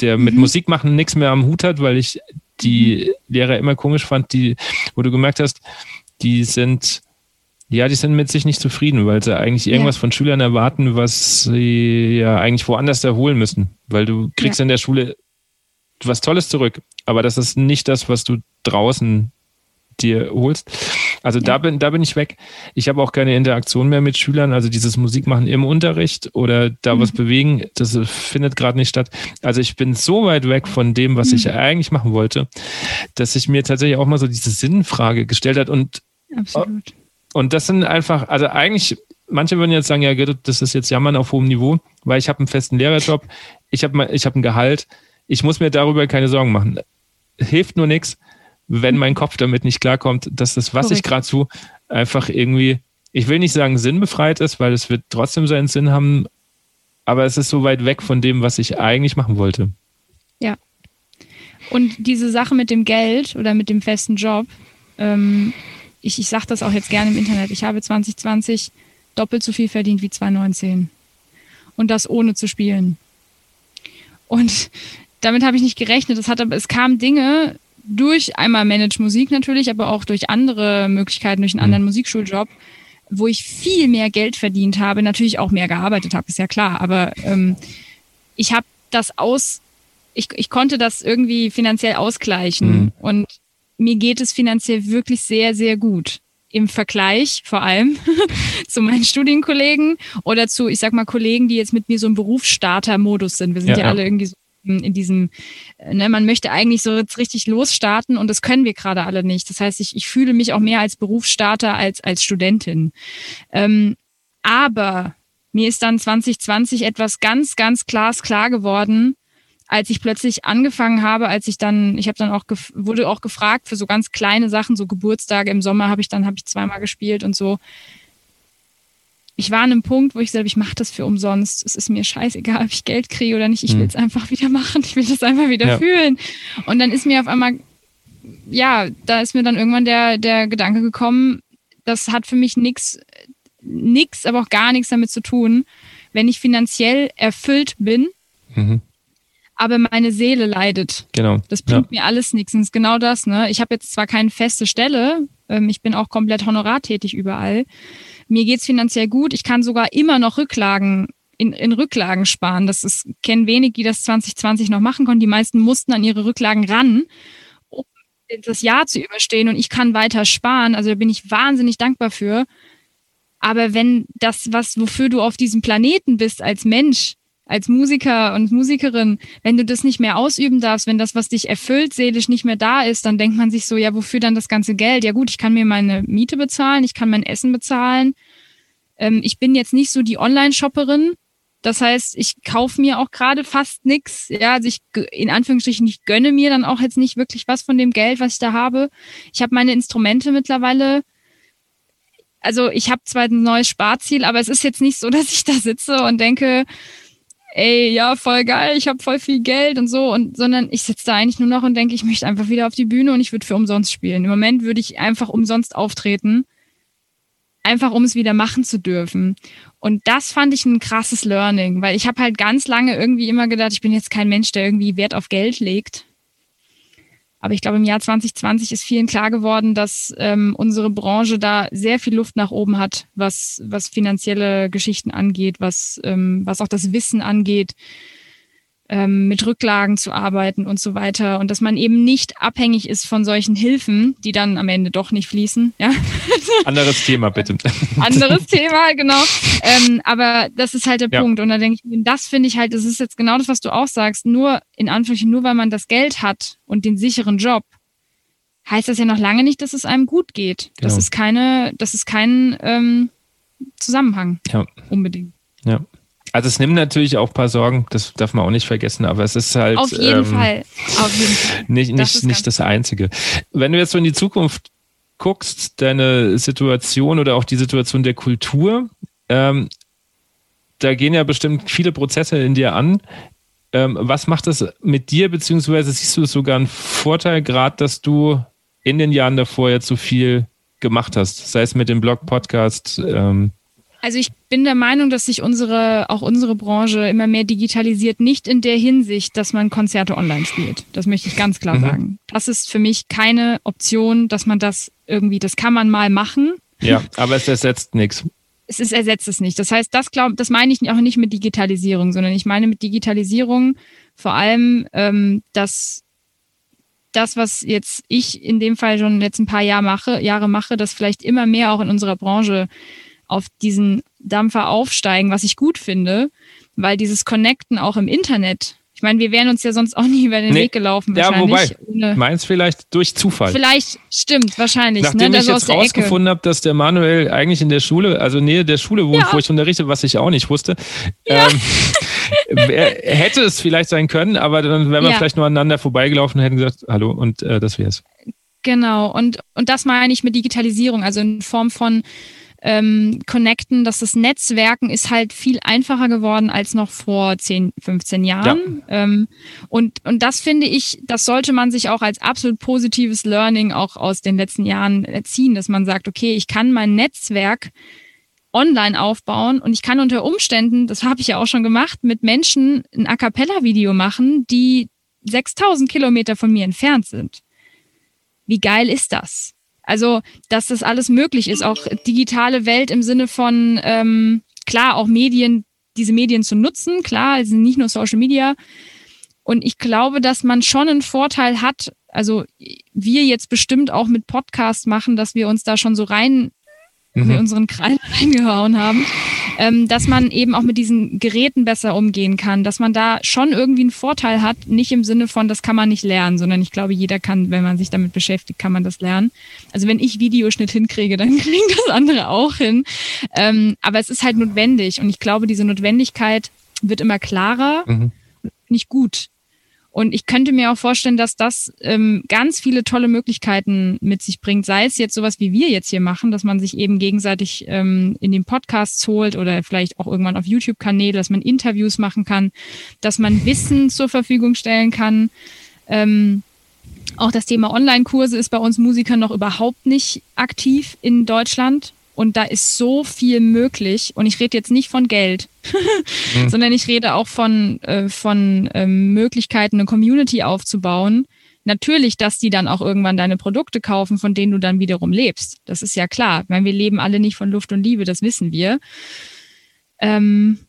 Speaker 2: der mit
Speaker 1: Mhm.
Speaker 2: Musik machen nichts mehr am Hut hat, weil ich die Lehrer immer komisch fand, die, wo du gemerkt hast, die sind Ja, die sind mit sich nicht zufrieden, weil sie eigentlich irgendwas ja. von Schülern erwarten, was sie ja eigentlich woanders erholen müssen. Weil du kriegst ja. in der Schule was Tolles zurück, aber das ist nicht das, was du draußen dir holst. Also ja. da bin, da bin ich weg. Ich habe auch keine Interaktion mehr mit Schülern. Also dieses Musikmachen im Unterricht oder da mhm. was bewegen, das findet gerade nicht statt. Also ich bin so weit weg von dem, was mhm. ich eigentlich machen wollte, dass ich mir tatsächlich auch mal so diese Sinnfrage gestellt hat und Absolut. Und das sind einfach, also eigentlich, manche würden jetzt sagen, ja, das ist jetzt Jammern auf hohem Niveau, weil ich habe einen festen Lehrerjob, ich habe ich hab ein Gehalt, ich muss mir darüber keine Sorgen machen. Hilft nur nichts, wenn mein Kopf damit nicht klarkommt, dass das, was Korrekt. ich gerade tue, einfach irgendwie, ich will nicht sagen sinnbefreit ist, weil es wird trotzdem seinen Sinn haben, aber es ist so weit weg von dem, was ich eigentlich machen wollte.
Speaker 1: Ja. Und diese Sache mit dem Geld oder mit dem festen Job, ähm, ich, ich sage das auch jetzt gerne im Internet, ich habe 2020 doppelt so viel verdient wie 2019. Und das ohne zu spielen. Und damit habe ich nicht gerechnet. Es, hat, es kamen Dinge durch einmal Manage Musik natürlich, aber auch durch andere Möglichkeiten, durch einen mhm. anderen Musikschuljob, wo ich viel mehr Geld verdient habe, natürlich auch mehr gearbeitet habe, ist ja klar. Aber ähm, ich habe das aus, ich, ich konnte das irgendwie finanziell ausgleichen. Mhm. Und mir geht es finanziell wirklich sehr, sehr gut. Im Vergleich vor allem zu meinen Studienkollegen oder zu, ich sag mal, Kollegen, die jetzt mit mir so im Berufsstarter-Modus sind. Wir sind ja, ja, alle irgendwie so in diesem, äh, ne, man möchte eigentlich so jetzt richtig losstarten und das können wir gerade alle nicht. Das heißt, ich, ich fühle mich auch mehr als Berufsstarter als als Studentin. Ähm, aber mir ist dann 2020 etwas ganz, ganz glasklar geworden, als ich plötzlich angefangen habe, als ich dann, ich habe dann auch wurde auch gefragt für so ganz kleine Sachen, so Geburtstage im Sommer habe ich dann habe ich zweimal gespielt und so. Ich war an einem Punkt, wo ich gesagt habe, ich mache das für umsonst. Es ist mir scheißegal, ob ich Geld kriege oder nicht. Ich will es hm. einfach wieder machen. Ich will das einfach wieder ja. fühlen. Und dann ist mir auf einmal, ja, da ist mir dann irgendwann der, der Gedanke gekommen, das hat für mich nichts, nichts, aber auch gar nichts damit zu tun, wenn ich finanziell erfüllt bin. Mhm aber meine Seele leidet.
Speaker 2: Genau.
Speaker 1: Das bringt ja. mir alles nichts. Und ist genau das. Ne? Ich habe jetzt zwar keine feste Stelle, ähm, ich bin auch komplett honorartätig überall. Mir geht's finanziell gut. Ich kann sogar immer noch Rücklagen in, in Rücklagen sparen. Das ist kennen wenig, die das 2020 noch machen konnten. Die meisten mussten an ihre Rücklagen ran, um das Jahr zu überstehen. Und ich kann weiter sparen. Also da bin ich wahnsinnig dankbar für. Aber wenn das, was, wofür du auf diesem Planeten bist als Mensch, als Musiker und Musikerin, wenn du das nicht mehr ausüben darfst, wenn das, was dich erfüllt, seelisch nicht mehr da ist, dann denkt man sich so, ja, wofür dann das ganze Geld? Ja gut, ich kann mir meine Miete bezahlen, ich kann mein Essen bezahlen. Ähm, ich bin jetzt nicht so die Online-Shopperin. Das heißt, ich kaufe mir auch gerade fast nichts. Ja, also ich in Anführungsstrichen, ich gönne mir dann auch jetzt nicht wirklich was von dem Geld, was ich da habe. Ich habe meine Instrumente mittlerweile also ich habe zwar ein neues Sparziel, aber es ist jetzt nicht so, dass ich da sitze und denke, ey, ja, voll geil, ich habe voll viel Geld und so, und sondern ich sitze da eigentlich nur noch und denke, ich möchte einfach wieder auf die Bühne und ich würde für umsonst spielen. Im Moment würde ich einfach umsonst auftreten, einfach um es wieder machen zu dürfen. Und das fand ich ein krasses Learning, weil ich habe halt ganz lange irgendwie immer gedacht, ich bin jetzt kein Mensch, der irgendwie Wert auf Geld legt. Aber ich glaube, im Jahr 2020 ist vielen klar geworden, dass ähm, unsere Branche da sehr viel Luft nach oben hat, was, was finanzielle Geschichten angeht, was, ähm, was auch das Wissen angeht, ähm, mit Rücklagen zu arbeiten und so weiter. Und dass man eben nicht abhängig ist von solchen Hilfen, die dann am Ende doch nicht fließen. Ja?
Speaker 2: Anderes Thema, bitte.
Speaker 1: Anderes Thema, genau. Ähm, aber das ist halt der ja. Punkt. Und da denke ich, das finde ich halt, das ist jetzt genau das, was du auch sagst. Nur, in Anführungszeichen, nur weil man das Geld hat und den sicheren Job, heißt das ja noch lange nicht, dass es einem gut geht. Genau. Das ist keine, das ist kein ähm, Zusammenhang. Ja. Unbedingt.
Speaker 2: Ja. Also es nimmt natürlich auch ein paar Sorgen, das darf man auch nicht vergessen, aber es ist halt
Speaker 1: auf jeden ähm, Fall, auf jeden Fall.
Speaker 2: nicht, nicht, das, nicht das Einzige. Wenn du jetzt so in die Zukunft guckst, deine Situation oder auch die Situation der Kultur, ähm, da gehen ja bestimmt viele Prozesse in dir an. Ähm, was macht das mit dir, beziehungsweise siehst du es sogar einen Vorteil, gerade dass du in den Jahren davor jetzt so viel gemacht hast, sei es mit dem Blog, Podcast, ähm,
Speaker 1: also ich bin der Meinung, dass sich unsere, auch unsere Branche immer mehr digitalisiert, nicht in der Hinsicht, dass man Konzerte online spielt. Das möchte ich ganz klar mhm. sagen. Das ist für mich keine Option, dass man das irgendwie, das kann man mal machen,
Speaker 2: Ja, aber es ersetzt nichts.
Speaker 1: Es ist, ersetzt es nicht. Das heißt, das glaub, das meine ich auch nicht mit Digitalisierung, sondern ich meine mit Digitalisierung vor allem, ähm, dass das, was jetzt ich in dem Fall schon jetzt ein paar Jahre mache, Jahre mache, dass vielleicht immer mehr auch in unserer Branche auf diesen Dampfer aufsteigen, was ich gut finde, weil dieses Connecten auch im Internet ich meine, wir wären uns ja sonst auch nie über den nee. Weg gelaufen.
Speaker 2: Ja, wobei, meins vielleicht durch Zufall.
Speaker 1: Vielleicht, stimmt, wahrscheinlich.
Speaker 2: Nachdem ne? ich jetzt rausgefunden habe, dass der Manuel eigentlich in der Schule, also Nähe der Schule wohnt, ja. wo ich unterrichte, was ich auch nicht wusste, ja. ähm, hätte es vielleicht sein können, aber dann wären wir ja. vielleicht nur aneinander vorbeigelaufen und hätten gesagt, hallo, und äh, das wär's.
Speaker 1: Genau, und, und das meine ich mit Digitalisierung, also in Form von ähm, connecten, dass das Netzwerken ist halt viel einfacher geworden als noch vor 10, 15 Jahren. Ja. Ähm, und, und das finde ich, das sollte man sich auch als absolut positives Learning auch aus den letzten Jahren erziehen, dass man sagt, okay, ich kann mein Netzwerk online aufbauen und ich kann unter Umständen, das habe ich ja auch schon gemacht, mit Menschen ein A cappella-Video machen, die 6000 Kilometer von mir entfernt sind. Wie geil ist das? Also, dass das alles möglich ist, auch digitale Welt im Sinne von, ähm, klar, auch Medien, diese Medien zu nutzen, klar, es sind nicht nur Social Media. Und ich glaube, dass man schon einen Vorteil hat, also wir jetzt bestimmt auch mit Podcast machen, dass wir uns da schon so rein mhm. wir unseren Kreis reingehauen haben, ähm, dass man eben auch mit diesen Geräten besser umgehen kann, dass man da schon irgendwie einen Vorteil hat, nicht im Sinne von, das kann man nicht lernen, sondern ich glaube, jeder kann, wenn man sich damit beschäftigt, kann man das lernen. Also wenn ich Videoschnitt hinkriege, dann kriegen das andere auch hin. Ähm, aber es ist halt notwendig und ich glaube, diese Notwendigkeit wird immer klarer. Mhm. Nicht gut. Und ich könnte mir auch vorstellen, dass das ähm, ganz viele tolle Möglichkeiten mit sich bringt. Sei es jetzt sowas, wie wir jetzt hier machen, dass man sich eben gegenseitig ähm, in den Podcasts holt oder vielleicht auch irgendwann auf YouTube-Kanäle, dass man Interviews machen kann, dass man Wissen zur Verfügung stellen kann. Ähm, auch das Thema Online-Kurse ist bei uns Musikern noch überhaupt nicht aktiv in Deutschland. Und da ist so viel möglich. Und ich rede jetzt nicht von Geld, mhm. sondern ich rede auch von, äh, von ähm, Möglichkeiten, eine Community aufzubauen. Natürlich, dass die dann auch irgendwann deine Produkte kaufen, von denen du dann wiederum lebst. Das ist ja klar. Weil wir leben alle nicht von Luft und Liebe, das wissen wir. Ähm,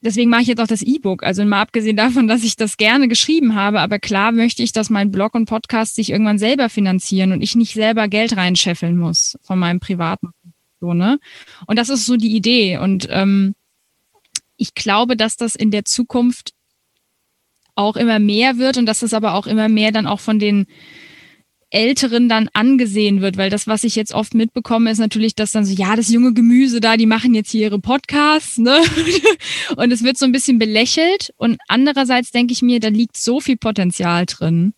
Speaker 1: deswegen mache ich jetzt auch das E-Book. Also mal abgesehen davon, dass ich das gerne geschrieben habe, aber klar möchte ich, dass mein Blog und Podcast sich irgendwann selber finanzieren und ich nicht selber Geld reinscheffeln muss von meinem privaten so, ne? Und das ist so die Idee. Und ähm, ich glaube, dass das in der Zukunft auch immer mehr wird und dass das aber auch immer mehr dann auch von den Älteren dann angesehen wird, weil das, was ich jetzt oft mitbekomme, ist natürlich, dass dann so, ja, das junge Gemüse da, die machen jetzt hier ihre Podcasts, ne? Und es wird so ein bisschen belächelt. Und andererseits denke ich mir, da liegt so viel Potenzial drin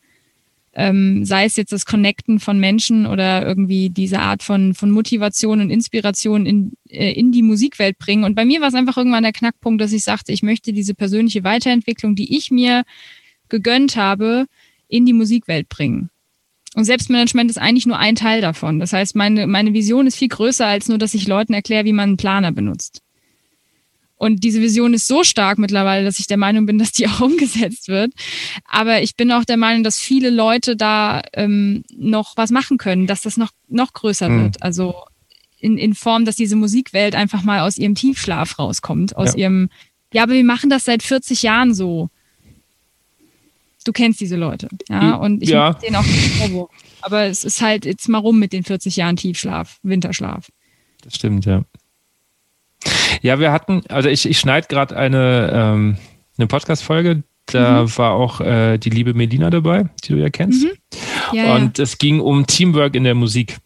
Speaker 1: ähm, sei es jetzt das Connecten von Menschen oder irgendwie diese Art von, von Motivation und Inspiration in, äh, in die Musikwelt bringen. Und bei mir war es einfach irgendwann der Knackpunkt, dass ich sagte, ich möchte diese persönliche Weiterentwicklung, die ich mir gegönnt habe, in die Musikwelt bringen. Und Selbstmanagement ist eigentlich nur ein Teil davon. Das heißt, meine, meine Vision ist viel größer als nur, dass ich Leuten erkläre, wie man einen Planer benutzt. Und diese Vision ist so stark mittlerweile, dass ich der Meinung bin, dass die auch umgesetzt wird. Aber ich bin auch der Meinung, dass viele Leute da ähm, noch was machen können, dass das noch, noch größer mhm. wird. Also in, in Form, dass diese Musikwelt einfach mal aus ihrem Tiefschlaf rauskommt, aus ja. ihrem, ja, aber wir machen das seit 40 Jahren so. Du kennst diese Leute, ja, und ich ja. denen auch nicht Vorwurf. Aber es ist halt jetzt mal rum mit den 40 Jahren Tiefschlaf, Winterschlaf.
Speaker 2: Das stimmt, ja. Ja, wir hatten, also ich, ich schneide gerade eine, ähm, eine Podcast-Folge, da mhm. war auch äh, die liebe Melina dabei, die du ja kennst. Mhm. Ja, und ja. es ging um Teamwork in der Musik.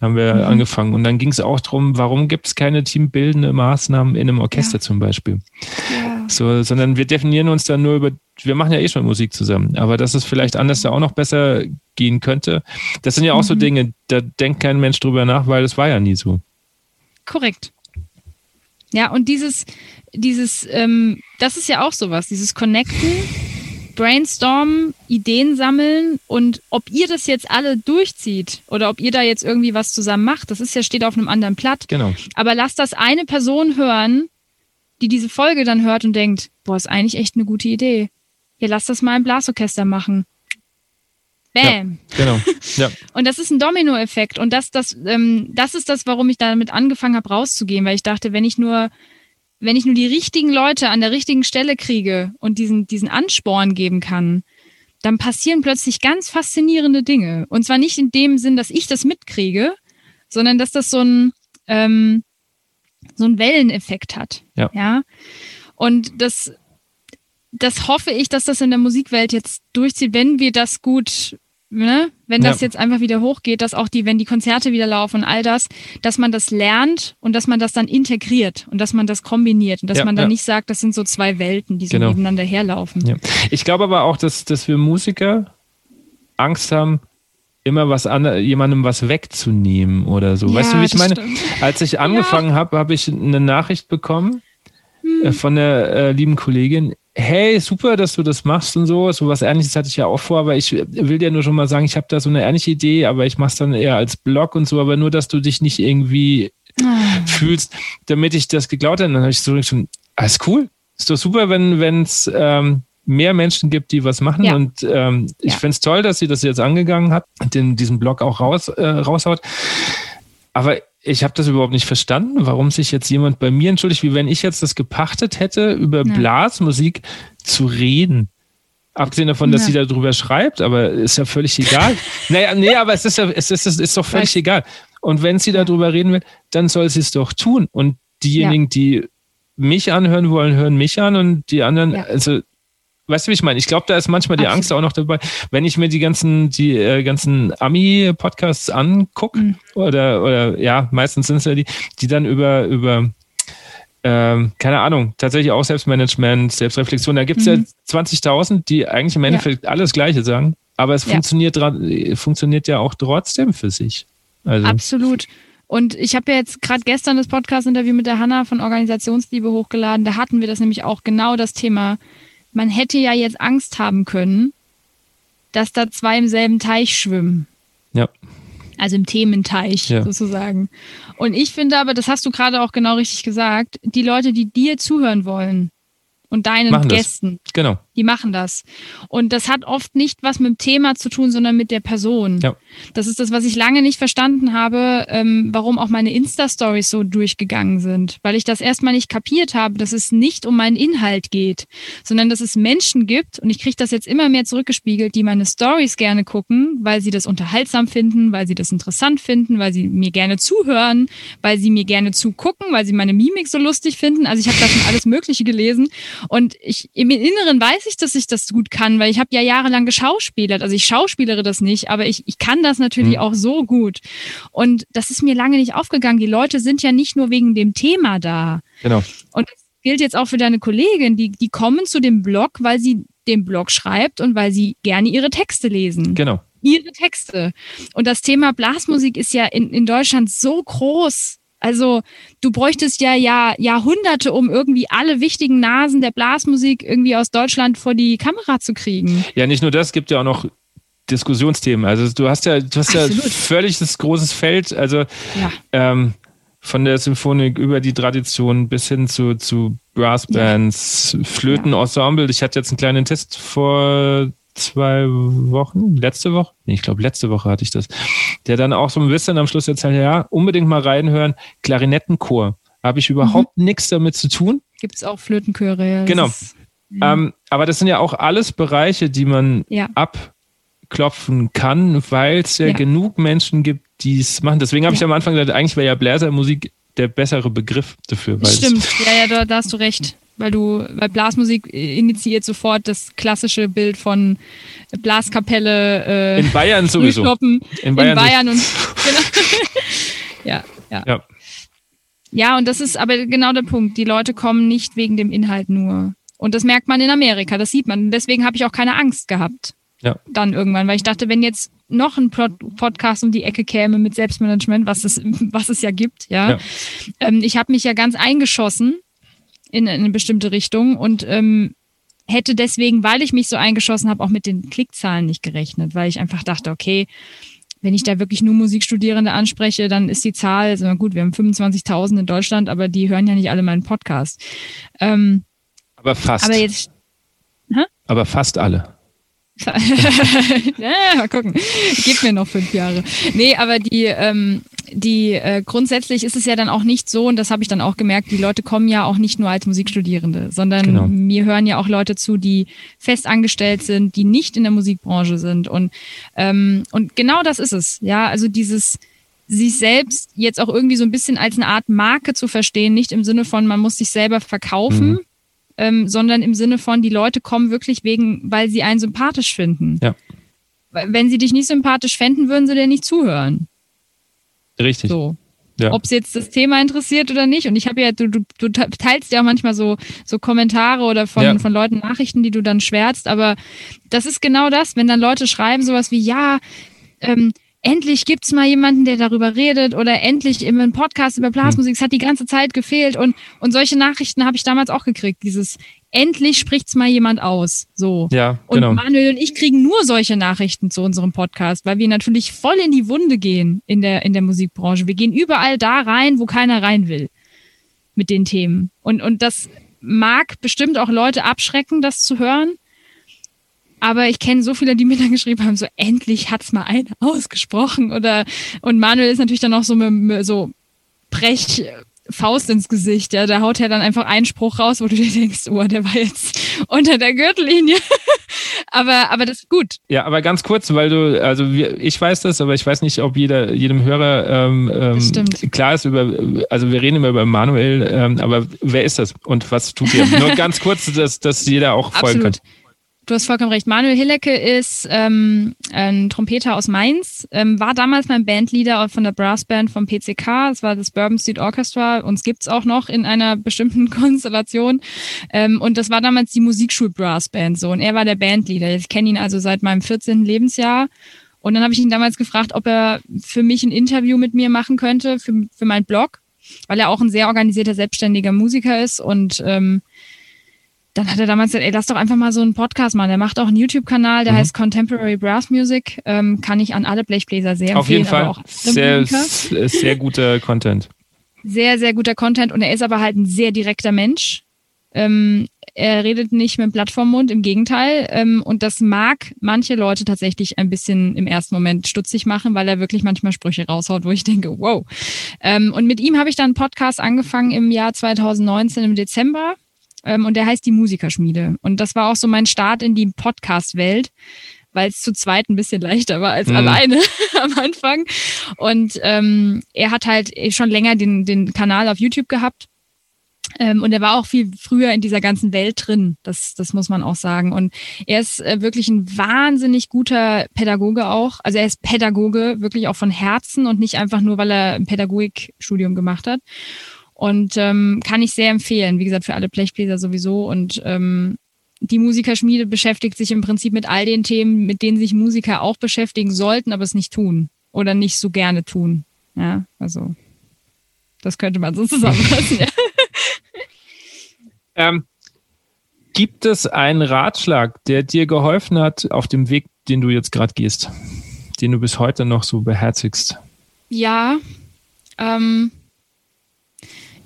Speaker 2: Haben wir mhm. angefangen. Und dann ging es auch darum, warum gibt es keine teambildende Maßnahmen in einem Orchester ja. zum Beispiel? So, sondern wir definieren uns dann nur über, wir machen ja eh schon Musik zusammen, aber dass es vielleicht anders da auch noch besser gehen könnte, das sind ja auch so mhm. Dinge, da denkt kein Mensch drüber nach, weil es war ja nie so.
Speaker 1: Korrekt. Ja, und dieses, dieses, ähm, das ist ja auch sowas, dieses Connecten, Brainstormen, Ideen sammeln und ob ihr das jetzt alle durchzieht oder ob ihr da jetzt irgendwie was zusammen macht, das ist ja, steht auf einem anderen Blatt.
Speaker 2: Genau.
Speaker 1: Aber lasst das eine Person hören, die diese Folge dann hört und denkt, boah, ist eigentlich echt eine gute Idee. Ja, lass das mal im Blasorchester machen. Bam.
Speaker 2: Ja, genau. Ja.
Speaker 1: und das ist ein Dominoeffekt. Und das, das, ähm, das ist das, warum ich damit angefangen habe, rauszugehen, weil ich dachte, wenn ich nur, wenn ich nur die richtigen Leute an der richtigen Stelle kriege und diesen, diesen Ansporn geben kann, dann passieren plötzlich ganz faszinierende Dinge. Und zwar nicht in dem Sinn, dass ich das mitkriege, sondern dass das so ein, ähm, so ein Welleneffekt hat.
Speaker 2: Ja.
Speaker 1: ja? Und das, das hoffe ich, dass das in der Musikwelt jetzt durchzieht, wenn wir das gut, ne, wenn das
Speaker 2: Ja.
Speaker 1: jetzt einfach wieder hochgeht, dass auch die, wenn die Konzerte wieder laufen und all das, dass man das lernt und dass man das dann integriert und dass man das kombiniert und dass
Speaker 2: Ja,
Speaker 1: man dann
Speaker 2: ja.
Speaker 1: nicht sagt, das sind so zwei Welten, die so
Speaker 2: Genau.
Speaker 1: nebeneinander herlaufen.
Speaker 2: Ich glaube aber auch, dass, dass wir Musiker Angst haben, immer was an, jemandem was wegzunehmen oder so. weißt du, wie ich meine?
Speaker 1: stimmt.
Speaker 2: Als ich angefangen habe, habe ich eine Nachricht bekommen
Speaker 1: Hm.
Speaker 2: äh, von der äh, lieben Kollegin. Hey, super, dass du das machst und so. So was Ähnliches hatte ich ja auch vor, aber ich will dir nur schon mal sagen, ich habe da so eine ähnliche Idee, aber ich mache es dann eher als Blog und so, aber nur, dass du dich nicht irgendwie
Speaker 1: Ah.
Speaker 2: fühlst, damit ich das geklaut habe. Dann habe ich so schon, alles cool. Ist doch super, wenn es ähm, mehr Menschen gibt, die was machen.
Speaker 1: Ja.
Speaker 2: Und ähm, ich
Speaker 1: Ja.
Speaker 2: finde es toll, dass sie das jetzt angegangen hat und den, diesen Blog auch raus, äh, raushaut. Aber ich habe das überhaupt nicht verstanden, warum sich jetzt jemand bei mir entschuldigt, wie wenn ich jetzt das gepachtet hätte, über
Speaker 1: Ja.
Speaker 2: Blasmusik zu reden. Abgesehen davon, dass
Speaker 1: Ja.
Speaker 2: sie darüber schreibt, aber ist ja völlig egal. naja, nee, aber es ist ja, es ist, es ist doch völlig
Speaker 1: Weiß.
Speaker 2: egal. Und wenn sie darüber reden will, dann soll sie es doch tun. Und diejenigen, die mich anhören wollen, hören mich an und die anderen,
Speaker 1: Ja.
Speaker 2: also Weißt du, wie ich meine? Ich glaube, da ist manchmal die
Speaker 1: Absolut.
Speaker 2: Angst auch noch dabei, wenn ich mir die ganzen, die äh, ganzen Ami-Podcasts angucke,
Speaker 1: Mhm.
Speaker 2: oder, oder ja, meistens sind es ja die, die dann über, über ähm, keine Ahnung, tatsächlich auch Selbstmanagement, Selbstreflexion, da gibt es
Speaker 1: Mhm.
Speaker 2: ja 20.000, die eigentlich im Endeffekt alles Gleiche sagen, aber es
Speaker 1: Ja.
Speaker 2: funktioniert, funktioniert ja auch trotzdem für sich. Also,
Speaker 1: Absolut. Und ich habe ja jetzt gerade gestern das Podcast-Interview mit der Hanna von Organisationsliebe hochgeladen. Da hatten wir das nämlich auch genau das Thema. Man hätte ja jetzt Angst haben können, dass da zwei im selben Teich schwimmen.
Speaker 2: ja,
Speaker 1: Also im Thementeich
Speaker 2: Ja.
Speaker 1: sozusagen. Und ich finde aber, das hast du gerade auch genau richtig gesagt, die Leute, die dir zuhören wollen und deinen
Speaker 2: Machen das.
Speaker 1: Gästen,
Speaker 2: genau.
Speaker 1: Die machen das. Und das hat oft nicht was mit dem Thema zu tun, sondern mit der Person.
Speaker 2: Ja.
Speaker 1: Das ist das, was ich lange nicht verstanden habe, ähm, warum auch meine Insta-Stories so durchgegangen sind. Weil ich das erstmal nicht kapiert habe, dass es nicht um meinen Inhalt geht, sondern dass es Menschen gibt, und ich kriege das jetzt immer mehr zurückgespiegelt, die meine Stories gerne gucken, weil sie das unterhaltsam finden, weil sie das interessant finden, weil sie mir gerne zuhören, weil sie mir gerne zugucken, weil sie meine Mimik so lustig finden. Also ich habe da schon alles Mögliche gelesen. Und ich im Inneren weiß ich, dass ich das gut kann, weil ich habe ja jahrelang geschauspielert. Also ich schauspielere das nicht, aber ich, ich kann das natürlich
Speaker 2: Mhm.
Speaker 1: auch so gut. Und das ist mir lange nicht aufgegangen. Die Leute sind ja nicht nur wegen dem Thema da.
Speaker 2: Genau.
Speaker 1: Und das gilt jetzt auch für deine Kollegin. Die, die kommen zu dem Blog, weil sie den Blog schreibt und weil sie gerne ihre Texte lesen
Speaker 2: Genau.
Speaker 1: ihre Texte. Und das Thema Blasmusik ist ja in, in Deutschland so groß. Also du bräuchtest ja, ja Jahrhunderte, um irgendwie alle wichtigen Nasen der Blasmusik irgendwie aus Deutschland vor die Kamera zu kriegen.
Speaker 2: Ja, nicht nur das, gibt ja auch noch Diskussionsthemen. Also du hast ja, du hast ja
Speaker 1: Absolut.
Speaker 2: völlig das großes Feld, also
Speaker 1: Ja.
Speaker 2: ähm, von der Symphonik über die Tradition bis hin zu, zu Brassbands, Flötenensemble. Ich hatte jetzt einen kleinen Test vor zwei Wochen, letzte Woche, nee, ich glaube letzte Woche hatte ich das, der dann auch so ein bisschen am Schluss erzählt, ja, unbedingt mal reinhören, Klarinettenchor. Habe ich überhaupt nichts damit zu tun.
Speaker 1: Gibt es auch Flötenchöre. ja.
Speaker 2: Genau.
Speaker 1: ist-
Speaker 2: Ähm, aber das sind ja auch alles Bereiche, die man
Speaker 1: Ja.
Speaker 2: abklopfen kann, weil es ja,
Speaker 1: Ja.
Speaker 2: genug Menschen gibt, die es machen. Deswegen habe ich
Speaker 1: Ja.
Speaker 2: am Anfang gesagt, eigentlich wäre ja Bläsermusik der bessere Begriff dafür.
Speaker 1: Stimmt, ja, ja, da, da hast du recht. Weil du, weil Blasmusik initiiert sofort das klassische Bild von Blaskapelle, äh,
Speaker 2: in Bayern sowieso. In Bayern,
Speaker 1: in Bayern und genau. ja, ja.
Speaker 2: Ja.
Speaker 1: Ja, und das ist aber genau der Punkt. Die Leute kommen nicht wegen dem Inhalt nur. Und das merkt man in Amerika, das sieht man. Deswegen habe ich auch keine Angst gehabt.
Speaker 2: Ja.
Speaker 1: Dann irgendwann, weil ich dachte, wenn jetzt noch ein Pod Podcast um die Ecke käme mit Selbstmanagement, was es, was es ja gibt, ja.
Speaker 2: Ja.
Speaker 1: Ähm, ich habe mich ja ganz eingeschossen in, in eine bestimmte Richtung und ähm, hätte deswegen, weil ich mich so eingeschossen habe, auch mit den Klickzahlen nicht gerechnet, weil ich einfach dachte, okay, wenn ich da wirklich nur Musikstudierende anspreche, dann ist die Zahl, also gut, wir haben 25.000 in Deutschland, aber die hören ja nicht alle meinen Podcast. Ähm,
Speaker 2: aber fast.
Speaker 1: aber jetzt,
Speaker 2: aber fast alle.
Speaker 1: ja, mal gucken. Gib mir noch fünf Jahre. Nee, aber die, ähm, die äh, grundsätzlich ist es ja dann auch nicht so, und das habe ich dann auch gemerkt, die Leute kommen ja auch nicht nur als Musikstudierende, sondern genau. mir hören ja auch Leute zu, die fest angestellt sind, die nicht in der Musikbranche sind. Und, ähm, und genau das ist es. Ja, also dieses sich selbst jetzt auch irgendwie so ein bisschen als eine Art Marke zu verstehen, nicht im Sinne von, man muss sich selber verkaufen, mhm. ähm, sondern im Sinne von, die Leute kommen wirklich wegen, weil sie einen sympathisch finden.
Speaker 2: Ja.
Speaker 1: Wenn sie dich nicht sympathisch fänden, würden sie dir nicht zuhören.
Speaker 2: Richtig.
Speaker 1: So. Ja. Ob es jetzt das Thema interessiert oder nicht. Und ich habe ja, du, du, du teilst ja auch manchmal so, so Kommentare oder von, ja. von Leuten Nachrichten, die du dann schwärzt. Aber das ist genau das, wenn dann Leute schreiben sowas wie, ja, ähm, endlich gibt's mal jemanden, der darüber redet oder endlich im Podcast über Blasmusik. Es hat die ganze Zeit gefehlt und, und solche Nachrichten habe ich damals auch gekriegt. Dieses endlich spricht's mal jemand aus. So.
Speaker 2: Ja,
Speaker 1: genau. Und Manuel und ich kriegen nur solche Nachrichten zu unserem Podcast, weil wir natürlich voll in die Wunde gehen in der, in der Musikbranche. Wir gehen überall da rein, wo keiner rein will mit den Themen. Und, und das mag bestimmt auch Leute abschrecken, das zu hören. Aber ich kenne so viele, die mir dann geschrieben haben, so endlich hat's mal einer ausgesprochen. Oder und Manuel ist natürlich dann auch so so Brech Faust ins Gesicht, ja, da haut er dann einfach einen Spruch raus, wo du dir denkst, oh, der war jetzt unter der Gürtellinie. aber, aber das ist gut.
Speaker 2: Ja, aber ganz kurz, weil du, also wir, ich weiß das, aber ich weiß nicht, ob jeder, jedem Hörer ähm, ähm, klar ist über, also wir reden immer über Manuel, ähm, aber wer ist das und was tut ihr? Nur ganz kurz, dass, dass jeder auch folgen kann.
Speaker 1: Du hast vollkommen recht. Manuel Hillecke ist ähm, ein Trompeter aus Mainz, ähm, war damals mein Bandleader von der Brassband vom PCK. Das war das Bourbon Street Orchestra. Uns gibt's auch noch in einer bestimmten Konstellation. Ähm, und das war damals die Musikschul-Brassband so. Und er war der Bandleader. Ich kenne ihn also seit meinem 14. Lebensjahr. Und dann habe ich ihn damals gefragt, ob er für mich ein Interview mit mir machen könnte, für, für meinen Blog, weil er auch ein sehr organisierter, selbstständiger Musiker ist und ähm, dann hat er damals gesagt, ey, lass doch einfach mal so einen Podcast machen. Der macht auch einen YouTube-Kanal, der mhm. heißt Contemporary Brass Music. Ähm, kann ich an alle Blechbläser sehr empfehlen.
Speaker 2: Auf jeden Fall. sehr, sehr guter Content.
Speaker 1: Sehr, sehr guter Content. Und er ist aber halt ein sehr direkter Mensch. Ähm, er redet nicht mit Blatt Mund, im Gegenteil. Ähm, und das mag manche Leute tatsächlich ein bisschen im ersten Moment stutzig machen, weil er wirklich manchmal Sprüche raushaut, wo ich denke, wow. Ähm, und mit ihm habe ich dann einen Podcast angefangen im Jahr 2019 im Dezember ähm, und der heißt die Musikerschmiede. Und das war auch so mein Start in die Podcast-Welt, weil es zu zweit ein bisschen leichter war als mhm. alleine am Anfang. Und ähm, er hat halt schon länger den, den Kanal auf YouTube gehabt. Ähm, und er war auch viel früher in dieser ganzen Welt drin, das, das muss man auch sagen. Und er ist äh, wirklich ein wahnsinnig guter Pädagoge auch. Also er ist Pädagoge, wirklich auch von Herzen und nicht einfach nur, weil er ein Pädagogikstudium gemacht hat. Und ähm, kann ich sehr empfehlen. Wie gesagt, für alle Blechbläser sowieso. Und ähm, die Musikerschmiede beschäftigt sich im Prinzip mit all den Themen, mit denen sich Musiker auch beschäftigen sollten, aber es nicht tun oder nicht so gerne tun. Ja, also das könnte man so zusammenfassen. ja.
Speaker 2: ähm, gibt es einen Ratschlag, der dir geholfen hat auf dem Weg, den du jetzt gerade gehst, den du bis heute noch so beherzigst?
Speaker 1: Ja, ähm,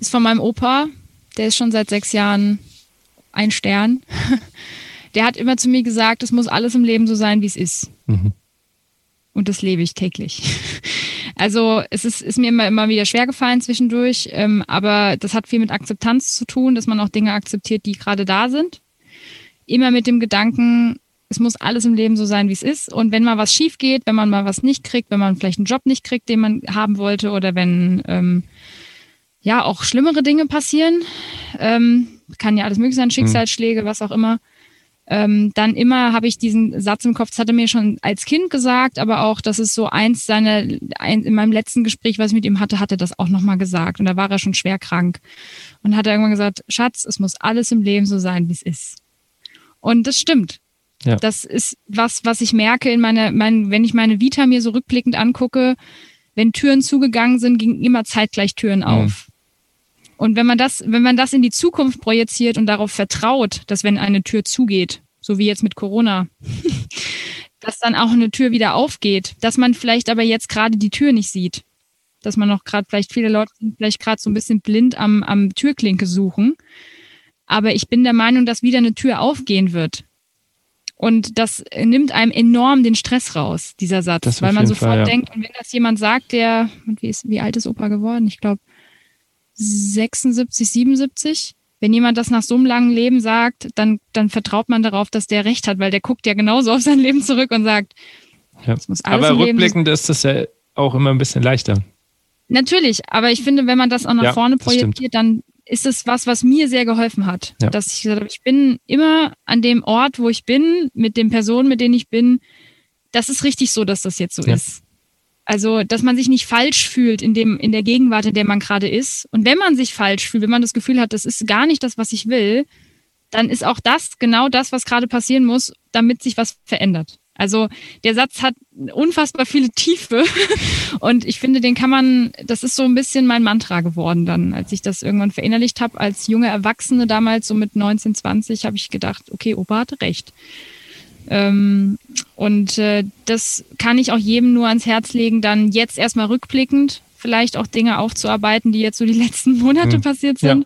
Speaker 1: ist von meinem Opa. Der ist schon seit sechs Jahren ein Stern. Der hat immer zu mir gesagt, es muss alles im Leben so sein, wie es ist. Mhm. Und das lebe ich täglich. Also es ist, ist mir immer, immer wieder schwer gefallen zwischendurch, ähm, aber das hat viel mit Akzeptanz zu tun, dass man auch Dinge akzeptiert, die gerade da sind. Immer mit dem Gedanken, es muss alles im Leben so sein, wie es ist. Und wenn mal was schief geht, wenn man mal was nicht kriegt, wenn man vielleicht einen Job nicht kriegt, den man haben wollte, oder wenn ähm, ja auch schlimmere Dinge passieren. Ähm, kann ja alles mögliche sein, Schicksalsschläge, was auch immer. Ähm, dann immer habe ich diesen Satz im Kopf, das hat er mir schon als Kind gesagt, aber auch, das ist so eins seiner, ein, in meinem letzten Gespräch, was ich mit ihm hatte, hat er das auch nochmal gesagt. Und da war er schon schwer krank. Und hat er irgendwann gesagt, Schatz, es muss alles im Leben so sein, wie es ist. Und das stimmt. Ja. Das ist was, was ich merke in meiner, mein, wenn ich meine Vita mir so rückblickend angucke, wenn Türen zugegangen sind, gingen immer zeitgleich Türen mhm. Und wenn man das, wenn man das in die Zukunft projiziert und darauf vertraut, dass wenn eine Tür zugeht, so wie jetzt mit Corona, dass dann auch eine Tür wieder aufgeht, dass man vielleicht aber jetzt gerade die Tür nicht sieht, dass man noch gerade vielleicht viele Leute sind vielleicht gerade so ein bisschen blind am, am Türklinke suchen. Aber ich bin der Meinung, dass wieder eine Tür aufgehen wird. Und das nimmt einem enorm den Stress raus, dieser Satz,
Speaker 2: Das
Speaker 1: weil man sofort
Speaker 2: Fall, ja.
Speaker 1: denkt, und wenn das jemand sagt, der, wie, ist, wie alt ist Opa geworden? Ich glaube 76, 77. Wenn jemand das nach so einem langen Leben sagt, dann, dann vertraut man darauf, dass der recht hat, weil der guckt ja genauso auf sein Leben zurück und sagt,
Speaker 2: Ja.
Speaker 1: es muss alles
Speaker 2: Aber rückblickend ist das ja auch immer ein bisschen leichter.
Speaker 1: Natürlich, aber ich finde, wenn man das auch nach
Speaker 2: Ja,
Speaker 1: vorne
Speaker 2: das
Speaker 1: projiziert, dann ist es was, was mir sehr geholfen hat.
Speaker 2: Ja.
Speaker 1: Dass ich gesagt habe, ich bin immer an dem Ort, wo ich bin, mit den Personen, mit denen ich bin. Das ist richtig so, dass das jetzt so ist. Also, dass man sich nicht falsch fühlt in dem, in der Gegenwart, in der man gerade ist. Und wenn man sich falsch fühlt, wenn man das Gefühl hat, das ist gar nicht das, was ich will, dann ist auch das genau das, was gerade passieren muss, damit sich was verändert. Also der Satz hat unfassbar viele Tiefe und ich finde, den kann man, das ist so ein bisschen mein Mantra geworden dann, als ich das irgendwann verinnerlicht habe. Als junge Erwachsene damals, so mit 19, 20, habe ich gedacht, okay, Opa hatte recht. Ähm, und äh, das kann ich auch jedem nur ans Herz legen, dann jetzt erstmal rückblickend vielleicht auch Dinge aufzuarbeiten, die jetzt so die letzten Monate
Speaker 2: Hm.
Speaker 1: passiert
Speaker 2: Ja.
Speaker 1: sind.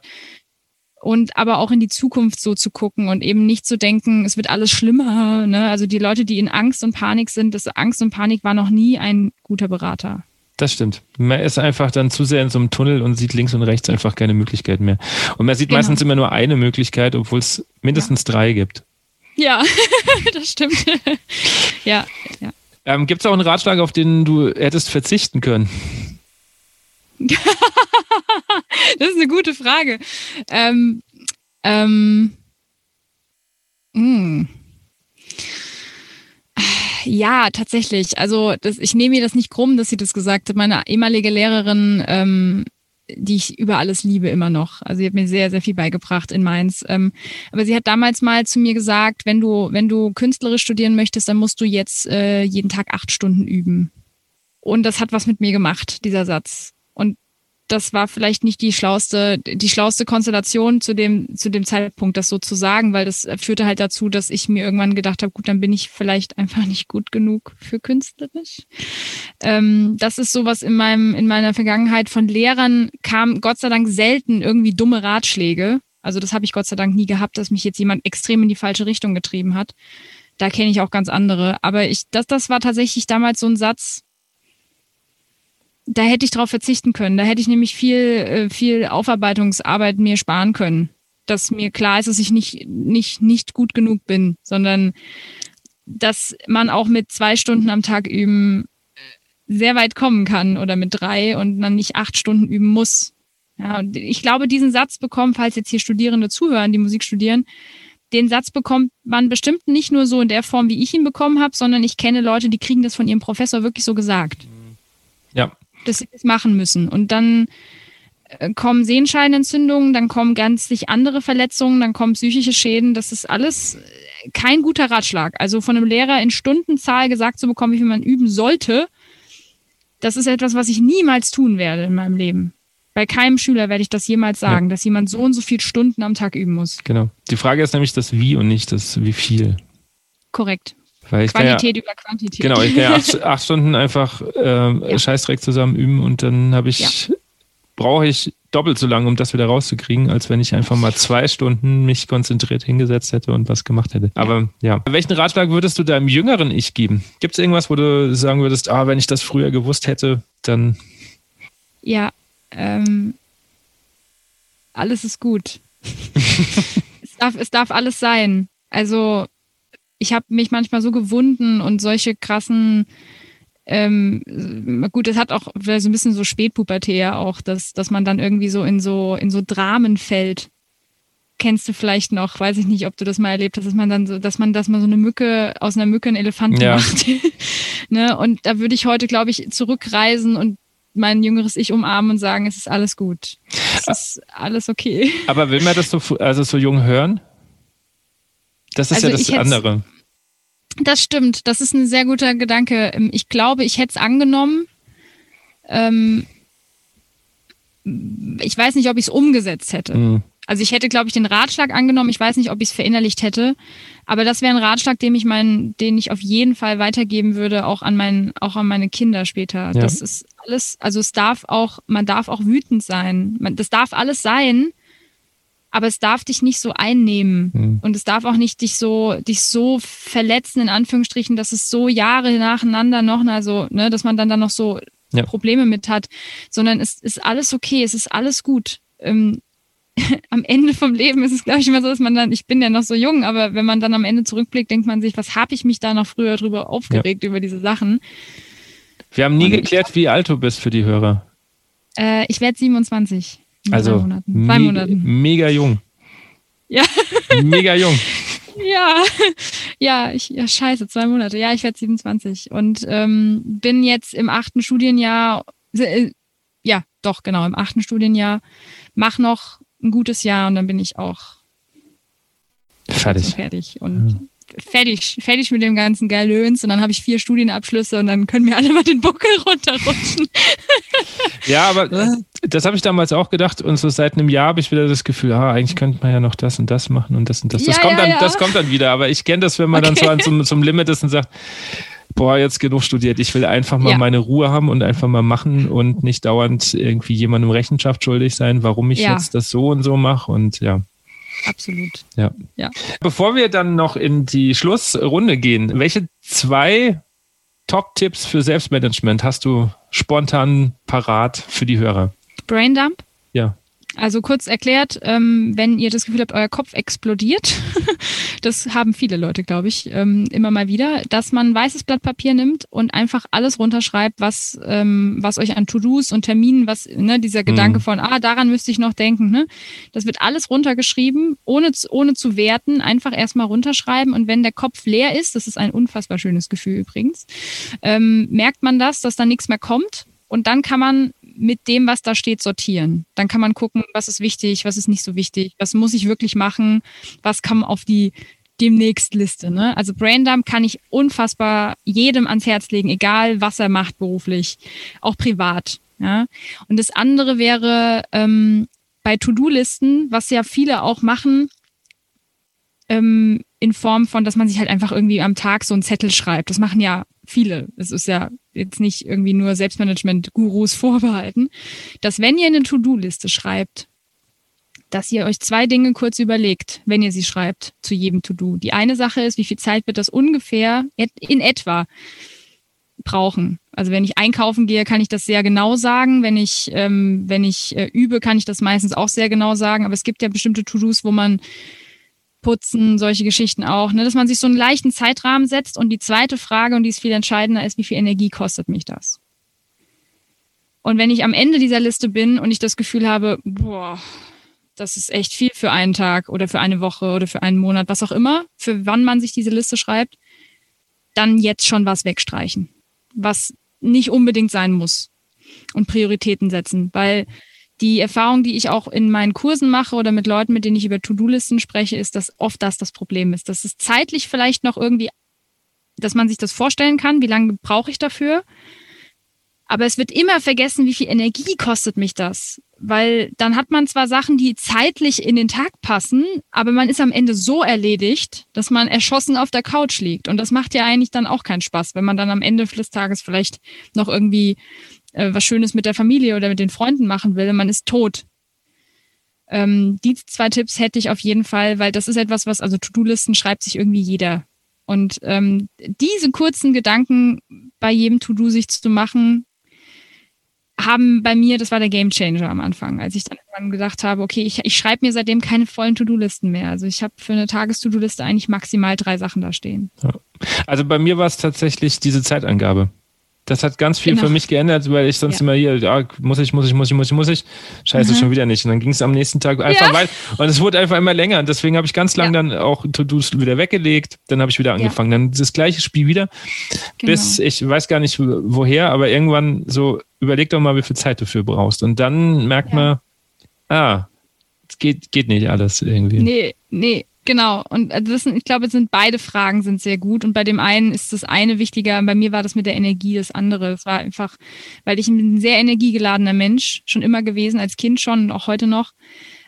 Speaker 1: Und aber auch in die Zukunft so zu gucken und eben nicht zu denken, es wird alles schlimmer. Ne? Also die Leute, die in Angst und Panik sind, das Angst und Panik war noch nie ein guter Berater.
Speaker 2: Das stimmt. Man ist einfach dann zu sehr in so einem Tunnel und sieht links und rechts einfach keine Möglichkeit mehr. Und man sieht
Speaker 1: Genau.
Speaker 2: meistens immer nur eine Möglichkeit, obwohl es mindestens drei gibt.
Speaker 1: Ja, das stimmt. ja, ja.
Speaker 2: Ähm, Gibt es auch einen Ratschlag, auf den du hättest verzichten können?
Speaker 1: Das ist eine gute Frage. Ähm, ähm, mh. Ja, tatsächlich. Also das, ich nehme mir das nicht krumm, dass sie das gesagt hat. Meine ehemalige Lehrerin, ähm, die ich über alles liebe immer noch. Also sie hat mir sehr, sehr viel beigebracht in Mainz. Ähm, aber sie hat damals mal zu mir gesagt, wenn du, wenn du künstlerisch studieren möchtest, dann musst du jetzt äh, jeden Tag acht Stunden üben. Und das hat was mit mir gemacht, dieser Satz. Das war vielleicht nicht die schlauste, die schlauste Konstellation zu dem, zu dem Zeitpunkt, das so zu sagen, weil das führte halt dazu, dass ich mir irgendwann gedacht habe, gut, dann bin ich vielleicht einfach nicht gut genug für künstlerisch. Ähm, das ist sowas in meinem, in meiner Vergangenheit von Lehrern kam Gott sei Dank selten irgendwie dumme Ratschläge. Also das habe ich Gott sei Dank nie gehabt, dass mich jetzt jemand extrem in die falsche Richtung getrieben hat. Da kenne ich auch ganz andere. Aber ich, das, das war tatsächlich damals so ein Satz, da hätte ich drauf verzichten können. Da hätte ich nämlich viel, äh, viel Aufarbeitungsarbeit mir sparen können. Dass mir klar ist, dass ich nicht, nicht, nicht gut genug bin, sondern dass man auch mit zwei Stunden am Tag üben äh, sehr weit kommen kann oder mit drei und dann nicht acht Stunden üben muss. Ja, und ich glaube, diesen Satz bekommen, falls jetzt hier Studierende zuhören, die Musik studieren, den Satz bekommt man bestimmt nicht nur so in der Form, wie ich ihn bekommen habe, sondern ich kenne Leute, die kriegen das von ihrem Professor wirklich so gesagt. Dass sie das machen müssen. Und dann äh, kommen Sehenscheinentzündungen, dann kommen ganz sich andere Verletzungen, dann kommen psychische Schäden. Das ist alles äh, kein guter Ratschlag. Also von einem Lehrer in Stundenzahl gesagt zu bekommen, wie viel man üben sollte, das ist etwas, was ich niemals tun werde in meinem Leben. Bei keinem Schüler werde ich das jemals sagen, dass jemand so und so viele Stunden am Tag üben muss.
Speaker 2: Genau. Die Frage ist nämlich das Wie und nicht das Wie viel.
Speaker 1: Korrekt. Qualität über Quantität.
Speaker 2: Ja, genau, ich kann ja acht, acht Stunden einfach ähm,
Speaker 1: Ja.
Speaker 2: Scheißdreck zusammen üben und dann habe ich, brauche ich doppelt so lange, um das wieder rauszukriegen, als wenn ich einfach mal zwei Stunden mich konzentriert hingesetzt hätte und was gemacht hätte. Aber ja, welchen Ratschlag würdest du deinem jüngeren Ich geben? Gibt es irgendwas, wo du sagen würdest, ah, wenn ich das früher gewusst hätte, dann
Speaker 1: Ja, ähm, alles ist gut. es, darf, es darf alles sein. Also ich habe mich manchmal so gewunden und solche krassen, ähm, gut, es hat auch so ein bisschen so Spätpubertät ja auch, dass, dass man dann irgendwie so in so in so Dramen fällt. Kennst du vielleicht noch, weiß ich nicht, ob du das mal erlebt hast, dass man dann so, dass man, dass man so eine Mücke aus einer Mücke einen Elefanten
Speaker 2: Ja.
Speaker 1: macht. ne? Und da würde ich heute, glaube ich, zurückreisen und mein jüngeres Ich umarmen und sagen, es ist alles gut. Es ist alles okay.
Speaker 2: Aber will man das so, also so jung hören? Das ist
Speaker 1: Also
Speaker 2: ja das andere.
Speaker 1: Das stimmt, das ist ein sehr guter Gedanke. Ähm, Ich glaube, ich hätte es angenommen. Ähm, ich weiß nicht, ob ich es umgesetzt hätte.
Speaker 2: Mhm.
Speaker 1: Also ich hätte, glaube ich, den Ratschlag angenommen. Ich weiß nicht, ob ich es verinnerlicht hätte. Aber das wäre ein Ratschlag, den ich meinen, den ich auf jeden Fall weitergeben würde, auch an meinen, auch an meine Kinder später.
Speaker 2: Ja.
Speaker 1: Das ist alles, also es darf auch, man darf auch wütend sein. Man, das darf alles sein. Aber es darf dich nicht so einnehmen
Speaker 2: Mhm.
Speaker 1: und es darf auch nicht dich so, dich so verletzen, in Anführungsstrichen, dass es so Jahre nacheinander noch, also, ne, dass man dann da noch so
Speaker 2: Ja.
Speaker 1: Probleme mit hat, sondern es ist alles okay, es ist alles gut. Ähm, am Ende vom Leben ist es, glaube ich, immer so, dass man dann, ich bin ja noch so jung, aber wenn man dann am Ende zurückblickt, denkt man sich, was habe ich mich da noch früher drüber aufgeregt über diese Sachen.
Speaker 2: Wir haben nie
Speaker 1: Und-
Speaker 2: geklärt, wie alt du bist für die Hörer.
Speaker 1: Äh, ich werde 27.
Speaker 2: Also
Speaker 1: Monaten. Zwei
Speaker 2: me-
Speaker 1: Monaten.
Speaker 2: mega jung.
Speaker 1: Ja.
Speaker 2: Mega jung.
Speaker 1: Ja, ja, ich, ja, scheiße, zwei Monate. Ja, ich werde 27 und ähm, bin jetzt im achten Studienjahr, äh, ja, doch, genau, im achten Studienjahr, mach noch ein gutes Jahr und dann bin ich auch
Speaker 2: Fertig.
Speaker 1: fertig und fertig, fertig mit dem ganzen Galöns und dann habe ich vier Studienabschlüsse und dann können mir alle mal den Buckel runterrutschen.
Speaker 2: Ja, aber das habe ich damals auch gedacht und so seit einem Jahr habe ich wieder das Gefühl, ah, eigentlich könnte man ja noch das und das machen und das und das. Das
Speaker 1: Ja,
Speaker 2: kommt
Speaker 1: ja,
Speaker 2: dann,
Speaker 1: ja.
Speaker 2: das kommt dann wieder. Aber ich kenne das, wenn man dann so
Speaker 1: Okay.
Speaker 2: an zum, zum Limit ist und sagt, boah, jetzt genug studiert. Ich will einfach mal meine Ruhe haben und einfach mal machen und nicht dauernd irgendwie jemandem Rechenschaft schuldig sein, warum ich jetzt das so und so mache. Und ja.
Speaker 1: Absolut.
Speaker 2: Ja.
Speaker 1: Ja.
Speaker 2: Bevor wir dann noch in die Schlussrunde gehen, welche zwei Top-Tipps für Selbstmanagement hast du spontan parat für die Hörer?
Speaker 1: Braindump.
Speaker 2: Ja.
Speaker 1: Also kurz erklärt, ähm, wenn ihr das Gefühl habt, euer Kopf explodiert, das haben viele Leute, glaube ich, ähm, immer mal wieder, dass man ein weißes Blatt Papier nimmt und einfach alles runterschreibt, was, ähm, was euch an To-Dos und Terminen, was, ne, dieser Gedanke von, ah, daran müsste ich noch denken, ne? Das wird alles runtergeschrieben, ohne, zu- ohne zu werten, einfach erstmal runterschreiben und wenn der Kopf leer ist, das ist ein unfassbar schönes Gefühl übrigens, ähm, merkt man das, dass da nichts mehr kommt und dann kann man mit dem, was da steht, sortieren. Dann kann man gucken, was ist wichtig, was ist nicht so wichtig, was muss ich wirklich machen, was kann auf die demnächst Liste. Ne? Also Braindump kann ich unfassbar jedem ans Herz legen, egal was er macht beruflich, auch privat. Ja? Und das andere wäre ähm, bei To-Do-Listen, was ja viele auch machen, ähm, in Form von, dass man sich halt einfach irgendwie am Tag so einen Zettel schreibt. Das machen ja viele. Es ist ja jetzt nicht irgendwie nur Selbstmanagement-Gurus vorbehalten, dass wenn ihr eine To-Do-Liste schreibt, dass ihr euch zwei Dinge kurz überlegt, wenn ihr sie schreibt, zu jedem To-Do. Die eine Sache ist, wie viel Zeit wird das ungefähr in etwa brauchen. Also wenn ich einkaufen gehe, kann ich das sehr genau sagen. Wenn ich, ähm, wenn ich äh, übe, kann ich das meistens auch sehr genau sagen. Aber es gibt ja bestimmte To-Dos, wo man putzen, solche Geschichten auch, ne? dass man sich so einen leichten Zeitrahmen setzt. Und die zweite Frage, und die ist viel entscheidender, ist, wie viel Energie kostet mich das? Und wenn ich am Ende dieser Liste bin und ich das Gefühl habe, boah, das ist echt viel für einen Tag oder für eine Woche oder für einen Monat, was auch immer, für wann man sich diese Liste schreibt, dann jetzt schon was wegstreichen, was nicht unbedingt sein muss und Prioritäten setzen, weil die Erfahrung, die ich auch in meinen Kursen mache oder mit Leuten, mit denen ich über To-Do-Listen spreche, ist, dass oft das das Problem ist. Dass es zeitlich vielleicht noch irgendwie, dass man sich das vorstellen kann, wie lange brauche ich dafür. Aber es wird immer vergessen, wie viel Energie kostet mich das. Weil dann hat man zwar Sachen, die zeitlich in den Tag passen, aber man ist am Ende so erledigt, dass man erschossen auf der Couch liegt. Und das macht ja eigentlich dann auch keinen Spaß, wenn man dann am Ende des Tages vielleicht noch irgendwie äh, was Schönes mit der Familie oder mit den Freunden machen will. Man ist tot. Ähm, die zwei Tipps hätte ich auf jeden Fall, weil das ist etwas, was, also To-Do-Listen schreibt sich irgendwie jeder. Und ähm, diese kurzen Gedanken bei jedem To-Do sich zu machen, haben bei mir, das war der Game Changer am Anfang, als ich dann gedacht habe, okay, ich, ich schreibe mir seitdem keine vollen To-Do-Listen mehr. Also ich habe für eine Tages-To-Do-Liste eigentlich maximal drei Sachen da stehen.
Speaker 2: Also bei mir war es tatsächlich diese Zeitangabe. Das hat ganz viel
Speaker 1: Genau.
Speaker 2: für mich geändert, weil ich sonst
Speaker 1: Ja.
Speaker 2: immer hier, ja, muss ich, muss ich, muss ich, muss ich, muss ich. Scheiße,
Speaker 1: Mhm.
Speaker 2: schon wieder nicht. Und dann ging es am nächsten Tag einfach
Speaker 1: Ja.
Speaker 2: weiter. Und es wurde einfach immer länger. Und deswegen habe ich ganz lange
Speaker 1: Ja.
Speaker 2: dann auch To-Dos wieder weggelegt. Dann habe ich wieder angefangen. Dann das gleiche Spiel wieder.
Speaker 1: Genau.
Speaker 2: Bis, ich weiß gar nicht woher, aber irgendwann so, überleg doch mal, wie viel Zeit du dafür brauchst. Und dann merkt man, ah, es geht, geht nicht alles irgendwie.
Speaker 1: Nee, nee, genau. Und also das sind, ich glaube, es sind beide Fragen sind sehr gut. Und bei dem einen ist das eine wichtiger, bei mir war das mit der Energie das andere. Es war einfach, weil ich ein sehr energiegeladener Mensch, schon immer gewesen, als Kind schon und auch heute noch.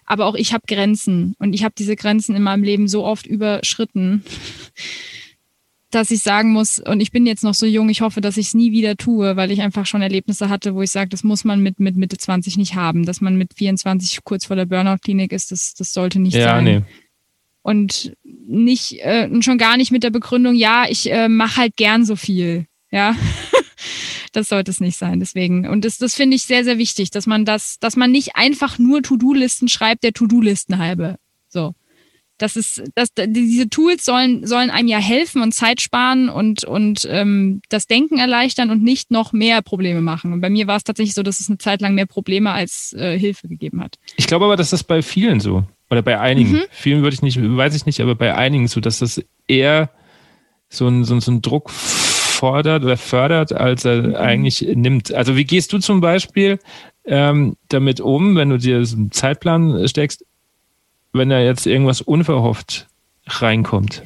Speaker 1: Aber auch ich habe Grenzen und ich habe diese Grenzen in meinem Leben so oft überschritten, dass ich sagen muss, und ich bin jetzt noch so jung, ich hoffe, dass ich es nie wieder tue, weil ich einfach schon Erlebnisse hatte, wo ich sage, das muss man mit, mit Mitte 20 nicht haben. Dass man mit 24 kurz vor der Burnout-Klinik ist, das, das sollte nicht ja, sein. Nee. Und nicht, äh, schon gar nicht mit der Begründung, ja, ich äh, mache halt gern so viel. Ja. das sollte es nicht sein. Deswegen. Und das, das finde ich sehr, sehr wichtig, dass man das, dass man nicht einfach nur To-Do-Listen schreibt, der To-Do-Listen halbe. So. Das ist, das, diese Tools sollen, sollen einem ja helfen und Zeit sparen und, und ähm, das Denken erleichtern und nicht noch mehr Probleme machen. Und bei mir war es tatsächlich so, dass es eine Zeit lang mehr Probleme als äh, Hilfe gegeben hat.
Speaker 2: Ich glaube aber, dass das bei vielen so. Oder bei einigen. Mhm. Vielen würde ich nicht, weiß ich nicht, aber bei einigen so, dass das eher so ein, so, so ein Druck fordert oder fördert, als er mhm. eigentlich nimmt. Also wie gehst du zum Beispiel ähm, damit um, wenn du dir so einen Zeitplan steckst, wenn da jetzt irgendwas unverhofft reinkommt?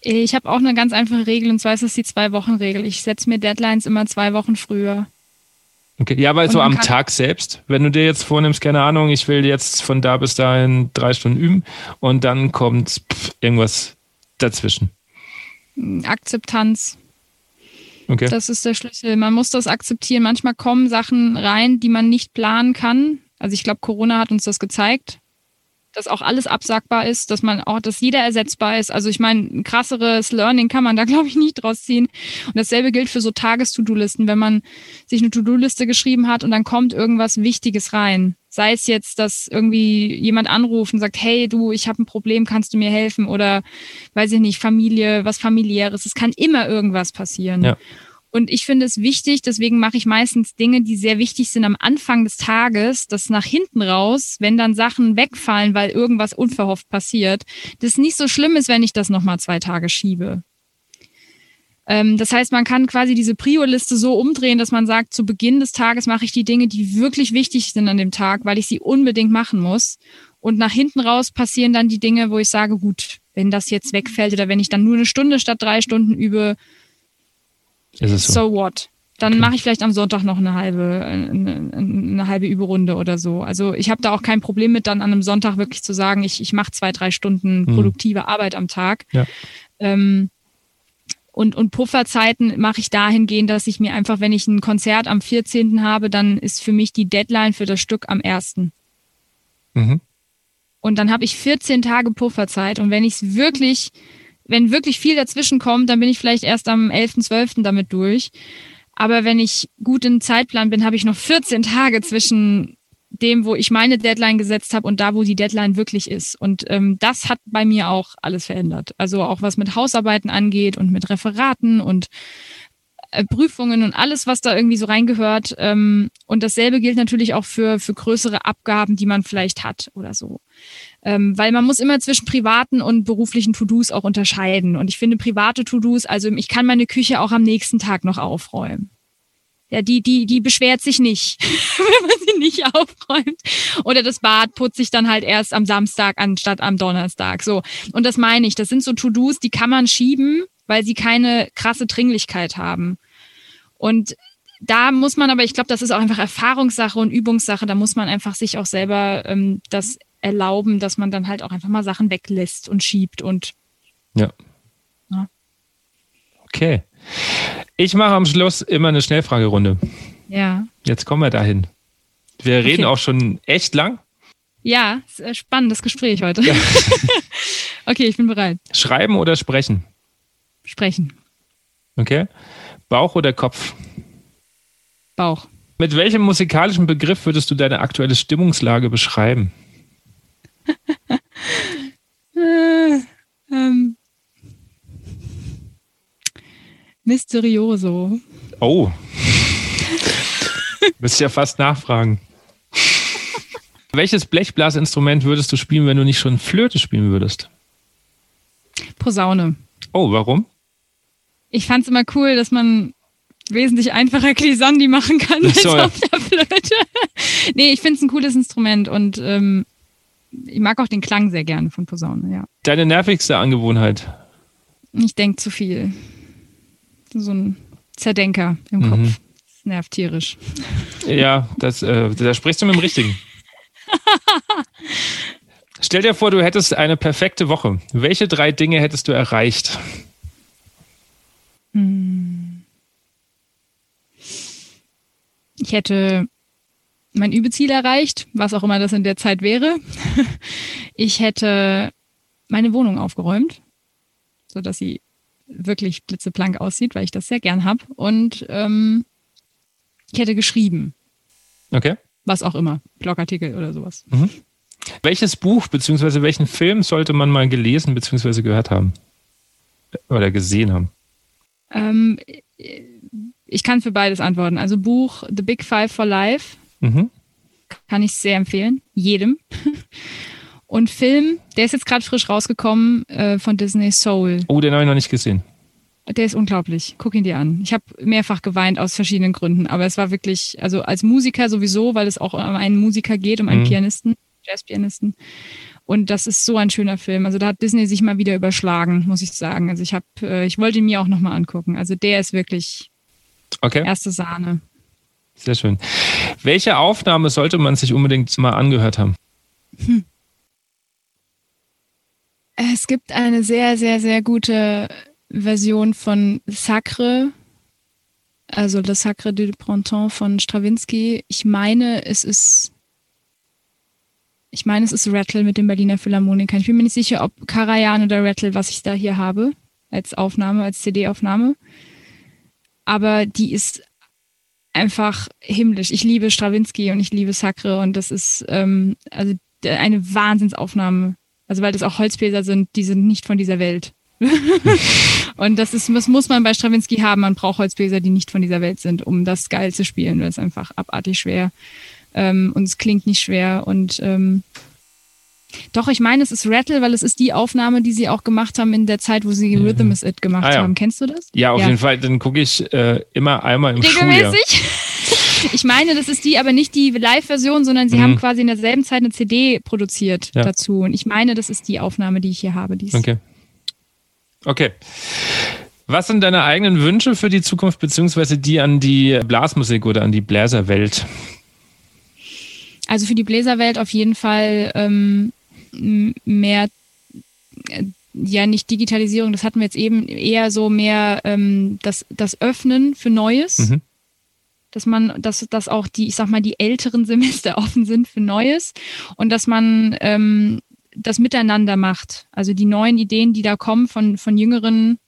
Speaker 1: Ich habe auch eine ganz einfache Regel und zwar ist es die Zwei-Wochen-Regel. Ich setze mir Deadlines immer zwei Wochen früher.
Speaker 2: Okay, ja, aber so am Tag selbst, wenn du dir jetzt vornimmst, keine Ahnung, ich will jetzt von da bis dahin drei Stunden üben und dann kommt pff, irgendwas dazwischen.
Speaker 1: Akzeptanz. Okay. Das ist der Schlüssel. Man muss das akzeptieren. Manchmal kommen Sachen rein, die man nicht planen kann. Also ich glaube, Corona hat uns das gezeigt dass auch alles absagbar ist, dass man auch, dass jeder ersetzbar ist. Also ich meine, ein krasseres Learning kann man da, glaube ich, nicht draus ziehen. Und dasselbe gilt für so Tages-To-Do-Listen, wenn man sich eine To-Do-Liste geschrieben hat und dann kommt irgendwas Wichtiges rein. Sei es jetzt, dass irgendwie jemand anruft und sagt, hey du, ich habe ein Problem, kannst du mir helfen? Oder weiß ich nicht, Familie, was familiäres. Es kann immer irgendwas passieren. Ja. Und ich finde es wichtig, deswegen mache ich meistens Dinge, die sehr wichtig sind am Anfang des Tages, dass nach hinten raus, wenn dann Sachen wegfallen, weil irgendwas unverhofft passiert, das nicht so schlimm ist, wenn ich das nochmal zwei Tage schiebe. Ähm, das heißt, man kann quasi diese Prio-Liste so umdrehen, dass man sagt, zu Beginn des Tages mache ich die Dinge, die wirklich wichtig sind an dem Tag, weil ich sie unbedingt machen muss. Und nach hinten raus passieren dann die Dinge, wo ich sage, gut, wenn das jetzt wegfällt oder wenn ich dann nur eine Stunde statt drei Stunden übe, so? so? what? Dann okay. mache ich vielleicht am Sonntag noch eine halbe, eine, eine halbe Überrunde oder so. Also ich habe da auch kein Problem mit, dann an einem Sonntag wirklich zu sagen, ich, ich mache zwei, drei Stunden hm. produktive hm. Arbeit am Tag. Ja. Ähm, und, und Pufferzeiten mache ich dahingehend, dass ich mir einfach, wenn ich ein Konzert am 14. habe, dann ist für mich die Deadline für das Stück am 1. Mhm. Und dann habe ich 14 Tage Pufferzeit. Und wenn ich es wirklich wenn wirklich viel dazwischen kommt, dann bin ich vielleicht erst am 11.12. damit durch. Aber wenn ich gut im Zeitplan bin, habe ich noch 14 Tage zwischen dem, wo ich meine Deadline gesetzt habe und da, wo die Deadline wirklich ist. Und ähm, das hat bei mir auch alles verändert. Also auch was mit Hausarbeiten angeht und mit Referaten und äh, Prüfungen und alles, was da irgendwie so reingehört. Ähm, und dasselbe gilt natürlich auch für, für größere Abgaben, die man vielleicht hat oder so. Ähm, weil man muss immer zwischen privaten und beruflichen To-Dos auch unterscheiden. Und ich finde private To-Dos, also ich kann meine Küche auch am nächsten Tag noch aufräumen. Ja, die, die, die beschwert sich nicht, wenn man sie nicht aufräumt. Oder das Bad putze ich dann halt erst am Samstag anstatt am Donnerstag. So. Und das meine ich. Das sind so To-Dos, die kann man schieben, weil sie keine krasse Dringlichkeit haben. Und da muss man aber, ich glaube, das ist auch einfach Erfahrungssache und Übungssache. Da muss man einfach sich auch selber ähm, das erlauben, dass man dann halt auch einfach mal Sachen weglässt und schiebt und.
Speaker 2: Ja. ja. Okay. Ich mache am Schluss immer eine Schnellfragerunde.
Speaker 1: Ja.
Speaker 2: Jetzt kommen wir dahin. Wir okay. reden auch schon echt lang.
Speaker 1: Ja, spannendes Gespräch heute. Ja. okay, ich bin bereit.
Speaker 2: Schreiben oder sprechen?
Speaker 1: Sprechen.
Speaker 2: Okay. Bauch oder Kopf?
Speaker 1: Bauch.
Speaker 2: Mit welchem musikalischen Begriff würdest du deine aktuelle Stimmungslage beschreiben?
Speaker 1: Äh, ähm, Mysterioso.
Speaker 2: Oh. Müsste ich ja fast nachfragen. Welches Blechblasinstrument würdest du spielen, wenn du nicht schon Flöte spielen würdest?
Speaker 1: Posaune.
Speaker 2: Oh, warum?
Speaker 1: Ich fand es immer cool, dass man wesentlich einfacher Glissandi machen kann als ja. auf der Flöte. nee, ich finde es ein cooles Instrument und ähm, ich mag auch den Klang sehr gerne von Posaune, ja.
Speaker 2: Deine nervigste Angewohnheit?
Speaker 1: Ich denke zu viel. So ein Zerdenker im mhm. Kopf. Das nervt tierisch.
Speaker 2: Ja, das, äh, da sprichst du mit dem Richtigen. Stell dir vor, du hättest eine perfekte Woche. Welche drei Dinge hättest du erreicht?
Speaker 1: Hm. Ich hätte mein Übeziel erreicht, was auch immer das in der Zeit wäre. Ich hätte meine Wohnung aufgeräumt, so dass sie wirklich blitzeblank aussieht, weil ich das sehr gern habe. Und ähm, ich hätte geschrieben.
Speaker 2: Okay.
Speaker 1: Was auch immer. Blogartikel oder sowas.
Speaker 2: Mhm. Welches Buch bzw. welchen Film sollte man mal gelesen bzw. gehört haben? Oder gesehen haben?
Speaker 1: Ähm, ich kann für beides antworten. Also Buch The Big Five for Life mhm. kann ich sehr empfehlen. Jedem. Und Film, der ist jetzt gerade frisch rausgekommen äh, von Disney Soul.
Speaker 2: Oh, den habe ich noch nicht gesehen.
Speaker 1: Der ist unglaublich. Guck ihn dir an. Ich habe mehrfach geweint aus verschiedenen Gründen, aber es war wirklich, also als Musiker sowieso, weil es auch um einen Musiker geht, um einen mhm. Pianisten, Jazzpianisten. Und das ist so ein schöner Film. Also da hat Disney sich mal wieder überschlagen, muss ich sagen. Also ich habe, äh, ich wollte ihn mir auch nochmal angucken. Also der ist wirklich
Speaker 2: okay.
Speaker 1: erste Sahne.
Speaker 2: Sehr schön. Welche Aufnahme sollte man sich unbedingt mal angehört haben? Hm.
Speaker 1: Es gibt eine sehr, sehr, sehr gute Version von Sacre, also Le Sacre du Printemps von Stravinsky. Ich meine, es ist, ich meine, es ist Rattle mit dem Berliner Philharmoniker. Ich bin mir nicht sicher, ob Karajan oder Rattle, was ich da hier habe, als Aufnahme, als CD-Aufnahme. Aber die ist einfach himmlisch. Ich liebe Stravinsky und ich liebe Sacre und das ist ähm, also eine Wahnsinnsaufnahme also weil das auch Holzbläser sind, die sind nicht von dieser Welt. und das ist, das muss man bei Stravinsky haben. Man braucht Holzbläser, die nicht von dieser Welt sind, um das geil zu spielen. Das ist einfach abartig schwer. Ähm, und es klingt nicht schwer. Und ähm, doch, ich meine, es ist Rattle, weil es ist die Aufnahme, die sie auch gemacht haben in der Zeit, wo sie Rhythm is It gemacht ah, ja. haben. Kennst du das?
Speaker 2: Ja, auf ja. jeden Fall. Dann gucke ich äh, immer einmal im Regelmäßig? Schuljahr.
Speaker 1: Ich meine, das ist die, aber nicht die Live-Version, sondern sie mhm. haben quasi in derselben Zeit eine CD produziert ja. dazu. Und ich meine, das ist die Aufnahme, die ich hier habe.
Speaker 2: okay. Okay. Was sind deine eigenen Wünsche für die Zukunft, beziehungsweise die an die Blasmusik oder an die Bläserwelt?
Speaker 1: Also für die Bläserwelt auf jeden Fall ähm, mehr, äh, ja nicht Digitalisierung, das hatten wir jetzt eben, eher so mehr ähm, das, das Öffnen für Neues. Mhm dass man, dass, dass auch die, ich sag mal, die älteren Semester offen sind für Neues und dass man ähm, das miteinander macht. Also die neuen Ideen, die da kommen von, von jüngeren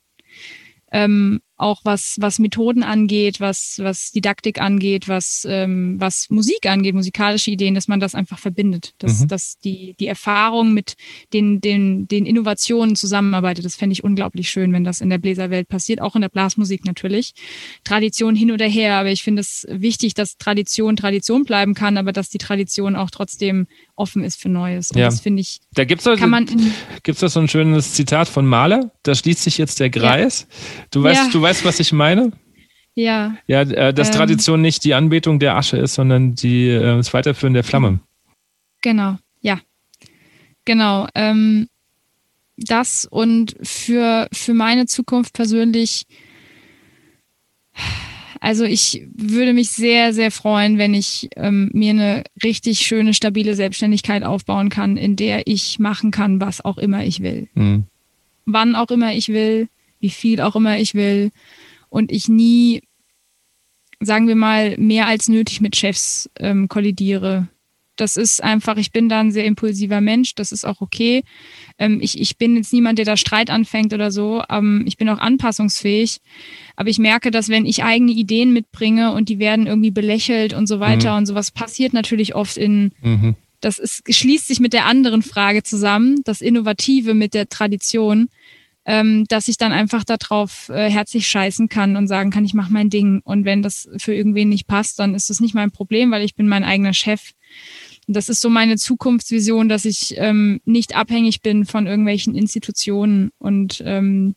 Speaker 1: ähm, auch was, was Methoden angeht, was, was Didaktik angeht, was, ähm, was Musik angeht, musikalische Ideen, dass man das einfach verbindet, dass, mhm. dass die, die Erfahrung mit den, den, den Innovationen zusammenarbeitet. Das fände ich unglaublich schön, wenn das in der Bläserwelt passiert, auch in der Blasmusik natürlich. Tradition hin oder her, aber ich finde es wichtig, dass Tradition Tradition bleiben kann, aber dass die Tradition auch trotzdem offen ist für Neues. Und
Speaker 2: ja.
Speaker 1: das finde ich.
Speaker 2: Da gibt es gibt's da so ein schönes Zitat von Mahler, da schließt sich jetzt der Kreis. Ja. Du weißt, ja. du weißt, was ich meine?
Speaker 1: Ja.
Speaker 2: Ja, äh, dass ähm, Tradition nicht die Anbetung der Asche ist, sondern die, äh, das Weiterführen der Flamme.
Speaker 1: Genau, ja. Genau. Ähm, das und für, für meine Zukunft persönlich also ich würde mich sehr, sehr freuen, wenn ich ähm, mir eine richtig schöne, stabile Selbstständigkeit aufbauen kann, in der ich machen kann, was auch immer ich will. Mhm. Wann auch immer ich will, wie viel auch immer ich will. Und ich nie, sagen wir mal, mehr als nötig mit Chefs ähm, kollidiere. Das ist einfach, ich bin da ein sehr impulsiver Mensch, das ist auch okay. Ähm, ich, ich bin jetzt niemand, der da Streit anfängt oder so. Ähm, ich bin auch anpassungsfähig. Aber ich merke, dass wenn ich eigene Ideen mitbringe und die werden irgendwie belächelt und so weiter mhm. und sowas passiert natürlich oft in, mhm. das ist, schließt sich mit der anderen Frage zusammen, das Innovative mit der Tradition, ähm, dass ich dann einfach darauf äh, herzlich scheißen kann und sagen kann, ich mache mein Ding. Und wenn das für irgendwen nicht passt, dann ist das nicht mein Problem, weil ich bin mein eigener Chef. Und das ist so meine Zukunftsvision, dass ich ähm, nicht abhängig bin von irgendwelchen Institutionen und ähm,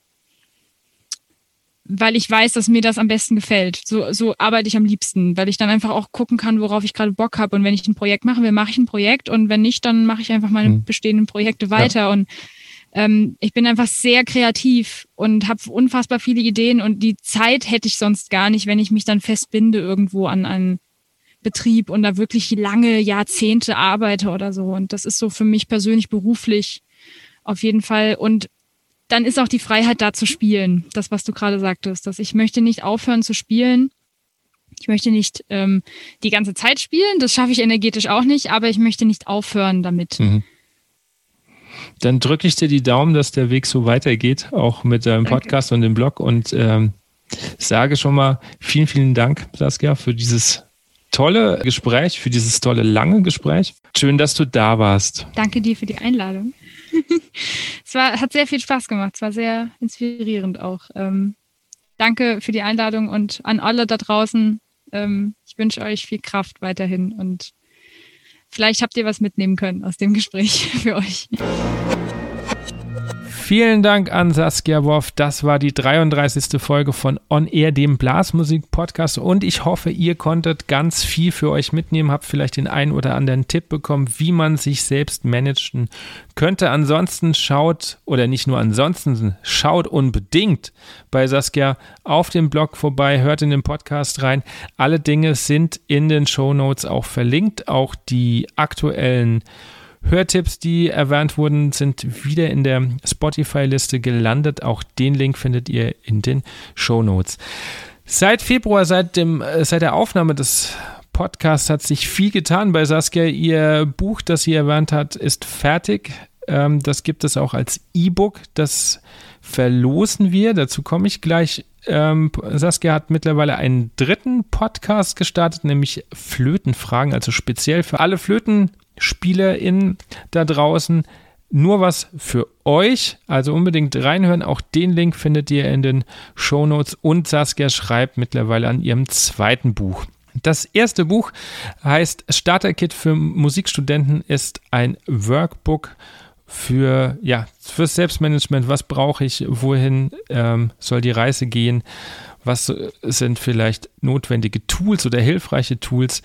Speaker 1: weil ich weiß, dass mir das am besten gefällt. So, so arbeite ich am liebsten, weil ich dann einfach auch gucken kann, worauf ich gerade Bock habe. Und wenn ich ein Projekt machen will, mache ich ein Projekt und wenn nicht, dann mache ich einfach meine mhm. bestehenden Projekte weiter. Ja. Und ähm, ich bin einfach sehr kreativ und habe unfassbar viele Ideen und die Zeit hätte ich sonst gar nicht, wenn ich mich dann festbinde irgendwo an einen Betrieb und da wirklich lange Jahrzehnte arbeite oder so. Und das ist so für mich persönlich beruflich auf jeden Fall. Und dann ist auch die Freiheit da zu spielen. Das, was du gerade sagtest, dass ich möchte nicht aufhören zu spielen. Ich möchte nicht ähm, die ganze Zeit spielen, das schaffe ich energetisch auch nicht, aber ich möchte nicht aufhören damit. Mhm.
Speaker 2: Dann drücke ich dir die Daumen, dass der Weg so weitergeht, auch mit deinem Danke. Podcast und dem Blog. Und ähm, sage schon mal vielen, vielen Dank, Saskia, für dieses tolle Gespräch, für dieses tolle lange Gespräch. Schön, dass du da warst.
Speaker 1: Danke dir für die Einladung. es war, hat sehr viel Spaß gemacht. Es war sehr inspirierend auch. Ähm, danke für die Einladung und an alle da draußen. Ähm, ich wünsche euch viel Kraft weiterhin und vielleicht habt ihr was mitnehmen können aus dem Gespräch für euch.
Speaker 2: Vielen Dank an Saskia Worf. Das war die 33. Folge von On Air, dem Blasmusik-Podcast. Und ich hoffe, ihr konntet ganz viel für euch mitnehmen, habt vielleicht den einen oder anderen Tipp bekommen, wie man sich selbst managen könnte. Ansonsten schaut, oder nicht nur ansonsten, schaut unbedingt bei Saskia auf dem Blog vorbei, hört in den Podcast rein. Alle Dinge sind in den Show Notes auch verlinkt, auch die aktuellen Hörtipps, die erwähnt wurden, sind wieder in der Spotify-Liste gelandet. Auch den Link findet ihr in den Show Notes. Seit Februar, seit, dem, äh, seit der Aufnahme des Podcasts hat sich viel getan bei Saskia. Ihr Buch, das sie erwähnt hat, ist fertig. Ähm, das gibt es auch als E-Book. Das verlosen wir. Dazu komme ich gleich. Ähm, Saskia hat mittlerweile einen dritten Podcast gestartet, nämlich Flötenfragen, also speziell für alle Flöten SpielerInnen da draußen. Nur was für euch, also unbedingt reinhören. Auch den Link findet ihr in den Show Notes. Und Saskia schreibt mittlerweile an ihrem zweiten Buch. Das erste Buch heißt Starter-Kit für Musikstudenten, ist ein Workbook für, ja, fürs Selbstmanagement. Was brauche ich? Wohin ähm, soll die Reise gehen? Was sind vielleicht notwendige Tools oder hilfreiche Tools?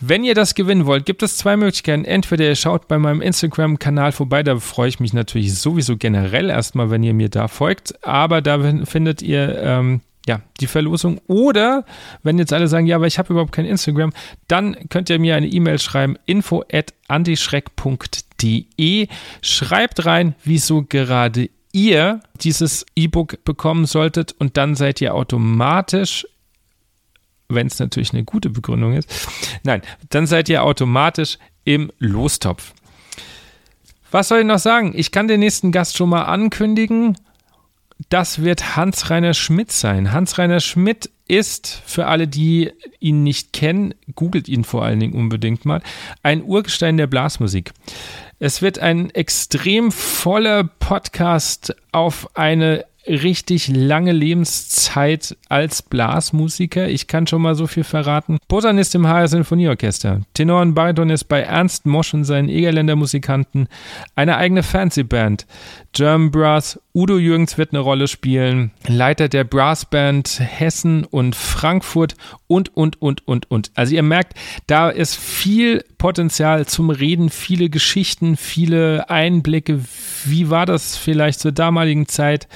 Speaker 2: Wenn ihr das gewinnen wollt, gibt es zwei Möglichkeiten. Entweder ihr schaut bei meinem Instagram-Kanal vorbei, da freue ich mich natürlich sowieso generell erstmal, wenn ihr mir da folgt, aber da findet ihr ähm, ja, die Verlosung. Oder wenn jetzt alle sagen, ja, aber ich habe überhaupt kein Instagram, dann könnt ihr mir eine E-Mail schreiben, info at andischreck.de. Schreibt rein, wieso gerade ihr dieses E-Book bekommen solltet und dann seid ihr automatisch wenn es natürlich eine gute Begründung ist. Nein, dann seid ihr automatisch im Lostopf. Was soll ich noch sagen? Ich kann den nächsten Gast schon mal ankündigen. Das wird Hans-Reiner Schmidt sein. Hans-Reiner Schmidt ist, für alle, die ihn nicht kennen, googelt ihn vor allen Dingen unbedingt mal, ein Urgestein der Blasmusik. Es wird ein extrem voller Podcast auf eine richtig lange Lebenszeit als Blasmusiker. Ich kann schon mal so viel verraten. Posaunist im HR Sinfonieorchester. Tenor und Baritonist bei Ernst Mosch und seinen Egerländer Musikanten. Eine eigene Fancy-Band. German Brass. Udo Jürgens wird eine Rolle spielen. Leiter der Brassband Hessen und Frankfurt und, und, und, und, und. Also ihr merkt, da ist viel Potenzial zum Reden, viele Geschichten, viele Einblicke. Wie war das vielleicht zur damaligen Zeit?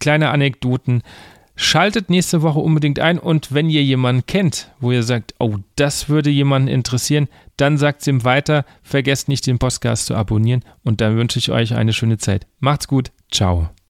Speaker 2: Kleine Anekdoten. Schaltet nächste Woche unbedingt ein und wenn ihr jemanden kennt, wo ihr sagt, oh, das würde jemanden interessieren, dann sagt es ihm weiter. Vergesst nicht, den Podcast zu abonnieren und dann wünsche ich euch eine schöne Zeit. Macht's gut. Ciao.